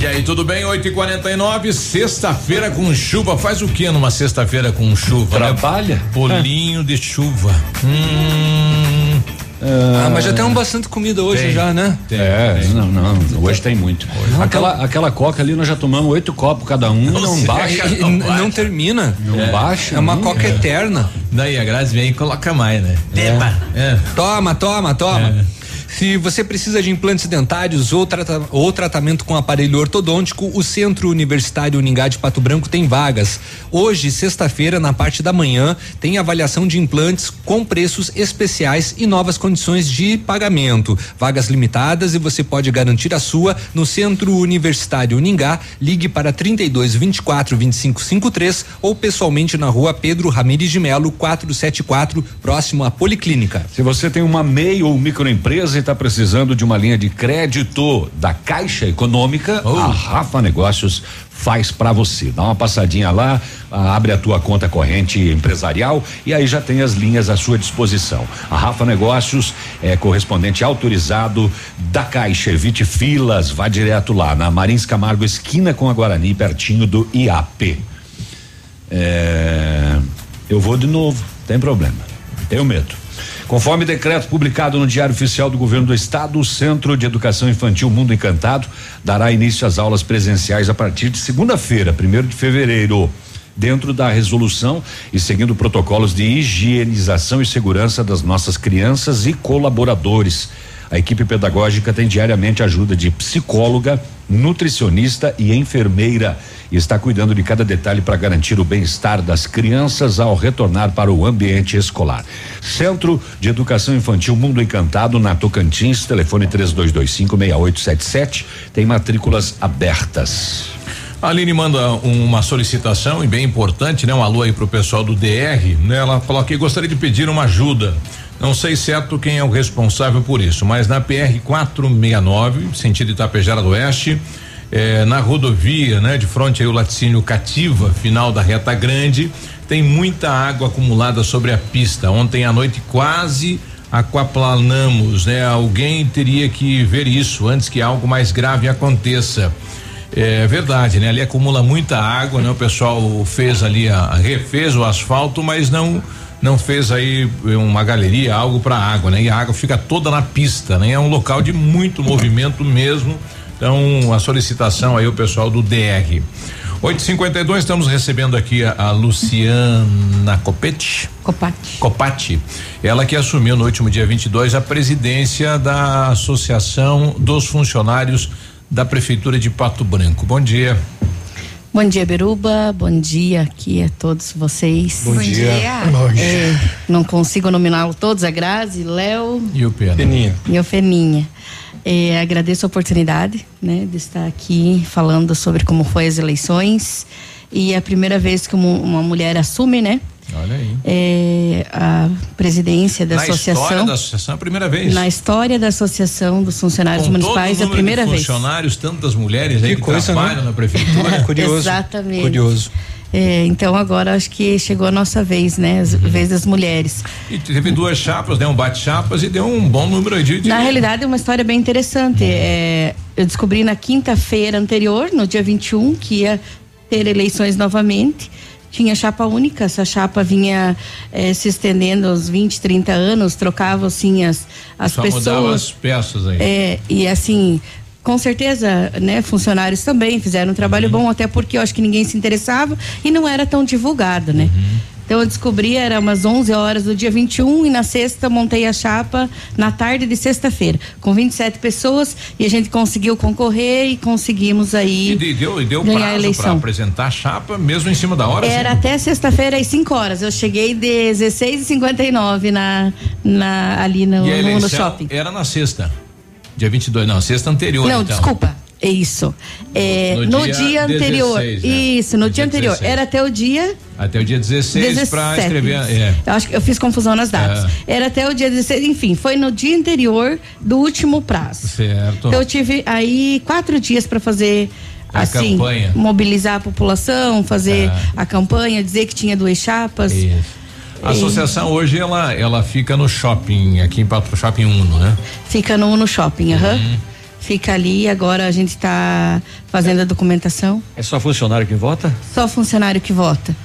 E aí, tudo bem? 8 e 49 sexta-feira com chuva. Faz o que numa sexta-feira com chuva? Trabalha. Né? Bolinho de chuva. Hum. Ah, mas já temos bastante comida hoje Tem. já, né? Tem, É, tem. não, não, hoje tem muito. Aquela, aquela coca ali nós já tomamos oito copos cada um, não, Não baixa. sei, <laughs> E n- não termina. Não É. baixa. É uma nunca. coca eterna. Daí a Grazi vem e coloca mais, né? Beba. É. Toma, toma, toma. Se você precisa de implantes dentários ou, trata- ou tratamento com aparelho ortodôntico, o Centro Universitário Uningá de Pato Branco tem vagas. Hoje, sexta-feira, na parte da manhã, tem avaliação de implantes com preços especiais e novas condições de pagamento. Vagas limitadas e você pode garantir a sua no Centro Universitário Uningá. Ligue para 32 24 25 53 ou pessoalmente na rua Pedro Ramires de Melo, 474, próximo à Policlínica. Se você tem uma MEI ou microempresa, empresa e está precisando de uma linha de crédito da Caixa Econômica, a Rafa Negócios faz para você. Dá uma passadinha lá, abre a tua conta corrente empresarial e aí já tem as linhas à sua disposição. A Rafa Negócios é correspondente autorizado da Caixa. Evite filas, vá direto lá na Marins Camargo, esquina com a Guarani, pertinho do IAP. É, eu vou de novo, tem problema. Tenho medo. Conforme decreto publicado no Diário Oficial do Governo do Estado, o Centro de Educação Infantil Mundo Encantado dará início às aulas presenciais a partir de segunda-feira, primeiro de fevereiro. Dentro da resolução e seguindo protocolos de higienização e segurança das nossas crianças e colaboradores. A equipe pedagógica tem diariamente ajuda de psicóloga, nutricionista e enfermeira e está cuidando de cada detalhe para garantir o bem-estar das crianças ao retornar para o ambiente escolar. Centro de Educação Infantil Mundo Encantado na Tocantins, telefone 32256877, tem matrículas abertas. A Aline manda uma solicitação e bem importante, né? Um alô aí pro pessoal do DR, né? Ela falou que gostaria de pedir uma ajuda. Não sei certo quem é o responsável por isso, mas na PR 469, sentido Itapejara do Oeste, eh, na rodovia, né, de frente aí o laticínio Cativa, final da reta grande, tem muita água acumulada sobre a pista. Ontem à noite quase aquaplanamos, né? Alguém teria que ver isso antes que algo mais grave aconteça. É verdade, né? Ali acumula muita água, né? O pessoal fez ali a refez o asfalto, mas não não fez aí uma galeria, algo para água, né? E a água fica toda na pista, né? É um local de muito movimento mesmo. Então, a solicitação aí o pessoal do DR. 852 estamos recebendo aqui a, a Luciana Copete. Copati. Copati. Ela que assumiu no último dia 22 a presidência da Associação dos Funcionários da Prefeitura de Pato Branco. Bom dia. Bom dia, Beruba. Bom dia aqui a todos vocês. Bom Bom dia. dia. Bom dia. É, não consigo nominá-los todos, a Grazi, Léo. E o Pena. Peninha. E o Feninha. É, agradeço a oportunidade, né, de estar aqui falando sobre como foi as eleições e é a primeira vez que uma, uma mulher assume, né, Olha aí. é, a presidência da Na associação. história da associação é a primeira vez. Na história da Associação dos Funcionários Com Municipais todo o é a primeira de vez. funcionários, tantas mulheres aí Que que coisa, trabalham né? na prefeitura. Curioso. Exatamente. Curioso. É, então agora acho que chegou a nossa vez, né? A Uhum. vez das mulheres. E teve duas chapas, né? Um bate-chapas e deu um bom número de. de Na realidade, é uma história bem interessante. É, eu descobri na quinta-feira anterior, no dia 21, que ia ter eleições novamente. Tinha chapa única, essa chapa vinha eh, se estendendo aos 20, 30 anos, trocava assim as, as Só mudava as pessoas. peças aí. É, e assim, com certeza, né, funcionários também fizeram um trabalho bom, até porque eu acho que ninguém se interessava e não era tão divulgado, né? Então eu descobri, era umas 11 horas do dia 21 e na sexta montei a chapa na tarde de sexta-feira, com 27 pessoas e a gente conseguiu concorrer e conseguimos aí E de- deu, e deu ganhar a prazo para apresentar a chapa, mesmo em cima da hora? Era assim? até sexta-feira às 5 horas. Eu cheguei 16h59 na, na, ali no, no- shopping. era na sexta. Dia 22, não, sexta anterior. Não, então. desculpa. É isso. É, No no, dia dia, anterior. 16, né? Isso, no, No dia dia anterior. 16. Era até o dia Até o dia 16 para 17. escrever. É. Eu acho que eu fiz confusão nas datas. Era até o dia 16, enfim, foi no dia anterior do último prazo. Certo. Então eu tive aí quatro dias para fazer A assim, campanha. mobilizar a população, fazer É. a campanha, dizer que tinha duas chapas. A associação hoje ela ela fica no shopping aqui em Pato Shopping Uno, né? Fica no, no shopping, aham. Uhum. Fica ali, agora a gente está fazendo a documentação. É só funcionário que vota? Só funcionário que vota.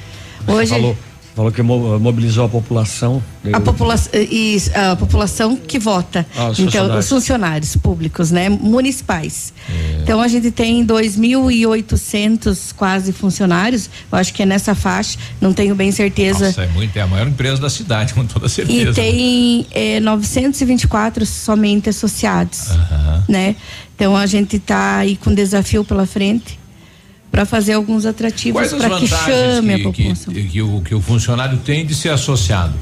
Hoje Falou, falou que mo- mobilizou a população. a, popula e a população que vota. Ah, os então, funcionários. os funcionários públicos, né, municipais. É. Então a gente tem 2.800 quase funcionários. Eu acho que é nessa faixa, não tenho bem certeza. Nossa, é muito, é a maior empresa da cidade, <laughs> com toda E certeza. tem eh, 924 somente associados, né? Então a gente está aí com desafio pela frente para fazer alguns atrativos para que chame a que, população. que, que o, que o funcionário tem de ser associado?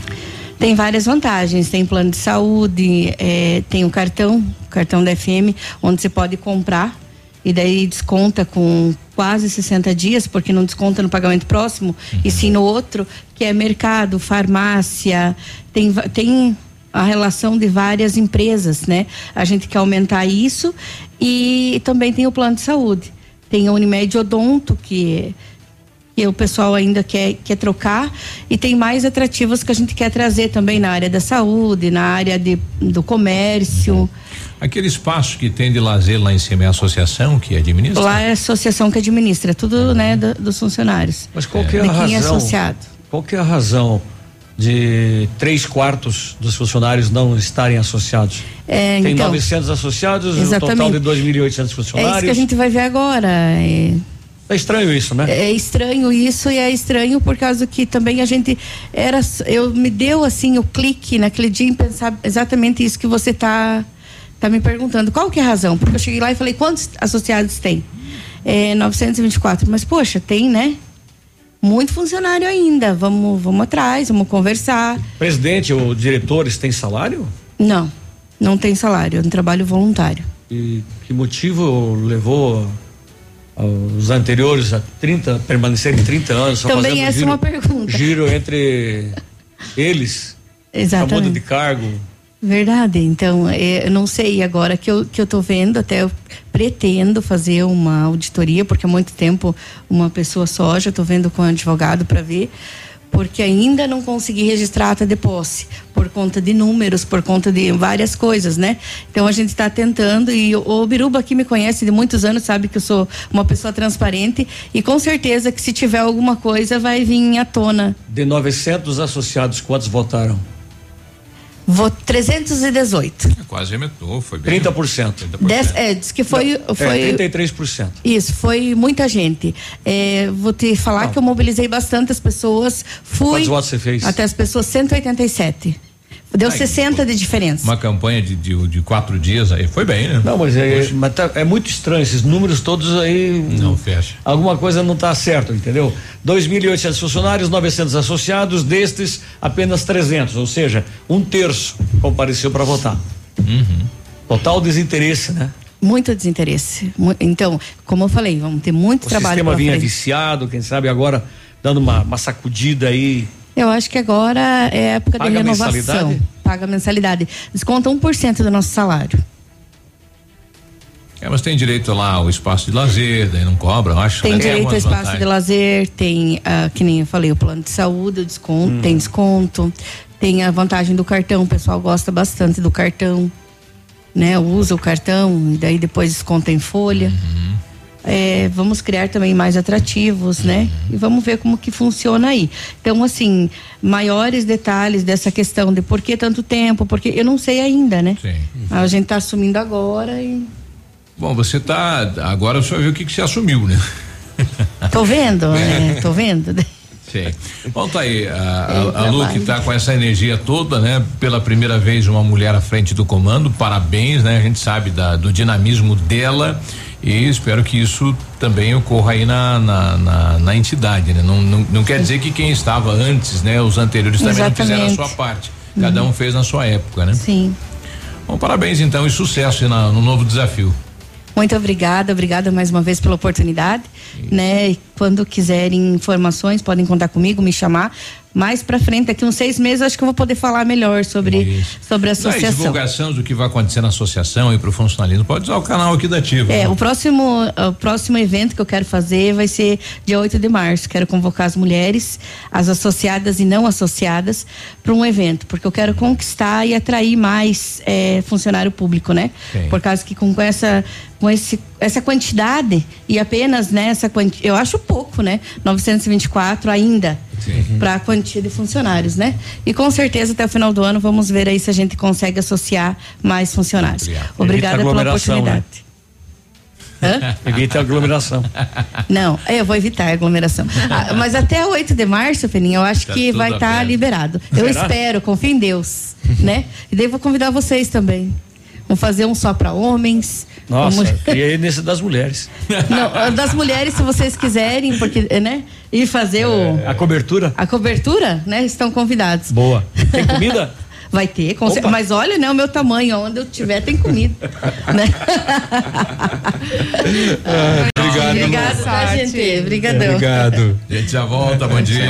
Tem várias vantagens, tem plano de saúde, eh, tem o cartão, cartão da FM, onde você pode comprar e daí desconta com quase 60 dias, porque não desconta no pagamento próximo, e sim no outro, que é mercado, farmácia, tem, tem a relação de várias empresas, né? A gente quer aumentar isso e também tem o plano de saúde. Tem a Unimed Odonto, que, que o pessoal ainda quer, quer trocar, e tem mais atrativos que a gente quer trazer também na área da saúde, na área de, do comércio. Aquele espaço que tem de lazer lá em cima é a associação que administra? Lá é a associação que administra, tudo, né, do- dos funcionários. Mas qual que é de a quem é razão? associado. Qual que é a razão de três quartos dos funcionários não estarem associados? É, Tem então, 900 associados, um total de 2.800 É isso funcionários. que a gente vai ver agora. É, É estranho isso, né? É estranho isso e é estranho por causa que também a gente era eu me deu assim o clique naquele dia em pensar exatamente isso que você tá tá me perguntando. Qual que é a razão? Porque eu cheguei lá e falei quantos associados tem? É 924, mas poxa, tem, né? Muito funcionário ainda. Vamos vamos atrás, vamos conversar. Presidente ou diretores têm salário? Não. Não tem salário, é um trabalho voluntário. E que motivo levou os anteriores a 30, permanecerem 30 anos? só Também essa é giro, uma pergunta. Giro entre eles. Exatamente. Muda de cargo. Verdade, então é, eu não sei agora que eu, que eu tô vendo, até eu pretendo fazer uma auditoria, porque há muito tempo uma pessoa só, já tô vendo com o advogado para ver, porque ainda não consegui registrar a ata de posse, por conta de números, por conta de várias coisas, né? Então a gente está tentando e o Biruba que me conhece de muitos anos sabe que eu sou uma pessoa transparente e com certeza que se tiver alguma coisa vai vir à tona. De 900 associados, quantos votaram? Vou 318. Quase aumentou, foi bem. 30%. Dez, é, diz que foi. foi É, 33%. Isso, foi muita gente. É, vou te falar que eu mobilizei bastante as pessoas. Fui. Quantos votos você fez? Até as pessoas 187. Deu Ai, 60 de diferença. Uma campanha de, de, de quatro dias aí, foi bem, né? Não, mas é, mas tá- é muito estranho, esses números todos aí. Não fecha. Alguma coisa não está certo, entendeu? 2.800 funcionários, 900 associados, destes apenas 300, ou seja, um terço compareceu para votar. Uhum. Total desinteresse, né? Muito desinteresse. Então, como eu falei, vamos ter muito O trabalho sistema pela vinha frente. viciado, quem sabe agora dando uma, uma sacudida aí. Eu acho que agora é época Paga de renovação. mensalidade? Paga mensalidade. Desconta 1% do nosso salário. É, mas tem direito lá ao espaço de lazer, daí não cobra, eu acho. Tem né? direito ao algumas espaço vantagens. de lazer, tem, ah, que nem eu falei, o plano de saúde, o desconto, Hum. tem desconto, tem a vantagem do cartão, o pessoal gosta bastante do cartão, né? Usa o cartão e daí depois desconta em folha. Uhum. É, vamos criar também mais atrativos, né? E vamos ver como que funciona aí. Então, assim, maiores detalhes dessa questão de por que tanto tempo, porque eu não sei ainda, né? Sim. A gente tá assumindo agora e Bom, você tá. Agora o senhor viu o que, que você assumiu, né? tô vendo, <laughs> é, tô vendo. Sim. Bom, tá aí. A, a, a Lu que tá com essa energia toda, né? Pela primeira vez, uma mulher à frente do comando. Parabéns, né? A gente sabe da, do dinamismo dela e espero que isso também ocorra aí na, na, na, na entidade, né? Não, não, não quer dizer que quem estava antes, né? Os anteriores também não fizeram a Exatamente. sua parte. Cada um fez na sua época, né? Sim. Bom, parabéns então e sucesso na- no novo desafio. Muito obrigada, obrigada mais uma vez pela oportunidade, né? Quando quiserem informações, podem contar comigo, me chamar. Mais pra frente, daqui uns seis meses, acho que eu vou poder falar melhor sobre, sobre a associação. divulgação do que vai acontecer na associação e pro funcionalismo. Pode usar o canal aqui da Ativa. É, né? o próximo, o próximo evento que eu quero fazer vai ser dia 8 de março. Quero convocar as mulheres, as associadas e não associadas, para um evento, porque eu quero conquistar e atrair mais eh, funcionário público, né? Sim. Por causa que com essa, com esse, essa quantidade e apenas nessa quantia, eu acho pouco, né? 924 ainda para a quantia de funcionários, né? E com certeza até o final do ano vamos ver aí se a gente consegue associar mais funcionários. Obrigada pela aglomeração, oportunidade. <laughs> Hã? Evita a aglomeração. Não, eu vou evitar a aglomeração. Ah, mas até 8 de março, Peninha, eu acho Tá que vai estar aberto. liberado. Eu Será? espero, confio em Deus, né? E daí vou convidar vocês também. Vamos fazer um só para homens. Nossa, Vamos- queria ir nesse das mulheres. <laughs> Não, das mulheres, se vocês quiserem, porque, né? E fazer o. A cobertura? A cobertura, né? Estão convidados. Boa. <laughs> Tem comida? Vai ter, Opa. mas olha, né, o meu tamanho, onde eu tiver tem comida. <laughs> né? Obrigado. Obrigada, tá, gente. Obrigadão. A gente já volta, bom dia.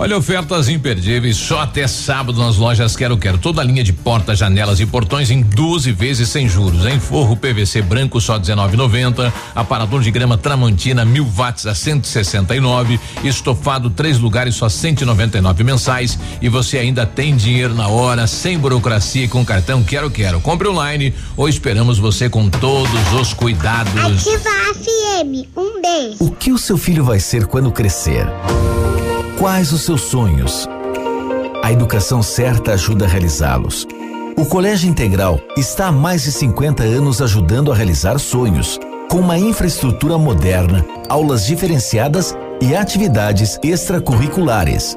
Olha, ofertas imperdíveis só até sábado nas lojas Quero Quero. Toda a linha de portas, janelas e portões em 12 vezes sem juros. Em forro PVC branco só 19,90. Aparador de grama Tramontina mil watts a 169. Estofado três lugares só 199 mensais. E você ainda tem dinheiro na hora, sem burocracia e com cartão Quero Quero. Compre online ou esperamos você com todos os cuidados. Ativa a FM. Um beijo. O que o seu filho vai ser quando crescer? Quais os seus sonhos? A educação certa ajuda a realizá-los. O Colégio Integral está há mais de 50 anos ajudando a realizar sonhos, com uma infraestrutura moderna, aulas diferenciadas e atividades extracurriculares.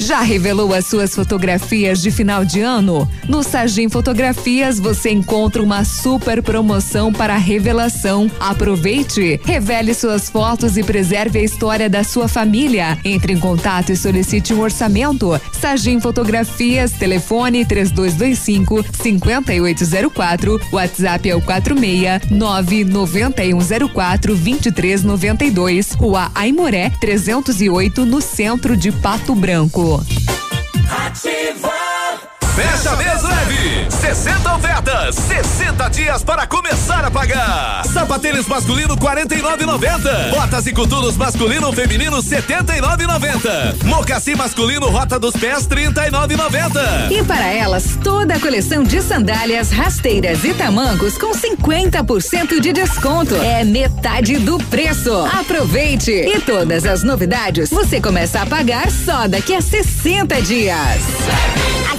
Já revelou as suas fotografias de final de ano? No Sagim Fotografias você encontra uma super promoção para revelação. Aproveite, revele suas fotos e preserve a história da sua família. Entre em contato e solicite um orçamento. Sagim Fotografias, telefone 3225 5804, WhatsApp é o 46 99104 2392, Rua Aimoré 308, no centro de Pato Branco. Ativa. Fecha mês leve. 60 ofertas, 60 dias para começar a pagar. Sapatênis masculino 49,90. Botas e coturnos masculino feminino 79,90. Mocassim masculino rota dos pés 39,90. E para elas, toda a coleção de sandálias, rasteiras e tamancos com 50% de desconto. É metade do preço. Aproveite! E todas as novidades você começa a pagar só daqui a 60 dias.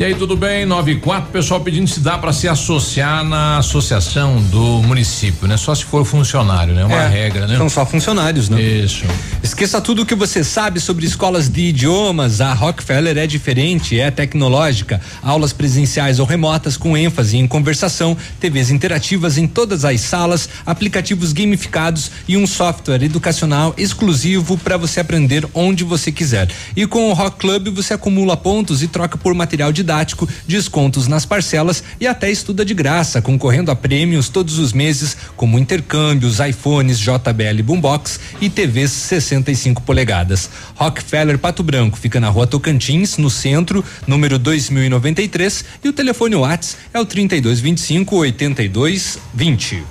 E aí, tudo bem? 9 e 4, pessoal pedindo se dá para se associar na associação do município, né? Só se for funcionário, né? Uma É, regra, né? São só funcionários, né? Isso. Esqueça tudo o que você sabe sobre escolas de idiomas. A Rockefeller é diferente, é tecnológica. Aulas presenciais ou remotas com ênfase em conversação, TVs interativas em todas as salas, aplicativos gamificados e um software educacional exclusivo para você aprender onde você quiser. E com o Rock Club você acumula pontos e troca por material didático, descontos nas parcelas e até estuda de graça, concorrendo a prêmios todos os meses, como intercâmbios, iPhones, JBL Boombox e TVs 65 polegadas. Rockefeller Pato Branco fica na rua Tocantins, no centro, número 2093, e o telefone Whats é o 3225 8220.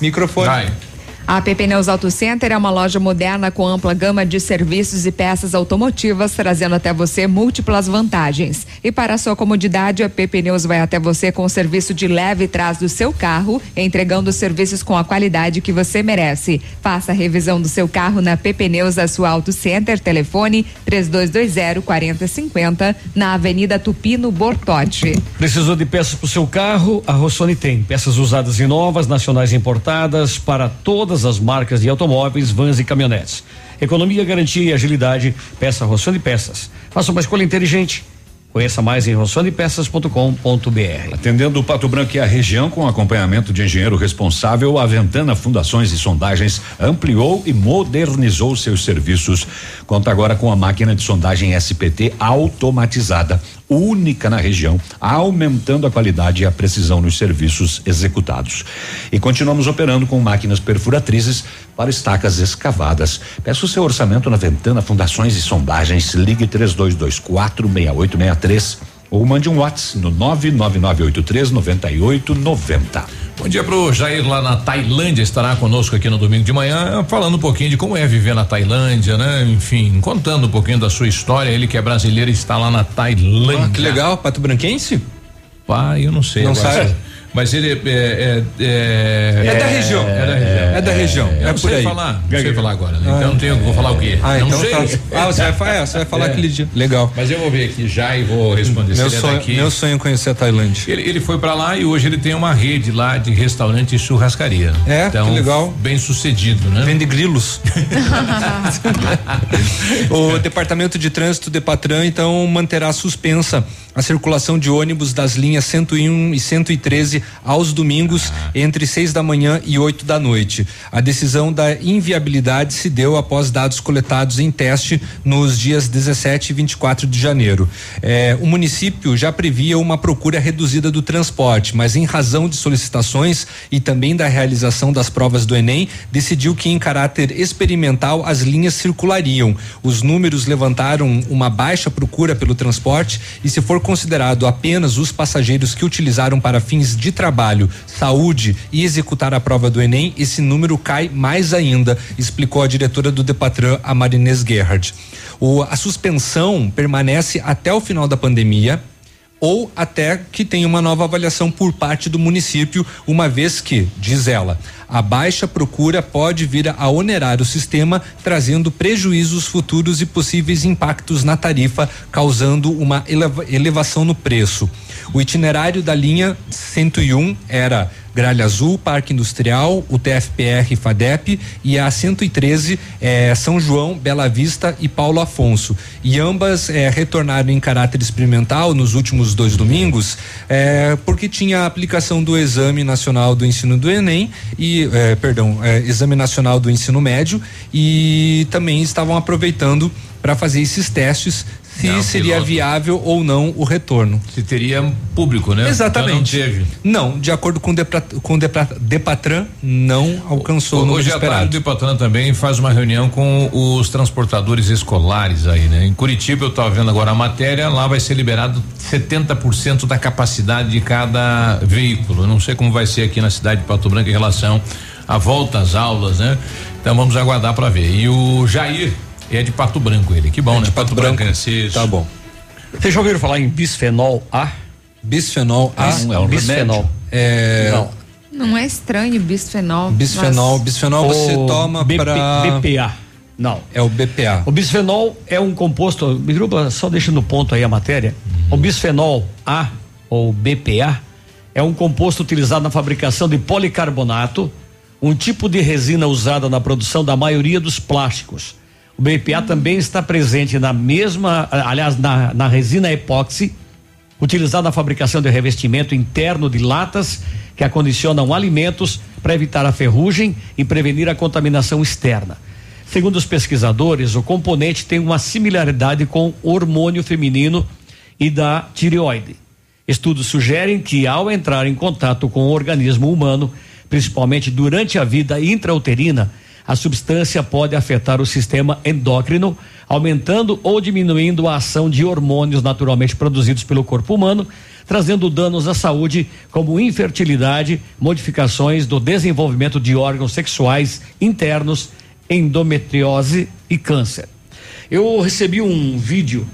Microfone. Vai. A PP Pneus Auto Center é uma loja moderna com ampla gama de serviços e peças automotivas, trazendo até você múltiplas vantagens. E para sua comodidade, a PP Pneus vai até você com o serviço de leve trás do seu carro, entregando serviços com a qualidade que você merece. Faça a revisão do seu carro na PP Pneus, a sua Auto Center, telefone 3220 4050, na Avenida Tupino Bortote. Precisou de peças para o seu carro? A Rossoni tem. Peças usadas e novas, nacionais importadas, para todas as marcas de automóveis, vans e caminhonetes. Economia, garantia e agilidade. Peça Rossoni Peças. Faça uma escolha inteligente. Conheça mais em rossonepeças.com.br. Atendendo o Pato Branco e a região com acompanhamento de engenheiro responsável, a Ventana Fundações e Sondagens ampliou e modernizou seus serviços. Conta agora com a máquina de sondagem SPT automatizada, única na região, aumentando a qualidade e a precisão nos serviços executados. E continuamos operando com máquinas perfuratrizes para estacas escavadas. Peça o seu orçamento na Ventana Fundações e Sondagens. Ligue 3224 6863 ou mande um WhatsApp no 99983 9890. Bom dia pro Jair lá na Tailândia, estará conosco aqui no domingo de manhã, falando um pouquinho de como é viver na Tailândia, né? Enfim, contando um pouquinho da sua história. Ele que é brasileiro e está lá na Tailândia. Ah, que legal, Pato Branquense? Pai, eu não sei. Não agora. sabe? Mas ele é. É, é, É da região. É da região. É da região. É não por aí. falar. Não sei falar agora, né? Ah, Então não tenho, vou falar o quê? Ah, não então sei. tá. Ah, você vai falar, você vai falar <laughs> É. aquele dia. Legal. Mas eu vou ver aqui já e vou responder. Meu é sonho, daqui. meu sonho é conhecer a Tailândia. Ele, ele foi pra lá e hoje ele tem uma rede lá de restaurante e churrascaria. É, então, que legal. Bem sucedido, né? Vende grilos. <laughs> <laughs> o Departamento de Trânsito Depatran então manterá suspensa a circulação de ônibus das linhas 101 e 113 aos domingos entre seis da manhã e 8 da noite. A decisão da inviabilidade se deu após dados coletados em teste nos dias 17 e 24 de janeiro. Eh, o município já previa uma procura reduzida do transporte, mas em razão de solicitações e também da realização das provas do Enem, decidiu que em caráter experimental as linhas circulariam. Os números levantaram uma baixa procura pelo transporte e se for considerado apenas os passageiros que utilizaram para fins de trabalho, saúde e executar a prova do Enem, esse número cai mais ainda, explicou a diretora do Depatran, a Marinês Gerhard. O, a suspensão permanece até o final da pandemia ou até que tenha uma nova avaliação por parte do município, uma vez que, diz ela, a baixa procura pode vir a onerar o sistema, trazendo prejuízos futuros e possíveis impactos na tarifa, causando uma eleva- elevação no preço. O itinerário da linha 101 era Gralha Azul, Parque Industrial, o TFPR FADEP e a 113 eh, São João, Bela Vista e Paulo Afonso. E ambas eh, retornaram em caráter experimental nos últimos dois domingos, eh, porque tinha a aplicação do Exame Nacional do Ensino do Enem e, perdão, Exame Nacional do Ensino Médio e também estavam aproveitando para fazer esses testes se Não, seria piloto. viável ou não o retorno. Se teria público, né? Exatamente. Então não teve. Não, de acordo com o com o Depatran, não alcançou o número Hoje à tarde o. Depatran também faz uma reunião com os transportadores escolares aí, né? Em Curitiba eu estava vendo agora a matéria, lá vai ser liberado 70% da capacidade de cada veículo. Eu não sei como vai ser aqui na cidade de Pato Branco em relação à volta às aulas, né? Então vamos aguardar para ver. E o Jair é de Pato Branco ele, que bom, né? Pato, Branco. Tá bom. Vocês já ouviram falar em bisfenol A? Bisfenol A Bis- é um bisfenol. É, Não. Não é estranho bisfenol. bisfenol, mas- bisfenol você O toma para BPA. Não. É o BPA. O bisfenol é um composto, Biruba, só deixa no ponto aí a matéria. O bisfenol A, ou BPA, é um composto utilizado na fabricação de policarbonato, um tipo de resina usada na produção da maioria dos plásticos. O BPA também está presente na mesma, aliás, na, na resina epóxi, utilizada na fabricação de revestimento interno de latas que acondicionam alimentos para evitar a ferrugem e prevenir a contaminação externa. Segundo os pesquisadores, o componente tem uma similaridade com o hormônio feminino e da tireoide. Estudos sugerem que, ao entrar em contato com o organismo humano, principalmente durante a vida intrauterina, a substância pode afetar o sistema endócrino, aumentando ou diminuindo a ação de hormônios naturalmente produzidos pelo corpo humano, trazendo danos à saúde, como infertilidade, modificações do desenvolvimento de órgãos sexuais internos, endometriose e câncer. Eu recebi um vídeo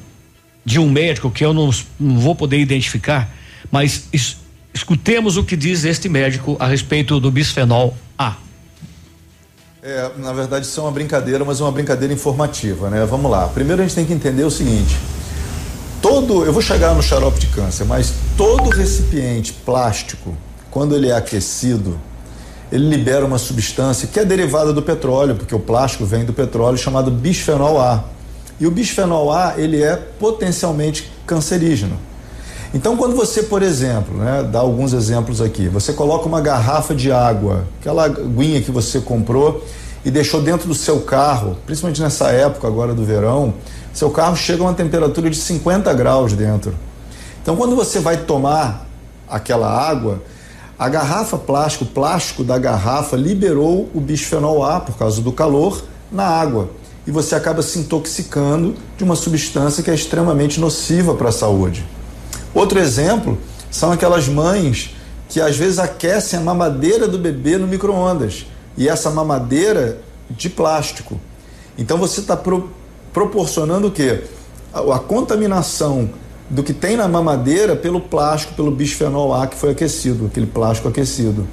de um médico que eu não, não vou poder identificar, mas es, escutemos o que diz este médico a respeito do bisfenol A. É, na verdade, isso é uma brincadeira, mas é uma brincadeira informativa, né? Vamos lá. Primeiro a gente tem que entender o seguinte: todo, eu vou chegar no xarope de câncer, mas todo recipiente plástico, quando ele é aquecido, ele libera uma substância que é derivada do petróleo, porque o plástico vem do petróleo, chamado bisfenol A. E o bisfenol A, ele é potencialmente cancerígeno. Então, quando você, por exemplo, né, dá alguns exemplos aqui, você coloca uma garrafa de água, aquela aguinha que você comprou e deixou dentro do seu carro, principalmente nessa época agora do verão, seu carro chega a uma temperatura de 50 graus dentro. Então, quando você vai tomar aquela água, a garrafa plástico, o plástico da garrafa liberou o bisfenol A por causa do calor na água e você acaba se intoxicando de uma substância que é extremamente nociva para a saúde. Outro exemplo são aquelas mães que às vezes aquecem a mamadeira do bebê no micro-ondas e essa mamadeira de plástico. Então você está pro, proporcionando o quê? A, a, contaminação do que tem na mamadeira pelo plástico, pelo bisfenol A que foi aquecido, aquele plástico aquecido.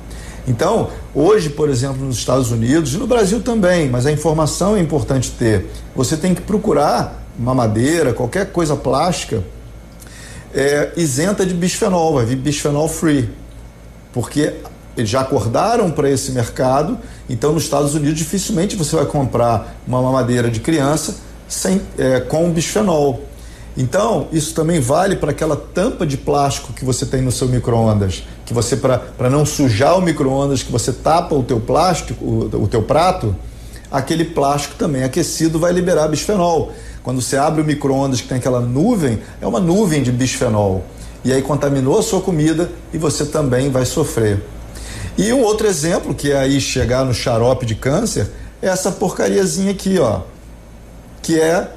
Então, hoje, por exemplo, nos Estados Unidos e no Brasil também, mas a informação é importante ter. Você tem que procurar mamadeira, qualquer coisa plástica é, isenta de bisfenol, vai vir bisfenol free, porque eles já acordaram para esse mercado. Então, nos Estados Unidos, dificilmente você vai comprar uma mamadeira de criança sem, é, com bisfenol. Então, isso também vale para aquela tampa de plástico que você tem no seu micro-ondas, que você, para não sujar o micro-ondas, que você tapa o teu plástico, o, o teu prato, aquele plástico também aquecido vai liberar bisfenol. Quando você abre o micro-ondas que tem aquela nuvem, é uma nuvem de bisfenol. E aí contaminou a sua comida e você também vai sofrer. E um outro exemplo, que é aí chegar no xarope de câncer, é essa porcariazinha aqui, ó. Que é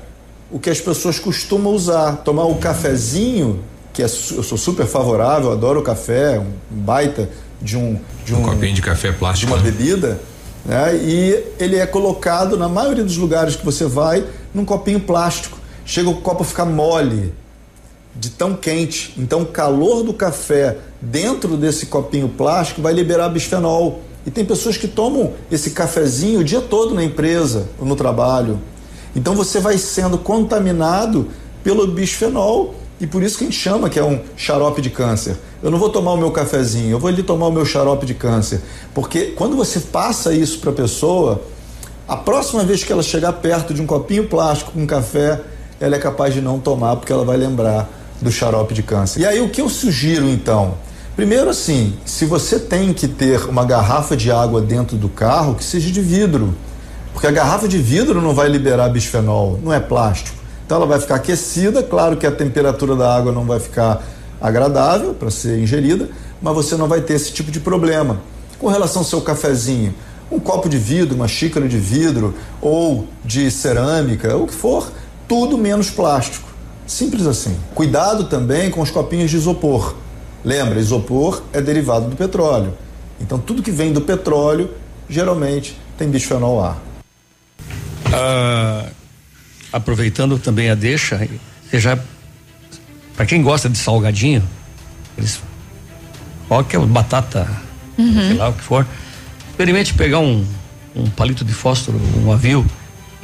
o que as pessoas costumam usar. Tomar o cafezinho, que é, eu sou super favorável, adoro o café, um baita de um. De um, um copinho de café plástico. De uma né? bebida. Né? E ele é colocado na maioria dos lugares que você vai num copinho plástico. Chega o copo a ficar mole, de tão quente. Então o calor do café dentro desse copinho plástico vai liberar bisfenol. E tem pessoas que tomam esse cafezinho o dia todo na empresa ou no trabalho. Então você vai sendo contaminado pelo bisfenol e por isso que a gente chama que é um xarope de câncer. Eu não vou tomar o meu cafezinho, eu vou ali tomar o meu xarope de câncer. Porque quando você passa isso para a pessoa, a próxima vez que ela chegar perto de um copinho plástico com café, ela é capaz de não tomar porque ela vai lembrar do xarope de câncer. E aí o que eu sugiro então? Primeiro assim, se você tem que ter uma garrafa de água dentro do carro, que seja de vidro. Porque a garrafa de vidro não vai liberar bisfenol, não é plástico. Então ela vai ficar aquecida, claro que a temperatura da água não vai ficar agradável para ser ingerida, mas você não vai ter esse tipo de problema. Com relação ao seu cafezinho, um copo de vidro, uma xícara de vidro ou de cerâmica, o que for, tudo menos plástico. Simples assim. Cuidado também com os copinhos de isopor. Lembra, isopor é derivado do petróleo. Então tudo que vem do petróleo geralmente tem bisfenol A. Ah, aproveitando também a deixa, você já para quem gosta de salgadinho, eles qualquer batata, Uhum. sei lá o que for, experimente pegar um, um palito de fósforo, um avio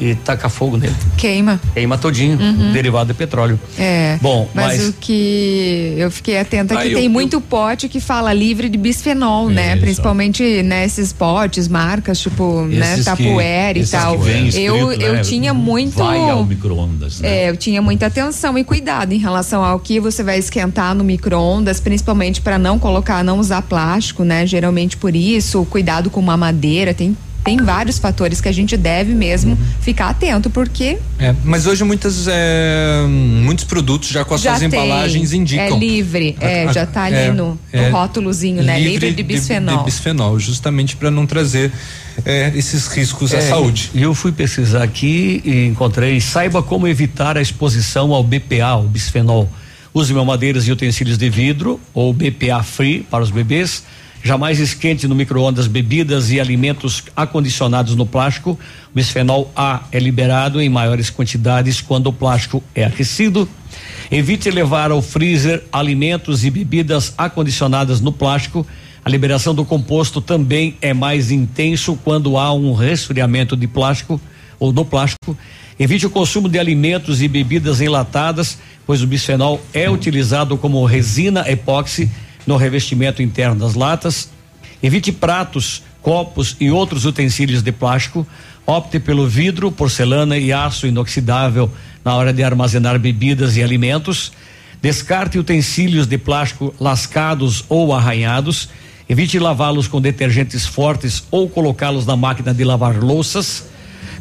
e tacar fogo nele. Queima. Queima todinho, Uhum. derivado de petróleo. É. Bom, mas, mas, o que eu fiquei atenta Ah, que eu- tem eu- muito pote que fala livre de bisfenol, né? Isso. Principalmente nesses potes, marcas tipo, né, Esses que- Tapuera e tal. que vem eu escrito, eu né, tinha muito Vai ao micro-ondas, né? é, eu tinha muita atenção e cuidado em relação ao que você vai esquentar no micro-ondas, principalmente para não colocar, não usar plástico, né? Geralmente por isso, cuidado com mamadeira, tem tem vários fatores que a gente deve mesmo ficar atento, porque É, mas hoje muitas, é, muitos produtos já com as já suas tem, embalagens indicam. É livre, é, A- já tá ali é, no, no é, rótulozinho, né? Livre, de bisfenol. De, bisfenol, justamente para não trazer é, esses riscos à É, saúde. E eu fui pesquisar aqui e encontrei, saiba como evitar a exposição ao BPA, o bisfenol. Use mamadeiras e utensílios de vidro ou BPA free para os bebês. Jamais esquente no micro-ondas bebidas e alimentos acondicionados no plástico. O bisfenol A é liberado em maiores quantidades quando o plástico é aquecido. Evite levar ao freezer alimentos e bebidas acondicionadas no plástico. A liberação do composto também é mais intenso quando há um resfriamento de plástico ou do plástico. Evite o consumo de alimentos e bebidas enlatadas, pois o bisfenol é utilizado como resina epóxi no revestimento interno das latas. Evite pratos, copos e outros utensílios de plástico. Opte pelo vidro, porcelana e aço inoxidável na hora de armazenar bebidas e alimentos. Descarte utensílios de plástico lascados ou arranhados. Evite lavá-los com detergentes fortes ou colocá-los na máquina de lavar louças.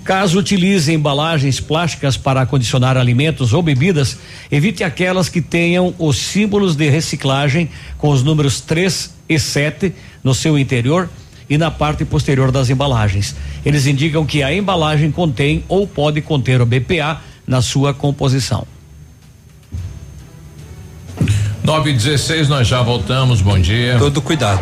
Caso utilize embalagens plásticas para acondicionar alimentos ou bebidas, evite aquelas que tenham os símbolos de reciclagem com os números 3 e 7 no seu interior e na parte posterior das embalagens. Eles indicam que a embalagem contém ou pode conter o BPA na sua composição. 9 e 16 nós já voltamos. Bom dia. Todo cuidado.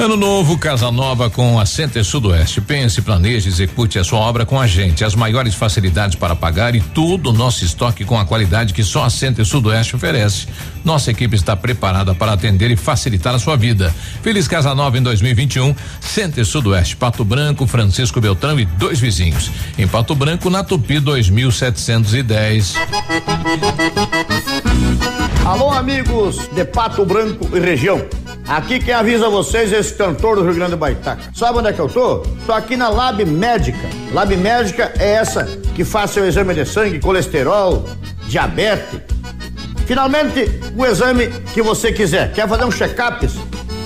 Ano novo, casa nova com a Center Sudoeste. Pense, planeje, execute a sua obra com a gente. As maiores facilidades para pagar e todo o nosso estoque com a qualidade que só a Center Sudoeste oferece. Nossa equipe está preparada para atender e facilitar a sua vida. Feliz Casa Nova em 2021. Center Sudoeste, Pato Branco, Francisco Beltrão e dois vizinhos. Em Pato Branco, na Tupi 2710. Alô, amigos de Pato Branco e região. Aqui quem avisa vocês é esse cantor do Rio Grande do Baitaca. Sabe onde é que eu tô? Tô aqui na Lab Médica. Lab Médica é essa que faz seu exame de sangue, colesterol, diabetes. Finalmente, o exame que você quiser. Quer fazer um check-up?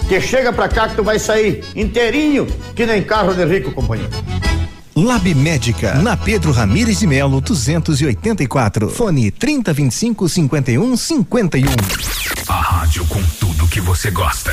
Que chega pra cá que tu vai sair inteirinho, que nem carro de rico, companheiro. Lab Médica, na Pedro Ramires de Melo, 284. Fone 3025 51 51. A rádio com tudo que você gosta.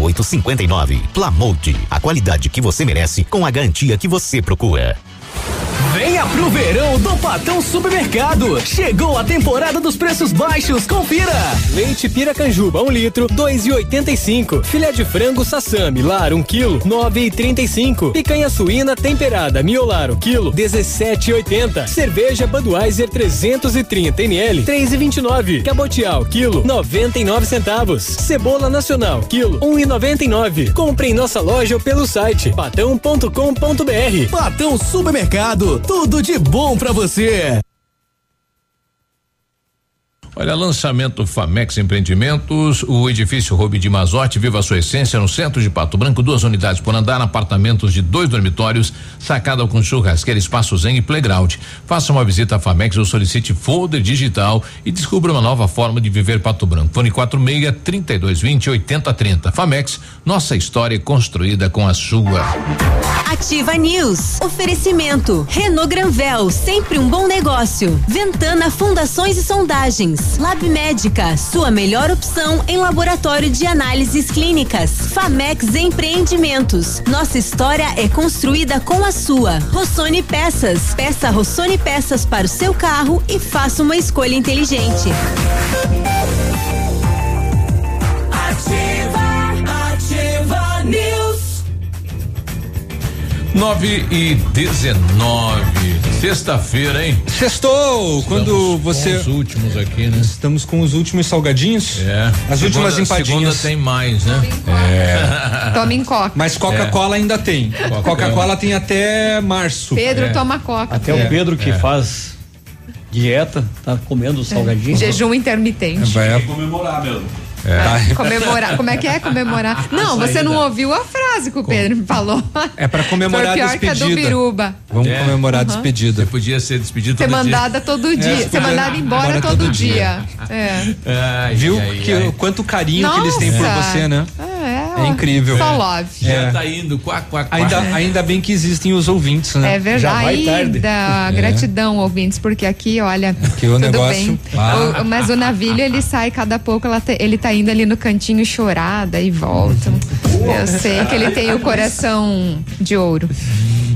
5859. Plamold, a qualidade que você merece com a garantia que você procura. Venha pro verão do Patão Supermercado. Chegou a temporada dos preços baixos, confira. Leite Piracanjuba, um litro, dois e oitenta e cinco. Filé de frango Sassami, lar, um quilo, nove e trinta e cinco. Picanha suína temperada, miolar, um quilo, dezessete e oitenta. Cerveja Budweiser 330 ml, três e vinte e nove. Cabotial, quilo, noventa e nove centavos. Cebola nacional, quilo, um e noventa e nove. Compre em nossa loja ou pelo site patão.com.br. Patão Supermercado, tudo de bom pra você. Olha, lançamento Famex Empreendimentos, o edifício Rubi de Mazote, viva a sua essência no centro de Pato Branco, duas unidades por andar, apartamentos de dois dormitórios, sacada com churrasqueira, espaço zen e playground. Faça uma visita à Famex ou solicite folder digital e descubra uma nova forma de viver Pato Branco. Fone 46 3220 8030. Famex, nossa história é construída com a sua. Ativa News. Oferecimento. Renault Granvel, sempre um bom negócio. Ventana Fundações e Sondagens. Lab Médica, sua melhor opção em laboratório de análises clínicas. Famex Empreendimentos. Nossa história é construída com a sua. Rossoni Peças. Peça Rossoni Peças para o seu carro e faça uma escolha inteligente. Ativa, ativa News. 9 e 19. Sexta-feira, hein? Sextou, quando você. Com os últimos aqui, né? Estamos com os últimos salgadinhos. É. As Segunda- últimas empadinhas. Segunda tem mais, né? É. Toma em coca. Mas Coca-Cola ainda tem. Coca-Cola tem até março. Pedro É. toma coca. Até É. o Pedro que É. faz dieta, tá comendo salgadinho. Jejum intermitente. Vai comemorar mesmo. É. Comemorar. Como é que é comemorar? Não, você não ouviu a frase que o Pedro falou. É pra comemorar Foi a pior que a do despedida. Biruba. Vamos É. comemorar a Uhum. despedida. Podia ser despedido Ser todo dia. mandada todo dia. você Ser mandada embora embora todo, todo dia. É. Ai, Viu ai, que, ai. quanto carinho que eles têm por Nossa. você, né? É, É incrível. Só love. Já É. tá indo, quá, quá, quá. Ainda, <laughs> ainda bem que existem os ouvintes, né? É verdade. Ainda. <laughs> Gratidão, ouvintes, porque aqui, olha. Porque o tudo negócio- bem. Ah. O- mas o navilho, ele sai cada pouco, ela te- ele tá indo ali no cantinho chorar, daí volta. Eu sei que ele tem o coração de ouro.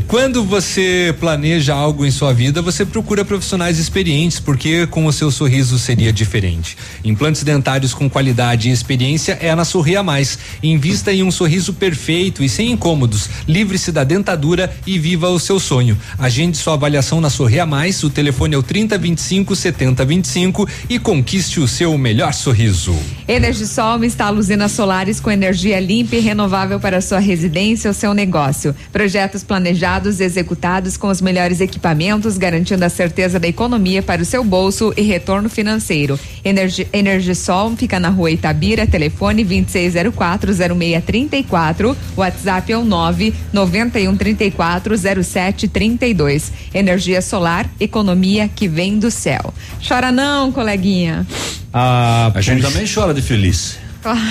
Quando você planeja algo em sua vida, você procura profissionais experientes, porque com o seu sorriso seria diferente. Implantes dentários com qualidade e experiência é na Sorria Mais. Invista em um sorriso perfeito e sem incômodos. Livre-se da dentadura e viva o seu sonho. Agende sua avaliação na Sorria Mais. O telefone é o 3025 7025 e conquiste o seu melhor sorriso. Energisol instala usinas solares com energia limpa e renovável para sua residência ou seu negócio. Projetos planejados, executados com os melhores equipamentos, garantindo a certeza da economia para o seu bolso e retorno financeiro. Energi Energisol fica na rua Itabira, telefone 26040634, WhatsApp é o 991340732. Energia solar, economia que vem do céu. Chora não, coleguinha. A, A gente também chora de feliz.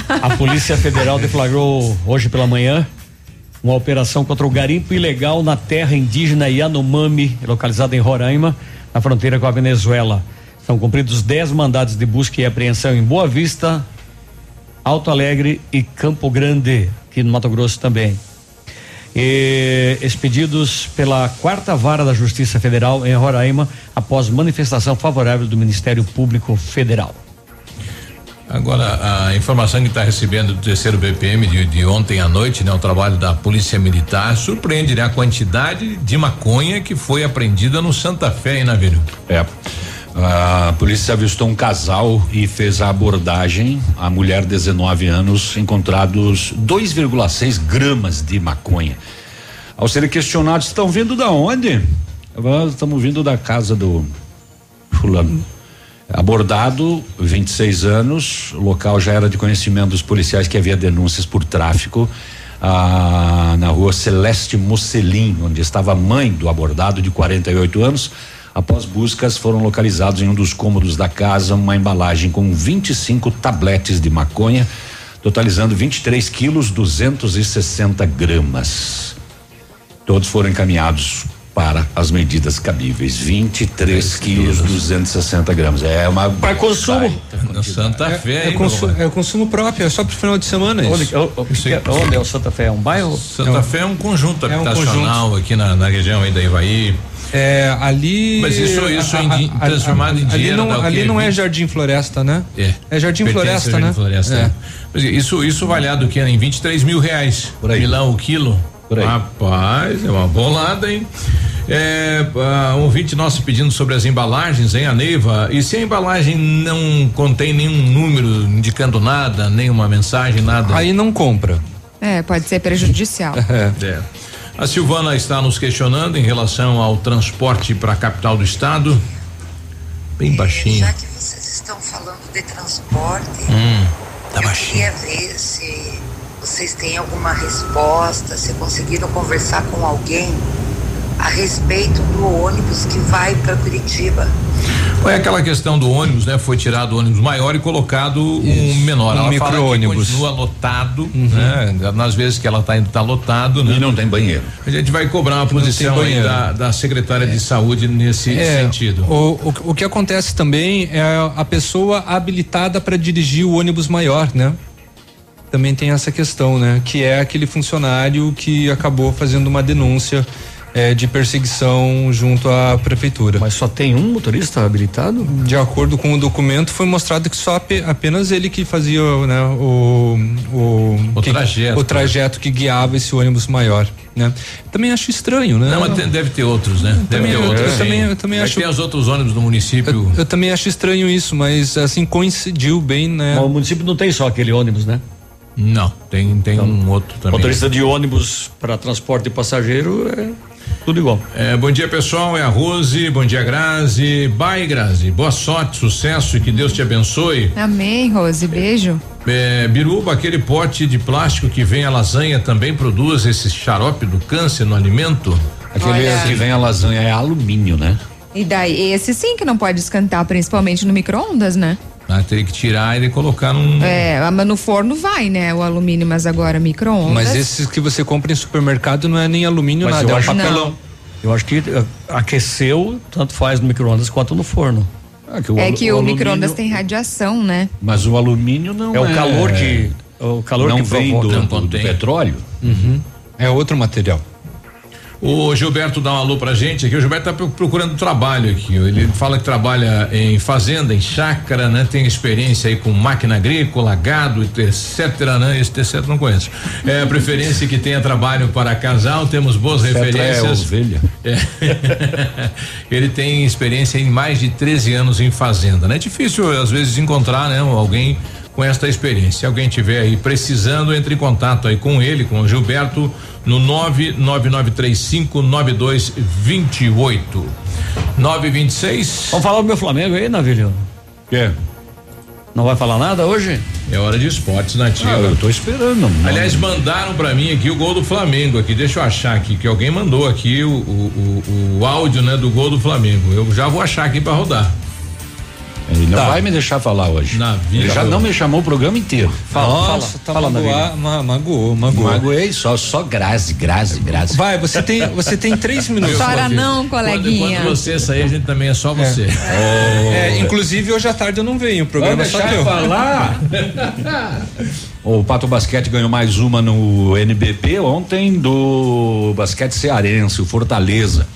A Polícia Federal deflagrou hoje pela manhã uma operação contra o garimpo ilegal na terra indígena Yanomami, localizada em Roraima, na fronteira com a Venezuela. São cumpridos 10 mandados de busca e apreensão em Boa Vista, Alto Alegre e Campo Grande, aqui no Mato Grosso também. E expedidos pela quarta vara da Justiça Federal em Roraima, após manifestação favorável do Ministério Público Federal. Agora, a informação que está recebendo do terceiro BPM de, de ontem à noite, né? O trabalho da Polícia Militar surpreende, né? A quantidade de maconha que foi apreendida no Santa Fé, hein, Navírio? É. A polícia avistou um casal e fez a abordagem. A mulher, 19 anos, encontrados 2,6 gramas de maconha. Ao serem questionados, estão vindo da onde? "Ah, Estamos vindo da casa do fulano. Abordado, 26 anos, o local já era de conhecimento dos policiais que havia denúncias por tráfico ah, na rua Celeste Mocelin, onde estava a mãe do abordado de 48 anos. Após buscas, foram localizados em um dos cômodos da casa uma embalagem com 25 tabletes de maconha, totalizando 23 quilos 260 gramas. Todos foram encaminhados para as medidas cabíveis. 23 quilos 260 gramas. É uma. Para consumo. No Santa Fé, É, hein, consu- é consumo próprio, é só pro final de semana Onde, isso. o- o- que é- onde é o Santa Fé? É um bairro? Santa Fé é um conjunto É um habitacional aqui na, na região aí da Ivaí. É, ali. Mas isso- isso a- a- transformado em ali dinheiro não, dá o quê? ali não é 20? Jardim Floresta, né? É. É Jardim Pertence Floresta, Jardim né? Floresta, É. é. Mas Isso, isso avaliado o quê? Em 23 mil reais. Por aí. Milão o quilo. Por aí. Rapaz, é uma bolada, hein? É, ah, um ouvinte nosso pedindo sobre as embalagens, hein, a Neiva? E se a embalagem não contém nenhum número indicando nada, nenhuma mensagem, nada? Aí não compra. É, pode ser prejudicial. <laughs> É. A Silvana está nos questionando em relação ao transporte para a capital do estado. Bem baixinho. Já que vocês estão falando de transporte, Hum, tá eu baixinho. queria ver se vocês têm alguma resposta, se conseguiram conversar com alguém a respeito do ônibus que vai para Curitiba. Foi aquela questão do ônibus, né? Foi tirado o ônibus maior e colocado um menor. um ela fala que micro-ônibus. continua lotado, né? Nas vezes que ela está indo, tá lotado, né? E não tem banheiro. A gente vai cobrar uma posição da, da secretária de saúde nesse É, sentido. O, o, o que acontece também é a pessoa habilitada para dirigir o ônibus maior, né? Também tem essa questão, né? Que é aquele funcionário que acabou fazendo uma denúncia é, de perseguição junto à prefeitura. Mas só tem um motorista habilitado? De acordo com o documento, foi mostrado que só apenas ele que fazia né, o, o, O que- trajeto. o trajeto que guiava esse ônibus maior. Né? Também acho estranho, né? Não, mas tem- deve ter outros, né? Deve também- ter eu- outros. eu também- eu também acho- ter os outros ônibus do município. Eu também acho estranho isso, mas assim coincidiu bem, né? Mas o município não tem só aquele ônibus, né? Não, tem, tem um outro também. Motorista de ônibus para transporte de passageiro é tudo igual. É, bom dia, pessoal. É a Rose. Bom dia, Grazi. Bye, Grazi. Boa sorte, sucesso e que Deus te abençoe. Amém, Rose. Beijo. É, Biruba, aquele pote de plástico que vem a lasanha também produz esse xarope do câncer no alimento? Aquele Olha. que vem a lasanha é alumínio, né? E daí, esse sim que não pode esquentar, principalmente no micro-ondas, né? Ah, teria que tirar e colocar num. É, mas no forno vai, né? O alumínio, mas agora micro-ondas. Mas esses que você compra em supermercado não é nem alumínio, Mas nada, eu é um acho- papelão. Eu acho que eh, aqueceu, tanto faz no micro-ondas quanto no forno. Ah, É que o, micro-ondas tem radiação, né? Mas o alumínio não É o calor é- que. O calor não que vem provoca. do, do, do petróleo. Uhum. É outro material. O Gilberto dá um alô pra gente aqui. O Gilberto tá pro- procurando trabalho aqui. Ele fala que trabalha em fazenda, em chácara, né? Tem experiência aí com máquina agrícola, gado, etc, né? Esse terceiro não conheço. É, preferência que tenha trabalho para casal, temos boas Cetra é referências. ovelha. É. <laughs> Ele tem experiência em mais de 13 anos em fazenda, né? É difícil às vezes encontrar, né, alguém com esta experiência. Se alguém tiver aí precisando, entre em contato aí com ele, com o Gilberto, no 99935 9228. 926. Vamos falar do meu Flamengo aí, Navilho? É. Não vai falar nada hoje? É hora de esportes nativa. Ah, eu tô esperando. Aliás, mandaram pra mim aqui o gol do Flamengo aqui. Deixa eu achar aqui que alguém mandou aqui o, o, o, o áudio, né, do gol do Flamengo. Eu já vou achar aqui pra rodar. Ele não Tá. vai me deixar falar hoje. Na Ele já não me chamou o programa inteiro. Nossa, tá magoa- ma- magoou, magoou. Magoei, só, só Grazi, Grazi, Grazi. Vai, você tem, você tem três minutos. Chora não, coleguinha. Quando você sair, a gente também é só você. É, inclusive hoje à tarde eu não venho, o programa é só deixar teu. eu falar? <laughs> O Pato Basquete ganhou mais uma no NBB ontem do basquete cearense, o Fortaleza.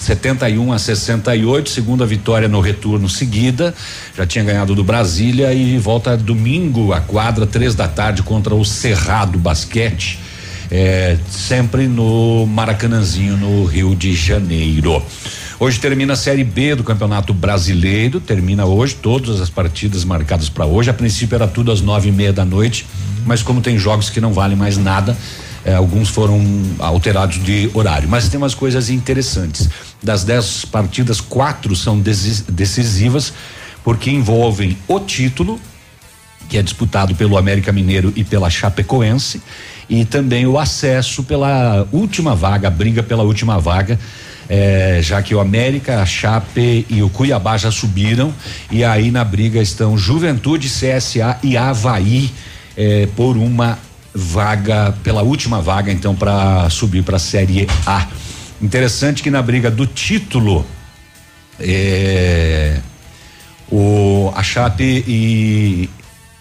71 a 68, segunda vitória no retorno seguida. Já tinha ganhado do Brasília e volta domingo à quadra, três da tarde, contra o Cerrado Basquete. É, sempre no Maracanãzinho, no Rio de Janeiro. Hoje termina a Série B do Campeonato Brasileiro. Termina hoje, todas as partidas marcadas para hoje. A princípio era tudo às nove e meia da noite, mas como tem jogos que não valem mais nada, eh, alguns foram alterados de horário. Mas tem umas coisas interessantes. Das dez partidas, quatro são decisivas, porque envolvem o título, que é disputado pelo América Mineiro e pela Chapecoense, e também o acesso pela última vaga, a briga pela última vaga. eh, já que o América, a Chape e o Cuiabá já subiram, e aí na briga estão Juventude, CSA e Havaí eh, por uma vaga, pela última vaga, então, para subir para a Série A. Interessante que na briga do título, eh, o, a Chape e,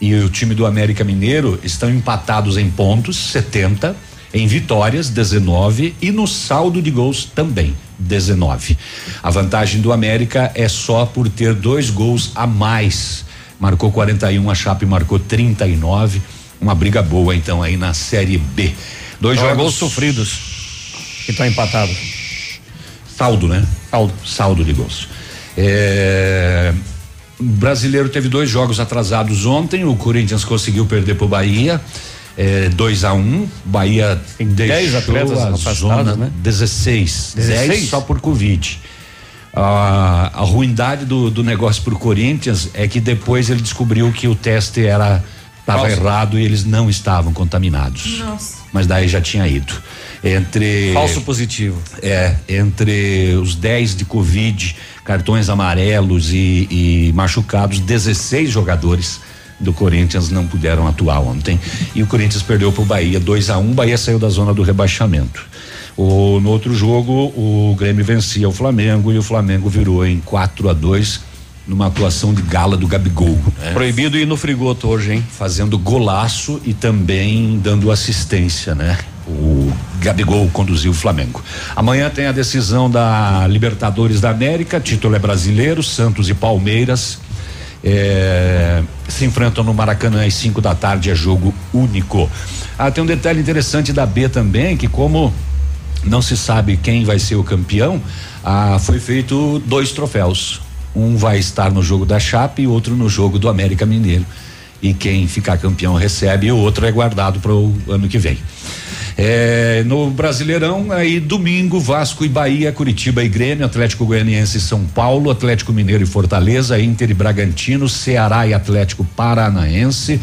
e o time do América Mineiro estão empatados em pontos, 70, em vitórias, 19, e no saldo de gols também, 19. A vantagem do América é só por ter dois gols a mais. Marcou 41, a Chape marcou 39. Uma briga boa, então, aí na Série B. Dois é jogos gols sofridos que estão empatados. Saldo, né? Saldo. Saldo de gols. É, O brasileiro teve dois jogos atrasados ontem. O Corinthians conseguiu perder pro Bahia. 2 a 1 um, Bahia tem 10 atletas afastados, né? 16. 16? 10 só por Covid. A, a ruindade do, do negócio pro Corinthians é que depois ele descobriu que o teste era estava errado e eles não estavam contaminados. Nossa. Mas daí já tinha ido. Entre Falso positivo. é, entre os 10 de Covid, cartões amarelos e, e machucados, 16 jogadores do Corinthians não puderam atuar ontem. E o Corinthians perdeu para o Bahia 2 a 1 um, Bahia saiu da zona do rebaixamento. O, no outro jogo, o Grêmio vencia o Flamengo e o Flamengo virou em 4 a 2 numa atuação de gala do Gabigol. né? Proibido ir no frigoto hoje, hein? Fazendo golaço e também dando assistência, né? o Gabigol conduziu o Flamengo. Amanhã tem a decisão da Libertadores da América, título é brasileiro, Santos e Palmeiras. é, se enfrentam no Maracanã às 5 da tarde, é jogo único. Ah, tem um detalhe interessante da B também, que como não se sabe quem vai ser o campeão, ah, foi feito dois troféus. Um vai estar no jogo da Chape e outro no jogo do América Mineiro. E quem ficar campeão recebe, e o outro é guardado para o ano que vem. É, no Brasileirão, aí domingo, Vasco e Bahia, Curitiba e Grêmio, Atlético Goianiense e São Paulo, Atlético Mineiro e Fortaleza, Inter e Bragantino, Ceará e Atlético Paranaense,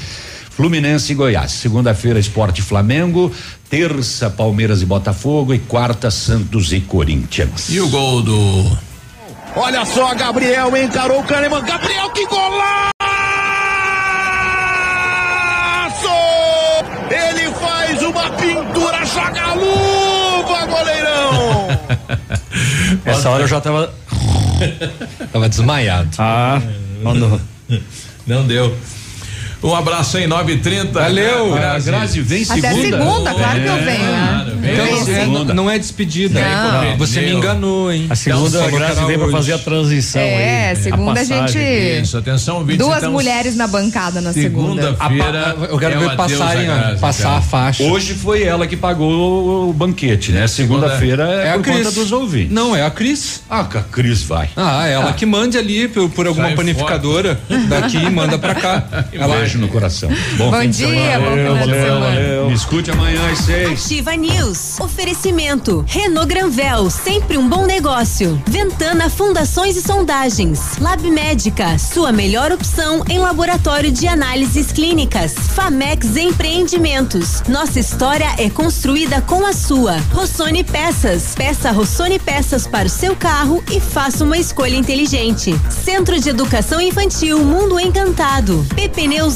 Fluminense e Goiás. Segunda-feira, Esporte Flamengo, terça, Palmeiras e Botafogo e quarta, Santos e Corinthians. E o gol do. Olha só, Gabriel encarou o Kahneman. Gabriel, que golaço! Ele faz uma pintura, joga a luva, goleirão! <laughs> Essa hora eu já tava. tava desmaiado. Ah, mandou. Não deu. Um abraço aí, 930. Valeu. Grazi. Grazi, vem Até segunda, claro que eu venho. né? Então, não, não é despedida. Não. Você me enganou, hein? A segunda Falou a Grazi vem pra fazer a transição É, aí. segunda a gente- Isso, atenção, Duas então, mulheres na bancada na segunda. Segunda-feira. Eu quero é ver passarem, a- passar a faixa. Hoje foi ela que pagou o banquete, né? Segunda-feira é, É a por Cris. conta dos ouvintes. Não, é a Cris. Ah, que a Cris vai. Ah, ela Ah. que mande ali por, alguma panificadora daqui e manda pra cá. <laughs> Ela beijo no coração. Bom, Bom fim de dia, bom final de semana. Me escute amanhã às seis. Ativa News. Oferecimento. Renault Granvel, sempre um bom negócio. Ventana Fundações e Sondagens. Lab Médica, sua melhor opção em laboratório de análises clínicas. Famex Empreendimentos. Nossa história é construída com a sua. Rossoni Peças. Peça Rossoni Peças para o seu carro e faça uma escolha inteligente. Centro de Educação Infantil Mundo Encantado. PP Neus